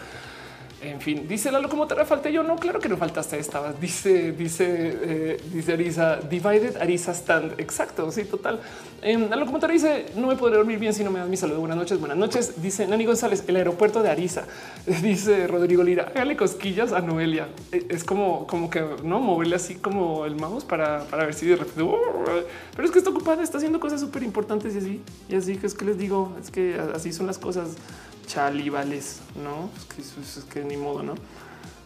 Speaker 1: En fin, dice la locomotora, falté yo. No, claro que no faltaste. Estaba, dice, dice, eh, dice Arisa, divided Arisa stand. Exacto. Sí, total. la locomotora dice, no me podré dormir bien si no me das mi saludo. Buenas noches, buenas noches. Dice Nani González, el aeropuerto de Arisa. Dice Rodrigo Lira, hágale cosquillas a Noelia. E, es como, como que no moverle así como el mouse para, para ver si de repente, uh, pero es que está ocupada, está haciendo cosas súper importantes y así. Y así que es que les digo, es que así son las cosas chalibales, no es que, es que ni modo, no?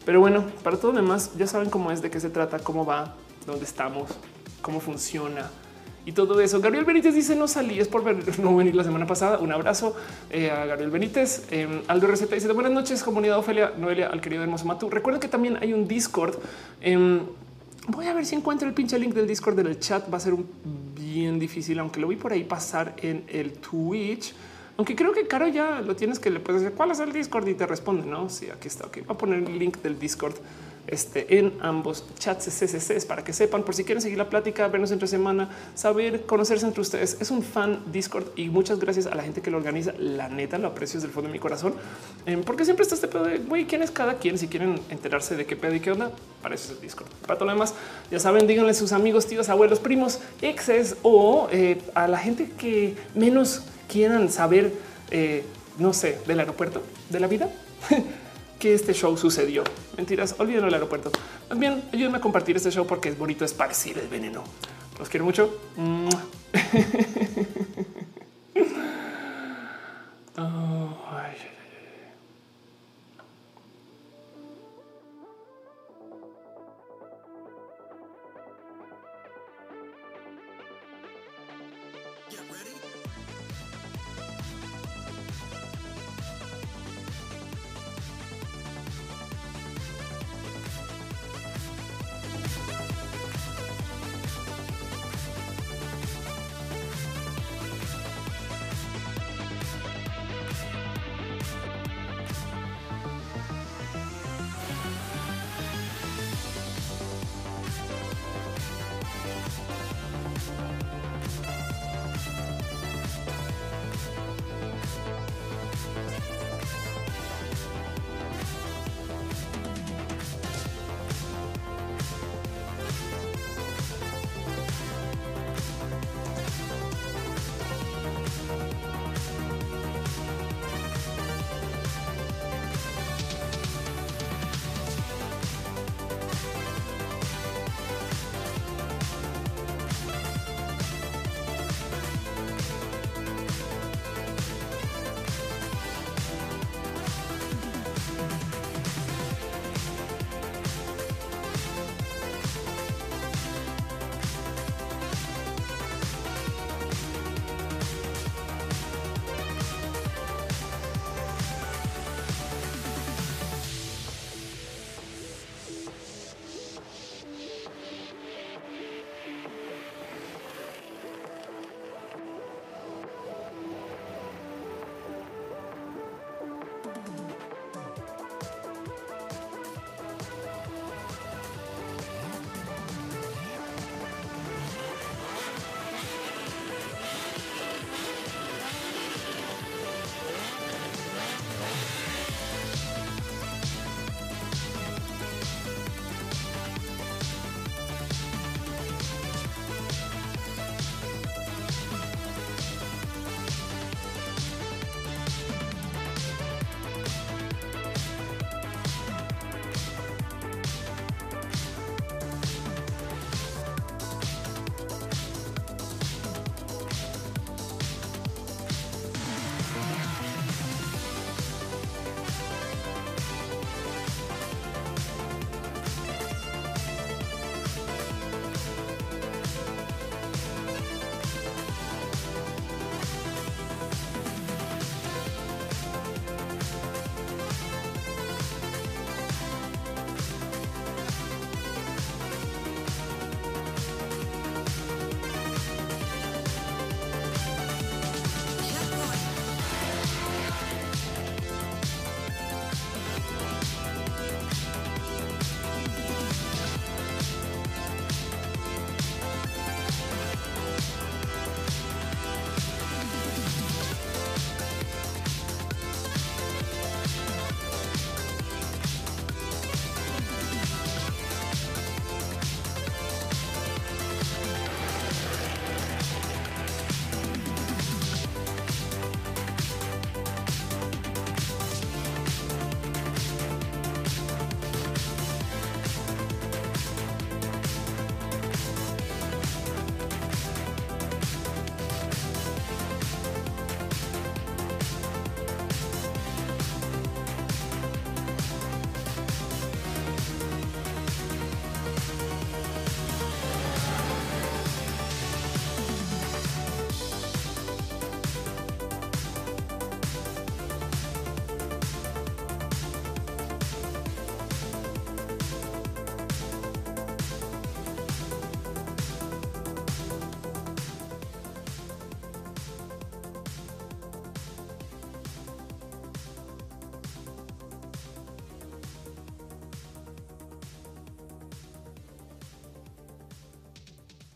Speaker 1: Pero bueno, para todo lo demás, ya saben cómo es, de qué se trata, cómo va, dónde estamos, cómo funciona y todo eso. Gabriel Benítez dice no salí, es por no venir la semana pasada. Un abrazo eh, a Gabriel Benítez. Eh, Aldo Receta dice buenas noches, comunidad Ofelia, Noelia, al querido hermoso Matú. Recuerda que también hay un Discord. Em, voy a ver si encuentro el pinche link del Discord en el chat. Va a ser un bien difícil, aunque lo vi por ahí pasar en el Twitch. Aunque creo que Caro ya lo tienes que le puedes decir cuál es el Discord y te responde. No, sí, aquí está. Ok, voy a poner el link del Discord este, en ambos chats CCCs para que sepan por si quieren seguir la plática, vernos entre semana, saber conocerse entre ustedes. Es un fan Discord y muchas gracias a la gente que lo organiza. La neta lo aprecio desde el fondo de mi corazón, em, porque siempre está este pedo de güey, quién es cada quien. Si quieren enterarse de qué pedo y qué onda, para eso es el Discord. Para todo lo demás, ya saben, díganle a sus amigos, tíos, abuelos, primos, exes o eh, a la gente que menos quieran saber, eh, no sé, del aeropuerto, de la vida, que este show sucedió. Mentiras, olvídenlo del aeropuerto. Más bien, ayúdenme a compartir este show porque es bonito esparcir el veneno. Los quiero mucho.